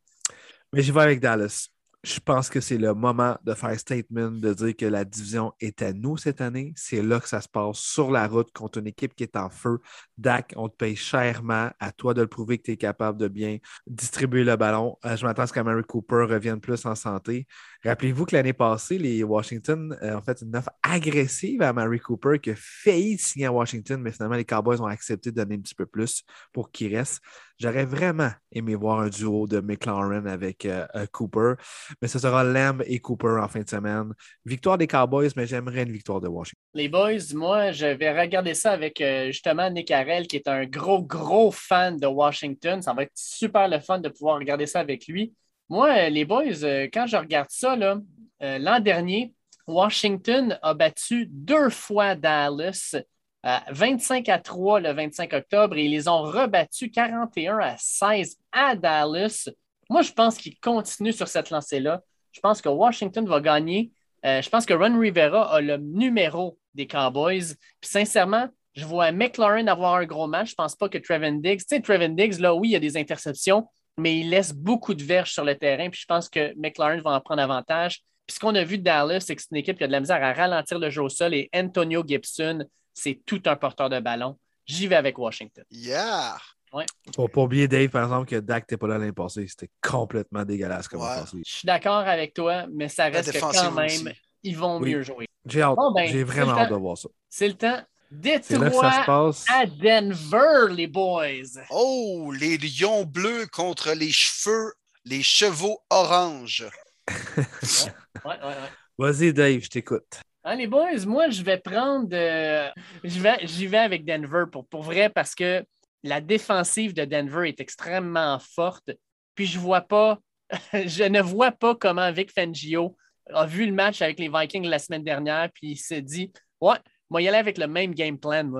Mais je vais avec Dallas je pense que c'est le moment de faire statement, de dire que la division est à nous cette année. C'est là que ça se passe sur la route contre une équipe qui est en feu. Dak, on te paye chèrement. À toi de le prouver que tu es capable de bien distribuer le ballon. Euh, je m'attends à ce que Mary Cooper revienne plus en santé. Rappelez-vous que l'année passée, les Washington euh, ont fait une offre agressive à Mary Cooper qui a failli signer à Washington, mais finalement, les Cowboys ont accepté de donner un petit peu plus pour qu'il reste. J'aurais vraiment aimé voir un duo de McLaren avec euh, euh, Cooper, mais ce sera Lamb et Cooper en fin de semaine. Victoire des Cowboys, mais j'aimerais une victoire de Washington. Les boys, moi, je vais regarder ça avec justement Nick Harrell, qui est un gros, gros fan de Washington. Ça va être super le fun de pouvoir regarder ça avec lui. Moi, les boys, quand je regarde ça, l'an dernier, Washington a battu deux fois Dallas, 25 à 3 le 25 octobre, et ils les ont rebattus 41 à 16 à Dallas. Moi, je pense qu'ils continuent sur cette lancée-là. Je pense que Washington va gagner. Euh, je pense que Ron Rivera a le numéro des Cowboys. Puis sincèrement, je vois McLaren avoir un gros match. Je ne pense pas que Trevin Diggs, tu sais, Trevin Diggs, là, oui, il y a des interceptions, mais il laisse beaucoup de verges sur le terrain. Puis je pense que McLaren va en prendre avantage. Puis ce qu'on a vu de Dallas, c'est que c'est une équipe qui a de la misère à ralentir le jeu au sol et Antonio Gibson, c'est tout un porteur de ballon. J'y vais avec Washington. Yeah! Ouais. Faut pas oublier, Dave, par exemple, que Dak n'était pas là l'année passée. C'était complètement dégueulasse comme ouais. Je suis d'accord avec toi, mais ça reste que quand même, ils vont mieux jouer. J'ai ben, vraiment hâte de voir ça. C'est le temps. Détroit à Denver, les boys. Oh, les lions bleus contre les cheveux, les chevaux oranges. <laughs> Vas-y, Dave, je t'écoute. Les boys, moi, je vais prendre. Euh, j'y vais, vais avec Denver pour, pour vrai parce que la défensive de Denver est extrêmement forte. Puis je vois pas, <laughs> je ne vois pas comment Vic Fangio a vu le match avec les Vikings la semaine dernière, puis il s'est dit Ouais, moi, y aller avec le même game plan.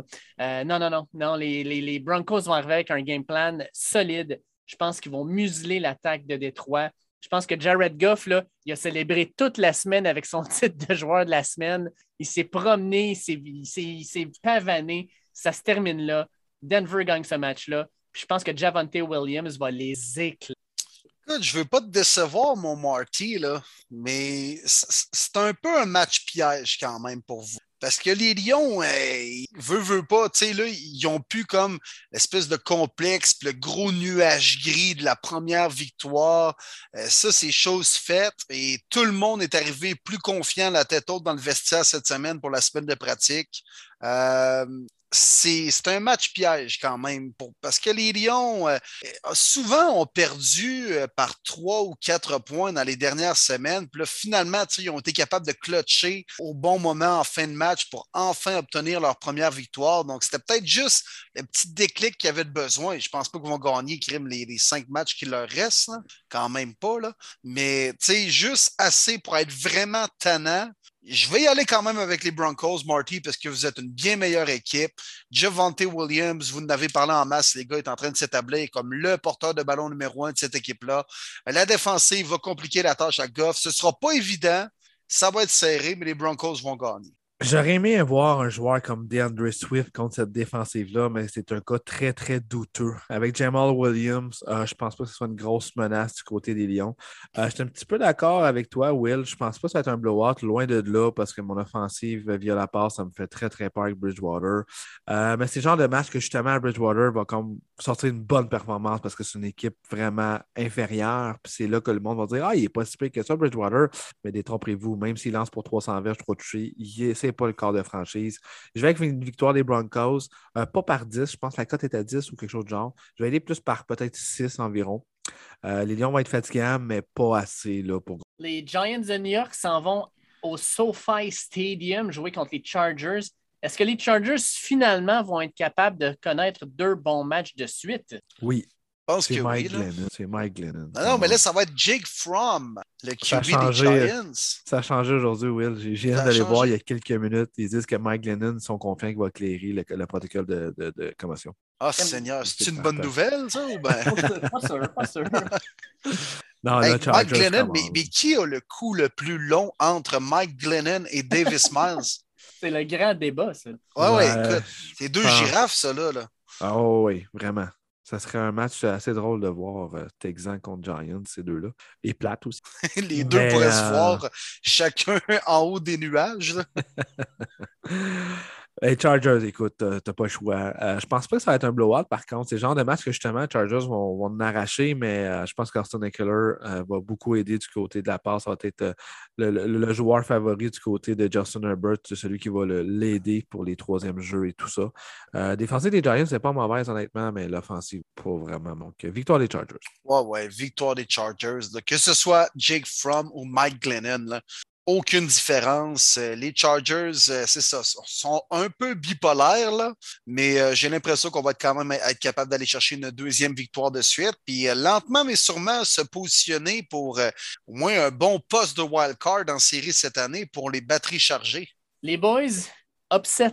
Euh, non, non, non, non. Les, les, les, Broncos vont arriver avec un game plan solide. Je pense qu'ils vont museler l'attaque de Détroit. Je pense que Jared Goff, là, il a célébré toute la semaine avec son <laughs> titre de joueur de la semaine. Il s'est promené, il s'est pavané. Ça se termine là. Denver gagne ce match-là. Je pense que Javante Williams va les éclater. je ne veux pas te décevoir, mon Marty, là, mais c'est un peu un match piège quand même pour vous. Parce que les Lions, euh, veut, veut pas, tu sais, là, ils ont pu comme l'espèce de complexe, le gros nuage gris de la première victoire. Euh, ça, c'est chose faite et tout le monde est arrivé plus confiant la tête haute dans le vestiaire cette semaine pour la semaine de pratique. Euh, c'est un match piège quand même, pour, parce que les Lions, euh, souvent, ont perdu euh, par trois ou quatre points dans les dernières semaines. Puis là, finalement, ils ont été capables de clutcher au bon moment en fin de match pour enfin obtenir leur première victoire. Donc, c'était peut-être juste le petit déclic qu'ils avaient besoin. Je pense pas qu'ils vont gagner les, les, cinq matchs qui leur restent, quand même pas. Là. Mais, juste assez pour être vraiment tannant je vais y aller quand même avec les Broncos, Marty, parce que vous êtes une bien meilleure équipe. Javante Williams, vous en avez parlé en masse, les gars, est en train de s'établir comme le porteur de ballon numéro un de cette équipe-là. La défensive va compliquer la tâche à Goff. Ce ne sera pas évident. Ça va être serré, mais les Broncos vont gagner. J'aurais aimé voir un joueur comme DeAndre Swift contre cette défensive-là, mais c'est un cas très, très douteux. Avec Jamal Williams, euh, je pense pas que ce soit une grosse menace du côté des Lions. Euh, je suis un petit peu d'accord avec toi, Will. Je ne pense pas que ça va être un blowout, loin de là, parce que mon offensive via la passe, ça me fait très, très peur avec Bridgewater. Euh, mais c'est le genre de match que justement Bridgewater va comme sortir une bonne performance parce que c'est une équipe vraiment inférieure. C'est là que le monde va dire Ah, il n'est pas si pire que ça, Bridgewater. Mais détrompez-vous, même s'il lance pour 300 verges, 3 touchés, pas le corps de franchise. Je vais avec une victoire des Broncos, euh, pas par 10, je pense que la cote est à 10 ou quelque chose de genre. Je vais aller plus par peut-être 6 environ. Euh, les Lions vont être fatigants, mais pas assez là, pour. Les Giants de New York s'en vont au SoFi Stadium jouer contre les Chargers. Est-ce que les Chargers finalement vont être capables de connaître deux bons matchs de suite? Oui, c'est Mike Glennon. C'est Mike Glennon. Non, non, mais là, ça va être Jake Fromm, le QB des Giants. Ça a changé aujourd'hui, Will. J'ai hâte d'aller voir il y a quelques minutes. Ils disent que Mike Glennon sont confiants qu'il va éclairer le, protocole de, de, de, commotion. Ah, Seigneur, c'est une bonne nouvelle, ça? Ou ben... pas sûr, pas sûr. <laughs> Non, hey, Mike Glennon, mais, mais, qui a le coup le plus long entre Mike Glennon et Davis <laughs> Miles? c'est le grand débat, ça. Ouais, ouais, écoute. C'est deux girafes, ça, là. là. Ah, oh, oui, vraiment. Ça serait un match assez drôle de voir euh, Texan contre Giants, ces deux-là. Et plate aussi. <laughs> Les deux pourraient se euh, voir chacun en haut des nuages. <laughs> Les Chargers, écoute, t'as pas le choix. Euh, je pense pas que ça va être un blowout, par contre. C'est le genre de match que justement, Chargers vont, vont en arracher, mais euh, je pense qu'Austin Eckler euh, va beaucoup aider du côté de la passe. Ça va être le, joueur favori du côté de Justin Herbert, celui qui va l'aider pour les troisièmes jeux et tout ça. défensive des Giants, c'est pas mauvaise, honnêtement, mais l'offensive, pas vraiment. Donc, victoire des Chargers. Ouais, ouais, victoire des Chargers. Que ce soit Jake Fromm ou Mike Glennon, là, aucune différence. Euh, les Chargers, euh, c'est ça, sont un peu bipolaires, là, mais euh, j'ai l'impression qu'on va quand même être capable d'aller chercher une deuxième victoire de suite. Puis lentement, mais sûrement se positionner pour au moins un bon poste de wild card en série cette année pour les batteries chargées. Les boys, upset.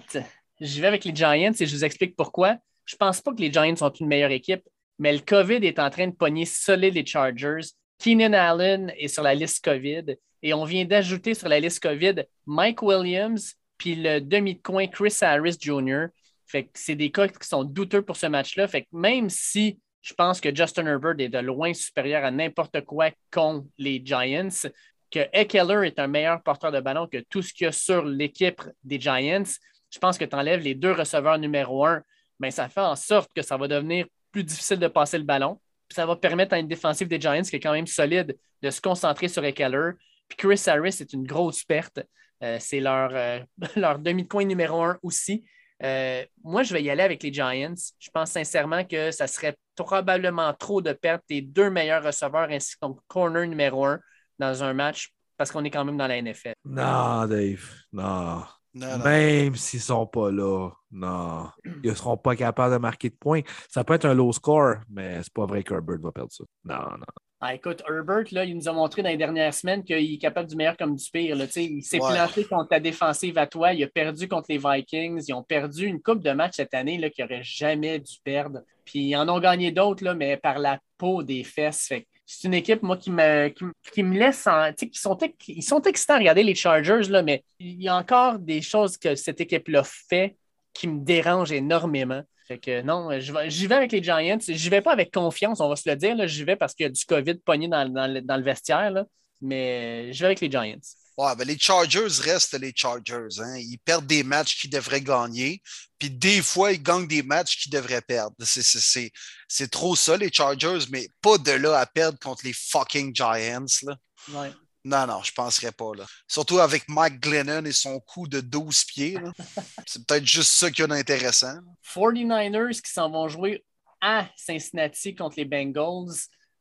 J'y vais avec les Giants et je vous explique pourquoi. Je pense pas que les Giants sont une meilleure équipe, mais le COVID est en train de pogner solide les Chargers. Keenan Allen est sur la liste COVID. Et on vient d'ajouter sur la liste COVID Mike Williams puis le demi de coin Chris Harris Jr. Fait que c'est des cas qui sont douteux pour ce match-là. Fait que même si je pense que Justin Herbert est de loin supérieur à n'importe quoi contre les Giants, que Eckler est un meilleur porteur de ballon que tout ce qu'il y a sur l'équipe des Giants, je pense que tu enlèves les deux receveurs numéro un, ben, ça fait en sorte que ça va devenir plus difficile de passer le ballon. ça va permettre à une défensive des Giants qui est quand même solide de se concentrer sur Eckler puis Chris Harris est une grosse perte. Euh, c'est leur, euh, <laughs> leur demi de coin numéro un aussi. Euh, moi, je vais y aller avec les Giants. Je pense sincèrement que ça serait probablement trop de perdre tes deux meilleurs receveurs ainsi que ton corner numéro un dans un match parce qu'on est quand même dans la NFL. Non, Dave. Non. Même s'ils ne sont pas là, non. Ils ne seront pas capables de marquer de points. Ça peut être un low score, mais c'est pas vrai qu'Herbert va perdre ça. Non, non. Ah, écoute, Herbert, là, il nous a montré dans les dernières semaines qu'il est capable du meilleur comme du pire. Là. Il s'est planté contre ta défensive à toi. Il a perdu contre les Vikings. Ils ont perdu une coupe de matchs cette année qu'ils n'auraient jamais dû perdre. Puis ils en ont gagné d'autres, mais par la peau des fesses. c'est une équipe, moi, qui me, qui, me laisse en. Qui sont, ils sont excitants à regarder les Chargers, là, mais il y a encore des choses que cette équipe-là fait qui me dérangent énormément. Fait que non, j'y vais avec les Giants. J'y vais pas avec confiance, on va se le dire. J'y vais parce qu'il y a du COVID pogné dans, le, vestiaire. Là. Mais je vais avec les Giants. Ouais, ben les Chargers restent les Chargers. Hein. Ils perdent des matchs qu'ils devraient gagner. Puis des fois, ils gagnent des matchs qu'ils devraient perdre. C'est trop ça, les Chargers, mais pas de là à perdre contre les fucking Giants. Là. Ouais. Non, non, je ne penserais pas. Là. Surtout avec Mike Glennon et son coup de 12 pieds. <laughs> C'est peut-être juste ça qui est intéressant. 49ers qui s'en vont jouer à Cincinnati contre les Bengals.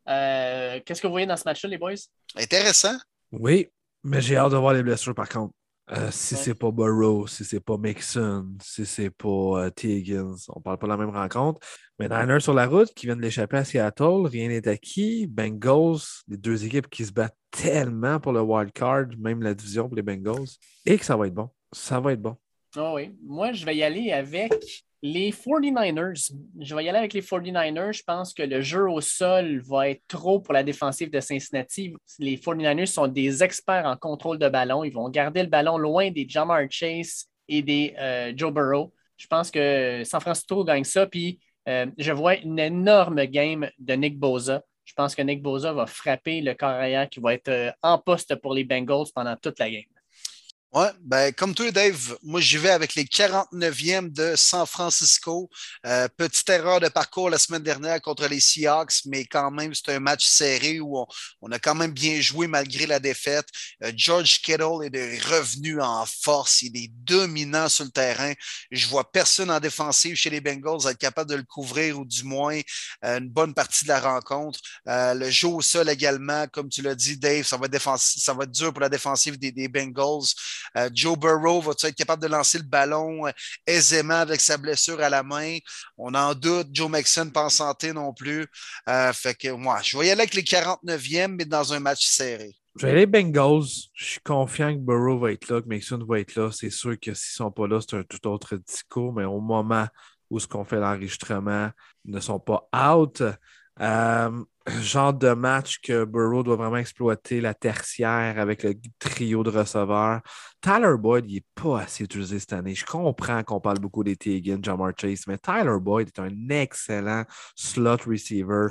Euh, qu'est-ce que vous voyez dans ce match-là, les boys? Intéressant. Oui, mais j'ai hâte de voir les blessures par contre. Euh, si c'est pas Burrow, si c'est pas Mixon, si c'est pas euh, T. Higgins, on parle pas de la même rencontre. Mais Niners sur la route qui viennent d'échapper à Seattle, rien n'est acquis. Bengals, les deux équipes qui se battent tellement pour le wild card, même la division pour les Bengals, et que ça va être bon. Ça va être bon. Oh oui. Moi, je vais y aller avec les 49ers, je vais y aller avec les 49ers. Je pense que le jeu au sol va être trop pour la défensive de Cincinnati. Les 49ers sont des experts en contrôle de ballon. Ils vont garder le ballon loin des Jamar Chase et des euh, Joe Burrow. Je pense que San Francisco gagne ça. Puis euh, je vois une énorme game de Nick Boza. Je pense que Nick Boza va frapper le carrière qui va être euh, en poste pour les Bengals pendant toute la game. Oui, ben, comme toi, Dave, moi, j'y vais avec les 49e de San Francisco. Euh, petite erreur de parcours la semaine dernière contre les Seahawks, mais quand même, c'est un match serré où on, a quand même bien joué malgré la défaite. Euh, George Kittle est revenu en force. Il est dominant sur le terrain. Je vois personne en défensive chez les Bengals être capable de le couvrir ou du moins euh, une bonne partie de la rencontre. le jeu au sol également, comme tu l'as dit, Dave, ça va, être ça va être dur pour la défensive des Bengals. Euh, Joe Burrow va être capable de lancer le ballon euh, aisément avec sa blessure à la main? On en doute. Joe Mixon pas en santé non plus. Euh, fait que moi, je vais y aller avec les 49e, mais dans un match serré. Je vais aller Bengals. Je suis confiant que Burrow va être là, que Mixon va être là. C'est sûr que s'ils ne sont pas là, c'est un tout autre discours, mais au moment où ce qu'on fait l'enregistrement ne sont pas out. Genre de match que Burrow doit vraiment exploiter la tertiaire avec le trio de receveurs. Tyler Boyd, il n'est pas assez utilisé cette année. Je comprends qu'on parle beaucoup des Tegan, Jamar Chase, mais Tyler Boyd est un excellent slot receiver.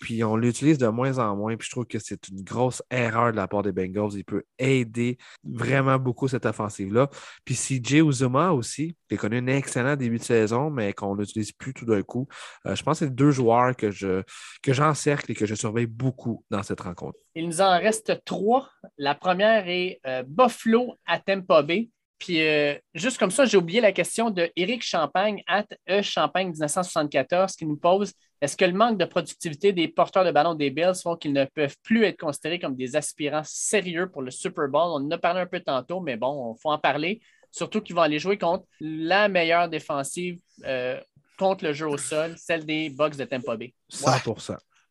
Puis on l'utilise de moins en moins. Puis je trouve que c'est une grosse erreur de la part des Bengals. Il peut aider vraiment beaucoup cette offensive-là. Puis CJ Uzuma aussi, qui a connu un excellent début de saison, mais qu'on n'utilise plus tout d'un coup. Euh, je pense que c'est deux joueurs que je que j'encercle et que je surveille beaucoup dans cette rencontre. Il nous en reste trois. La première est euh, Buffalo à Tampa Bay. Puis euh, juste comme ça, j'ai oublié la question de Éric Champagne, at E Champagne 1974, qui nous pose est-ce que le manque de productivité des porteurs de ballon des Bills font qu'ils ne peuvent plus être considérés comme des aspirants sérieux pour le Super Bowl? On en a parlé un peu tantôt, mais bon, il faut en parler. Surtout qu'ils vont aller jouer contre la meilleure défensive euh, contre le jeu au sol, celle des Bucks de Tampa Bay. 100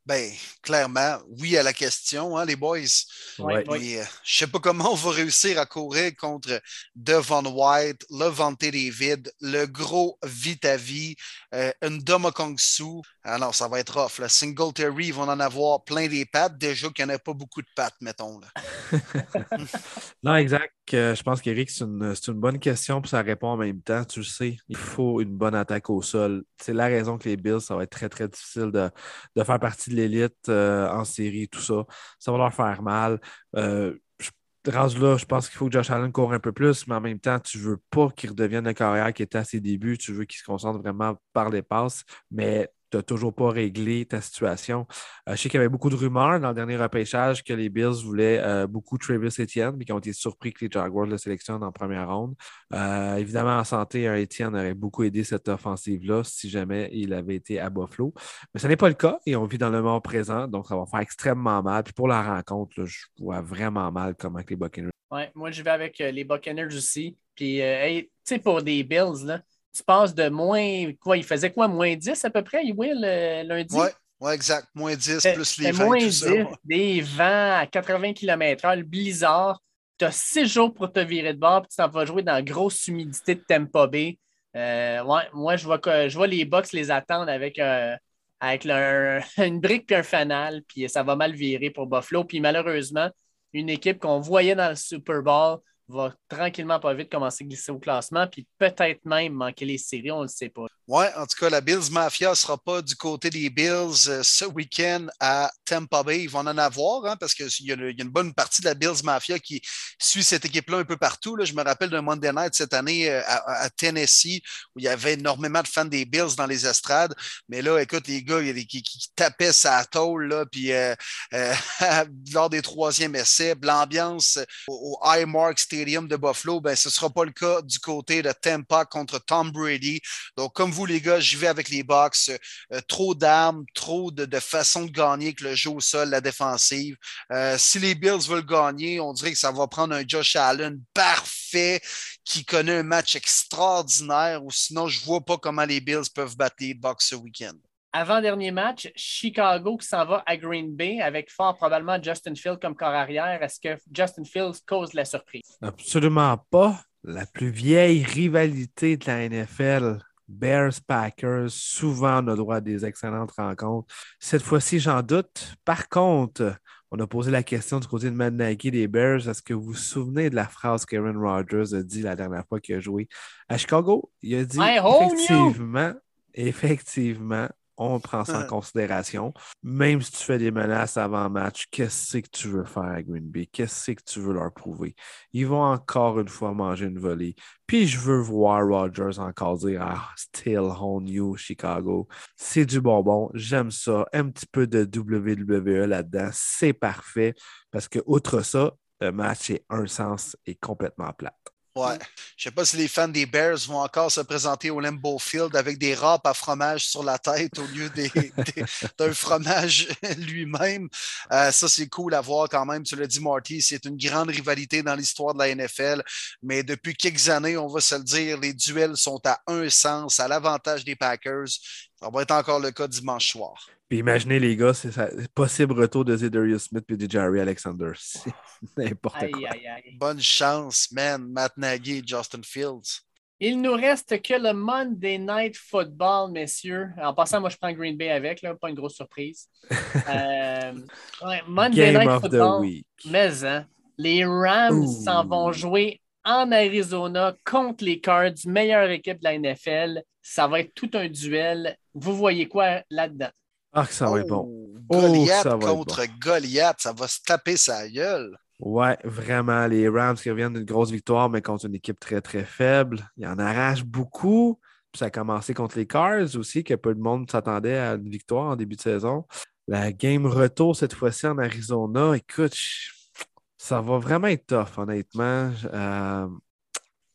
ben, clairement, oui à la question, hein, les boys. Ouais. Euh, je ne sais pas comment on va réussir à courir contre Devon White, Levante David, le gros Vitavi, euh, Ndoma Kong Su. Ah non, ça va être rough. Single Singletary, ils vont en avoir plein des pattes. Déjà qu'il n'y en a pas beaucoup de pattes, mettons. Là. <laughs> non, exact. Je pense qu'Éric, c'est une, une, bonne question, puis ça répond en même temps. Tu le sais, il faut une bonne attaque au sol. C'est la raison que les Bills, ça va être très, très difficile de, de faire partie l'élite euh, en série, tout ça. Ça va leur faire mal. Euh, rendu là, je pense qu'il faut que Josh Allen court un peu plus, mais en même temps, tu veux pas qu'il redevienne la carrière qui était à ses débuts. Tu veux qu'il se concentre vraiment par les passes. Mais tu n'as toujours pas réglé ta situation. Euh, je sais qu'il y avait beaucoup de rumeurs dans le dernier repêchage que les Bills voulaient euh, beaucoup Travis Etienne, mais qui ont été surpris que les Jaguars le sélectionnent en première ronde. Euh, évidemment, en santé, Etienne aurait beaucoup aidé cette offensive-là si jamais il avait été à Buffalo. Mais ce n'est pas le cas et on vit dans le moment présent, donc ça va faire extrêmement mal. Puis pour la rencontre, je vois vraiment mal comment les Buccaneers. Ouais, moi, je vais avec les Buccaneers aussi. Puis, tu sais, pour des Bills, là, tu passes de moins, quoi, il faisait quoi, moins 10 à peu près, Will, lundi? Oui, ouais, exact. Moins 10 plus les vents. Moins 10, des vents à 80 km/h, le blizzard. Tu as six jours pour te virer de bord, puis tu t'en vas jouer dans la grosse humidité de Tampa Bay. Euh, ouais, moi, je vois, que, je vois les Bucks les attendre avec, euh, avec <laughs> une brique puis un fanal, puis ça va mal virer pour Buffalo. Puis malheureusement, une équipe qu'on voyait dans le Super Bowl, va tranquillement pas vite commencer à glisser au classement, puis peut-être même manquer les séries, on ne le sait pas. Oui, en tout cas, la Bills Mafia ne sera pas du côté des Bills euh, ce week-end à Tampa Bay. Ils vont en avoir, hein, parce qu'il y, a une bonne partie de la Bills Mafia qui suit cette équipe-là un peu partout. Là. Je me rappelle d'un Monday Night cette année euh, à, Tennessee où il y avait énormément de fans des Bills dans les estrades. Mais là, écoute, les gars qui, qui, tapaient sa tôle, là, puis euh, <laughs> lors des troisièmes essais, l'ambiance au, au Highmark Stadium de Buffalo, ben, ce ne sera pas le cas du côté de Tampa contre Tom Brady. Donc, comme vous, les gars, j'y vais avec les Bucks. Euh, trop d'armes, trop de, de façons de gagner que le jeu au sol, la défensive. Euh, si les Bills veulent gagner, on dirait que ça va prendre un Josh Allen parfait qui connaît un match extraordinaire ou sinon, je ne vois pas comment les Bills peuvent battre les Bucks ce week-end. Avant-dernier match, Chicago qui s'en va à Green Bay avec fort probablement Justin Fields comme corps arrière. Est-ce que Justin Fields cause la surprise? Absolument pas. La plus vieille rivalité de la NFL Bears, Packers, souvent on a droit à des excellentes rencontres. Cette fois-ci, j'en doute. Par contre, on a posé la question du côté de Matt Nagy des Bears. Est-ce que vous vous souvenez de la phrase qu'Aaron Rodgers a dit la dernière fois qu'il a joué à Chicago? Il a dit effectivement, effectivement, on prend ça en considération. Même si tu fais des menaces avant match, qu'est-ce que tu veux faire à Green Bay? Qu'est-ce que tu veux leur prouver? Ils vont encore une fois manger une volée. Puis je veux voir Rogers encore dire Ah, still on you, Chicago. C'est du bonbon. J'aime ça. Un petit peu de WWE là-dedans. C'est parfait. Parce que, outre ça, le match est un sens et complètement plat. Ouais. Je ne sais pas si les fans des Bears vont encore se présenter au Lambeau Field avec des râpes à fromage sur la tête au lieu <laughs> d'un fromage <laughs> lui-même. Euh, ça, c'est cool à voir quand même. Tu l'as dit, Marty, c'est une grande rivalité dans l'histoire de la NFL. Mais depuis quelques années, on va se le dire, les duels sont à un sens, à l'avantage des Packers. Ça va être encore le cas dimanche soir. Puis imaginez, les gars, c'est possible retour de Zedarius Smith et de Jerry Alexander. <laughs> C'est n'importe quoi. Bonne chance, man, Matt Nagy et Justin Fields. Il nous reste que le Monday Night Football, messieurs. En passant, moi, je prends Green Bay avec, là, pas une grosse surprise. <laughs> Euh, Monday Night Football. Mais hein, les Rams s'en vont jouer en Arizona contre les Cards, meilleure équipe de la NFL. Ça va être tout un duel. Vous voyez quoi là-dedans? Ah, ça va être bon. Oh, Goliath contre Goliath, ça va se taper sa gueule. Ouais, vraiment. Les Rams qui reviennent d'une grosse victoire, mais contre une équipe très, très faible. Ils en arrachent beaucoup. ça a commencé contre les Cards aussi, que peu de monde s'attendait à une victoire en début de saison. La game retour cette fois-ci en Arizona, écoute, ça va vraiment être tough, honnêtement. Euh,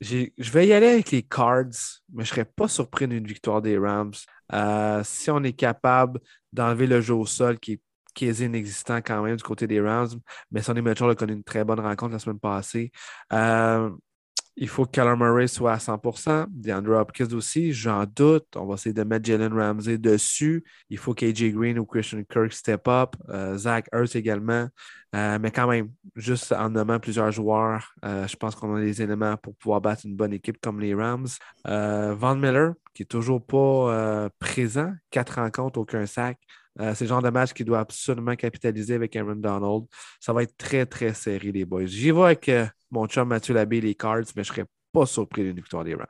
je vais y aller avec les Cards, mais je ne serais pas surpris d'une victoire des Rams. Euh, si on est capable d'enlever le jeu au sol qui est quasi inexistant quand même du côté des Rams, mais Sonny Mitchell a connu une très bonne rencontre la semaine passée. Euh, il faut que Callum Murray soit à 100% DeAndre Hopkins aussi, j'en doute. On va essayer de mettre Jalen Ramsey dessus. Il faut qu'AJ Green ou Christian Kirk step up. Euh, Zach Hurts également. Euh, mais quand même, juste en nommant plusieurs joueurs, euh, je pense qu'on a les éléments pour pouvoir battre une bonne équipe comme les Rams. Van Miller, qui n'est toujours pas présent, quatre rencontres, aucun sac. C'est le genre de match qui doit absolument capitaliser avec Aaron Donald. Ça va être très, très serré, les boys. J'y vais avec mon chum Mathieu Labbé, les Cards, mais je ne serais pas surpris d'une victoire des Rams.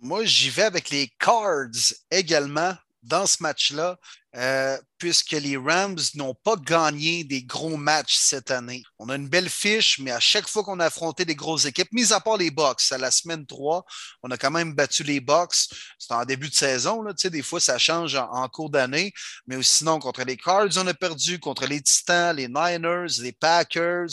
Moi, j'y vais avec les Cards également dans ce match-là. Euh, puisque les Rams n'ont pas gagné des gros matchs cette année. On a une belle fiche, mais à chaque fois qu'on a affronté des grosses équipes, mis à part les Bucks, à la semaine 3, on a quand même battu les Bucks. C'était en début de saison, là, des fois ça change en, cours d'année, mais sinon contre les Cards, on a perdu, contre les Titans, les Niners, les Packers.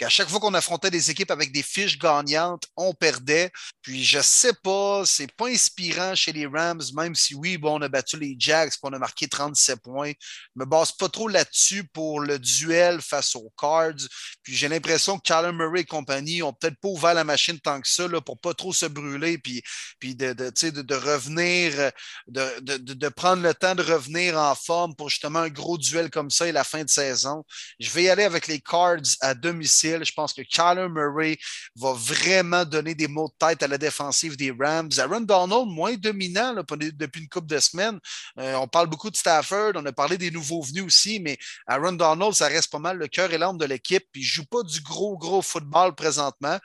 à chaque fois qu'on affrontait des équipes avec des fiches gagnantes, on perdait. Puis je sais pas, c'est pas inspirant chez les Rams, même si oui, bon, on a battu les Jags, on a marqué 37 points. Me base pas trop là-dessus pour le duel face aux Cards. Puis j'ai l'impression que Callum Murray et compagnie ont peut-être pas ouvert la machine tant que ça là, pour pas trop se brûler puis, puis de, de, de, revenir, de, de, prendre le temps de revenir en forme pour justement un gros duel comme ça et la fin de saison. Je vais y aller avec les Cards à domicile. Je pense que Callum Murray va vraiment donner des mots de tête à la défensive des Rams. Aaron Donald, moins dominant depuis une couple de semaines. Euh, on parle beaucoup de Stafford, on a parlé des nouveaux venus aussi, mais Aaron Donald, ça reste pas mal le cœur et l'âme de l'équipe. Puis il joue pas du gros, gros football présentement.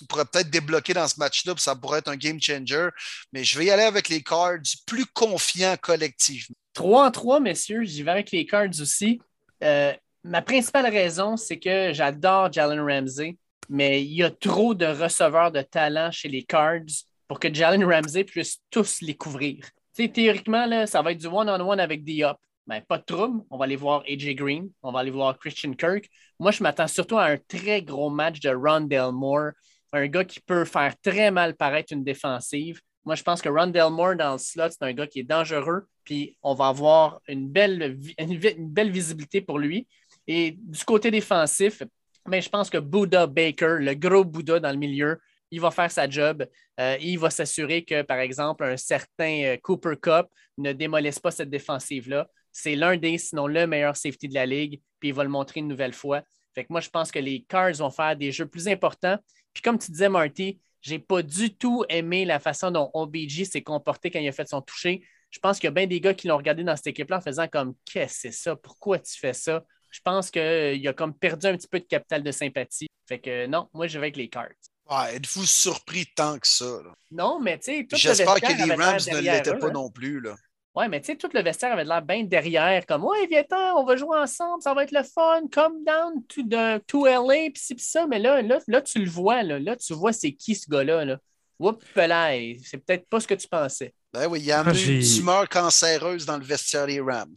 Il pourrait peut-être débloquer dans ce match-là, ça pourrait être un game changer. Mais je vais y aller avec les Cards, plus confiants collectivement. 3 en 3, messieurs, j'y vais avec les Cards aussi. Euh, ma principale raison, c'est que j'adore Jalen Ramsey, mais il y a trop de receveurs de talent chez les Cards pour que Jalen Ramsey puisse tous les couvrir. théoriquement, là, ça va être du one-on-one avec Diop ben, pas de trouble. On va aller voir AJ Green, on va aller voir Christian Kirk. Moi, je m'attends surtout à un très gros match de Rondell Moore, un gars qui peut faire très mal paraître une défensive. Moi, je pense que Rondell Moore dans le slot, c'est un gars qui est dangereux, puis on va avoir une belle, <laughs> visibilité pour lui. Et du côté défensif, ben, je pense que Buddha Baker, le gros Buddha dans le milieu, il va faire sa job. Euh, il va s'assurer que, par exemple, un certain euh, Cooper Cup ne démolisse pas cette défensive-là. C'est l'un des, sinon le meilleur safety de la ligue, puis il va le montrer une nouvelle fois. Fait que moi, je pense que les Cards vont faire des jeux plus importants. Puis comme tu disais, Marty, j'ai pas du tout aimé la façon dont OBG s'est comporté quand il a fait son toucher. Je pense qu'il y a bien des gars qui l'ont regardé dans cette équipe-là en faisant comme Qu'est-ce que c'est ça? Pourquoi tu fais ça? Je pense qu'il a comme perdu un petit peu de capital de sympathie. Fait que non, moi je vais avec les Cards. êtes-vous surpris tant que ça? Non, mais tu sais, J'espère que les Rams ne l'étaient pas non plus. Là. Ouais, mais tu sais, tout le vestiaire avait l'air bien derrière, comme Ouais, viens on va jouer ensemble, ça va être le fun, come down to, the, to LA, pis ci, pis ça. Mais là, là, là, tu le vois, là, là tu vois c'est qui ce gars-là. Là. Oups, c'est peut-être pas ce que tu pensais. Ben oui, il y a une tumeur cancéreuse dans le vestiaire des Rams.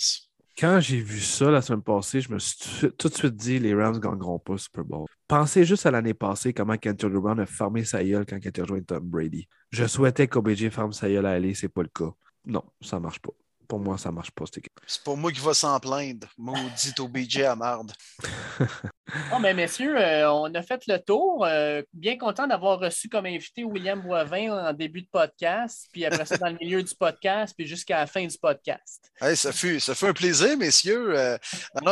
Quand j'ai vu ça la semaine passée, je me suis tout de suite dit les Rams gagneront pas Super Bowl. Pensez juste à l'année passée, comment Kentucky Brown a fermé sa gueule quand il a rejoint Tom Brady. Je souhaitais qu'OBJ ferme sa gueule à aller, c'est pas le cas non, ça marche pas. Pour moi, ça marche pas, cette équipe. C'est pour moi qui va s'en plaindre. Maudit OBJ à marde. <laughs> Oh, mais messieurs, euh, on a fait le tour. Euh, bien content d'avoir reçu comme invité William Boivin en début de podcast, puis après ça dans le milieu du podcast, puis jusqu'à la fin du podcast. ça, fut, ça fait un plaisir, messieurs. Euh,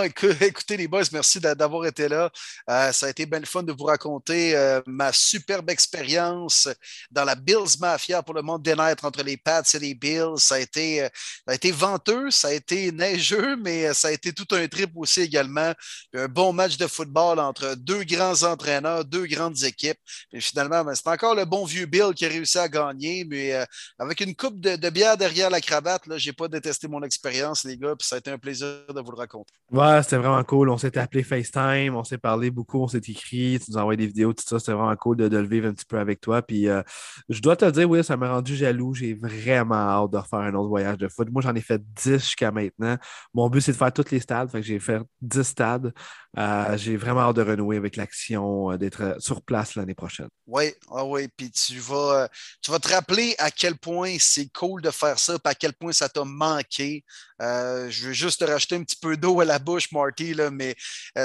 écoutez, les boys, merci d'avoir été là. ça a été bien le fun de vous raconter ma superbe expérience dans la Bills Mafia pour le monde des naîtres entre les Pats et les Bills. Ça a été, ça a été venteux, ça a été neigeux, mais ça a été tout un trip aussi également. Un bon match de football entre deux grands entraîneurs, deux grandes équipes. Et finalement, ben, c'est encore le bon vieux Bill qui a réussi à gagner, mais euh, avec une coupe de, bière derrière la cravate, je n'ai pas détesté mon expérience, les gars, puis ça a été un plaisir de vous le raconter. Ouais, c'était vraiment cool. On s'était appelé FaceTime, on s'est parlé beaucoup, on s'est écrit, tu nous as envoyé des vidéos, tout ça. C'était vraiment cool de, le vivre un petit peu avec toi. Puis euh, je dois te dire, oui, ça m'a rendu jaloux. J'ai vraiment hâte de refaire un autre voyage de foot. Moi, j'en ai fait 10 jusqu'à maintenant. Mon but, c'est de faire tous les stades. J'ai fait 10 stades. Euh, j'ai vraiment hâte de renouer avec l'action, euh, d'être euh, sur place l'année prochaine. Oui, ah oui, puis tu vas, tu vas te rappeler à quel point c'est cool de faire ça, puis à quel point ça t'a manqué. je veux juste te racheter un petit peu d'eau à la bouche, Marty, là, mais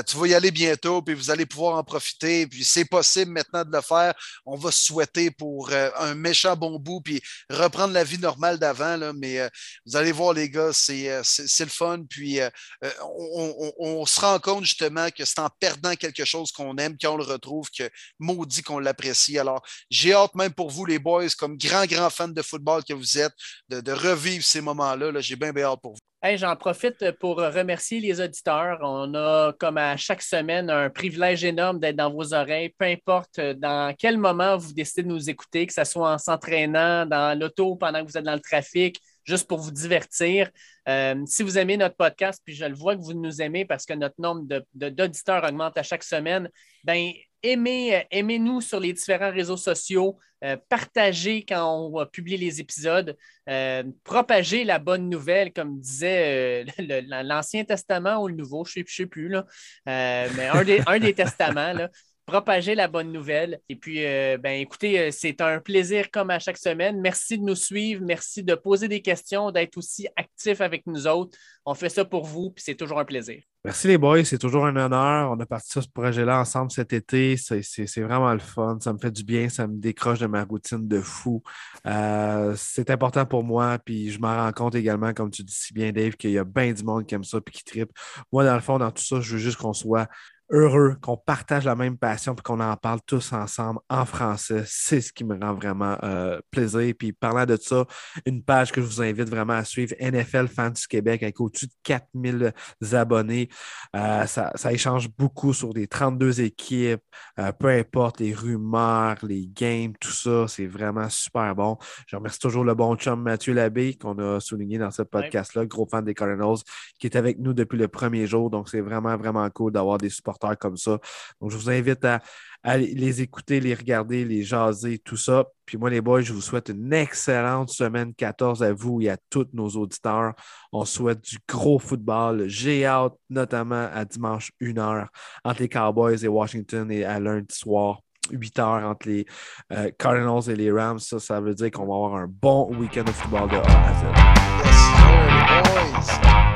tu vas y aller bientôt, puis vous allez pouvoir en profiter. Puis c'est possible maintenant de le faire. On va souhaiter pour un méchant bon bout, puis reprendre la vie normale d'avant. Mais vous allez voir, les gars, c'est le fun. Puis on, on se rend compte justement que c'est en perdant quelque chose qu'on aime qu'on le retrouve que maudit qu'on l'apprécie. Alors, j'ai hâte même pour vous, les boys, comme grands, grands fans de football que vous êtes, de, revivre ces moments-là. -là, j'ai bien hâte pour vous. J'en profite pour remercier les auditeurs. On a, comme à chaque semaine, un privilège énorme d'être dans vos oreilles, peu importe dans quel moment vous décidez de nous écouter, que ce soit en s'entraînant, dans l'auto, pendant que vous êtes dans le trafic, juste pour vous divertir. Euh, si vous aimez notre podcast, puis je le vois que vous nous aimez parce que notre nombre d'auditeurs augmente à chaque semaine, ben aimez, euh, aimez-nous sur les différents réseaux sociaux, euh, partagez quand on publie les épisodes, propagez la bonne nouvelle, comme disait <laughs> l'Ancien Testament ou le Nouveau, je ne sais, plus, mais un des, un des testaments. Là, propager la bonne nouvelle. Et puis, euh, ben, écoutez, euh, c'est un plaisir comme à chaque semaine. Merci de nous suivre. Merci de poser des questions, d'être aussi actif avec nous autres. On fait ça pour vous, puis c'est toujours un plaisir. Merci les boys, c'est toujours un honneur. On a parti sur ce projet-là ensemble cet été. C'est vraiment le fun. Ça me fait du bien, ça me décroche de ma routine de fou. Euh, c'est important pour moi, puis je m'en rends compte également, comme tu dis si bien, Dave, qu'il y a bien du monde qui aime ça puis qui tripe. Moi, dans le fond, dans tout ça, je veux juste qu'on soit heureux qu'on partage la même passion et qu'on en parle tous ensemble en français. C'est ce qui me rend vraiment euh, plaisir. Puis parlant de ça, une page que je vous invite vraiment à suivre, NFL Fans du Québec, avec au-dessus de 4000 abonnés. Euh, ça, échange beaucoup sur des 32 équipes, euh, peu importe les rumeurs, les games, tout ça. C'est vraiment super bon. Je remercie toujours le bon chum Mathieu Labbé qu'on a souligné dans ce podcast-là, gros fan des Cardinals, qui est avec nous depuis le premier jour. Donc, c'est vraiment, vraiment cool d'avoir des supporters comme ça. Donc, je vous invite à, les écouter, les regarder, les jaser, tout ça. Puis moi, les boys, je vous souhaite une excellente semaine 14 à vous et à tous nos auditeurs. On souhaite du gros football. J'ai hâte, notamment à dimanche 1h entre les Cowboys et Washington et à lundi soir. 8 heures entre les euh, Cardinals et les Rams. Ça, ça veut dire qu'on va avoir un bon week-end de football de A à Z.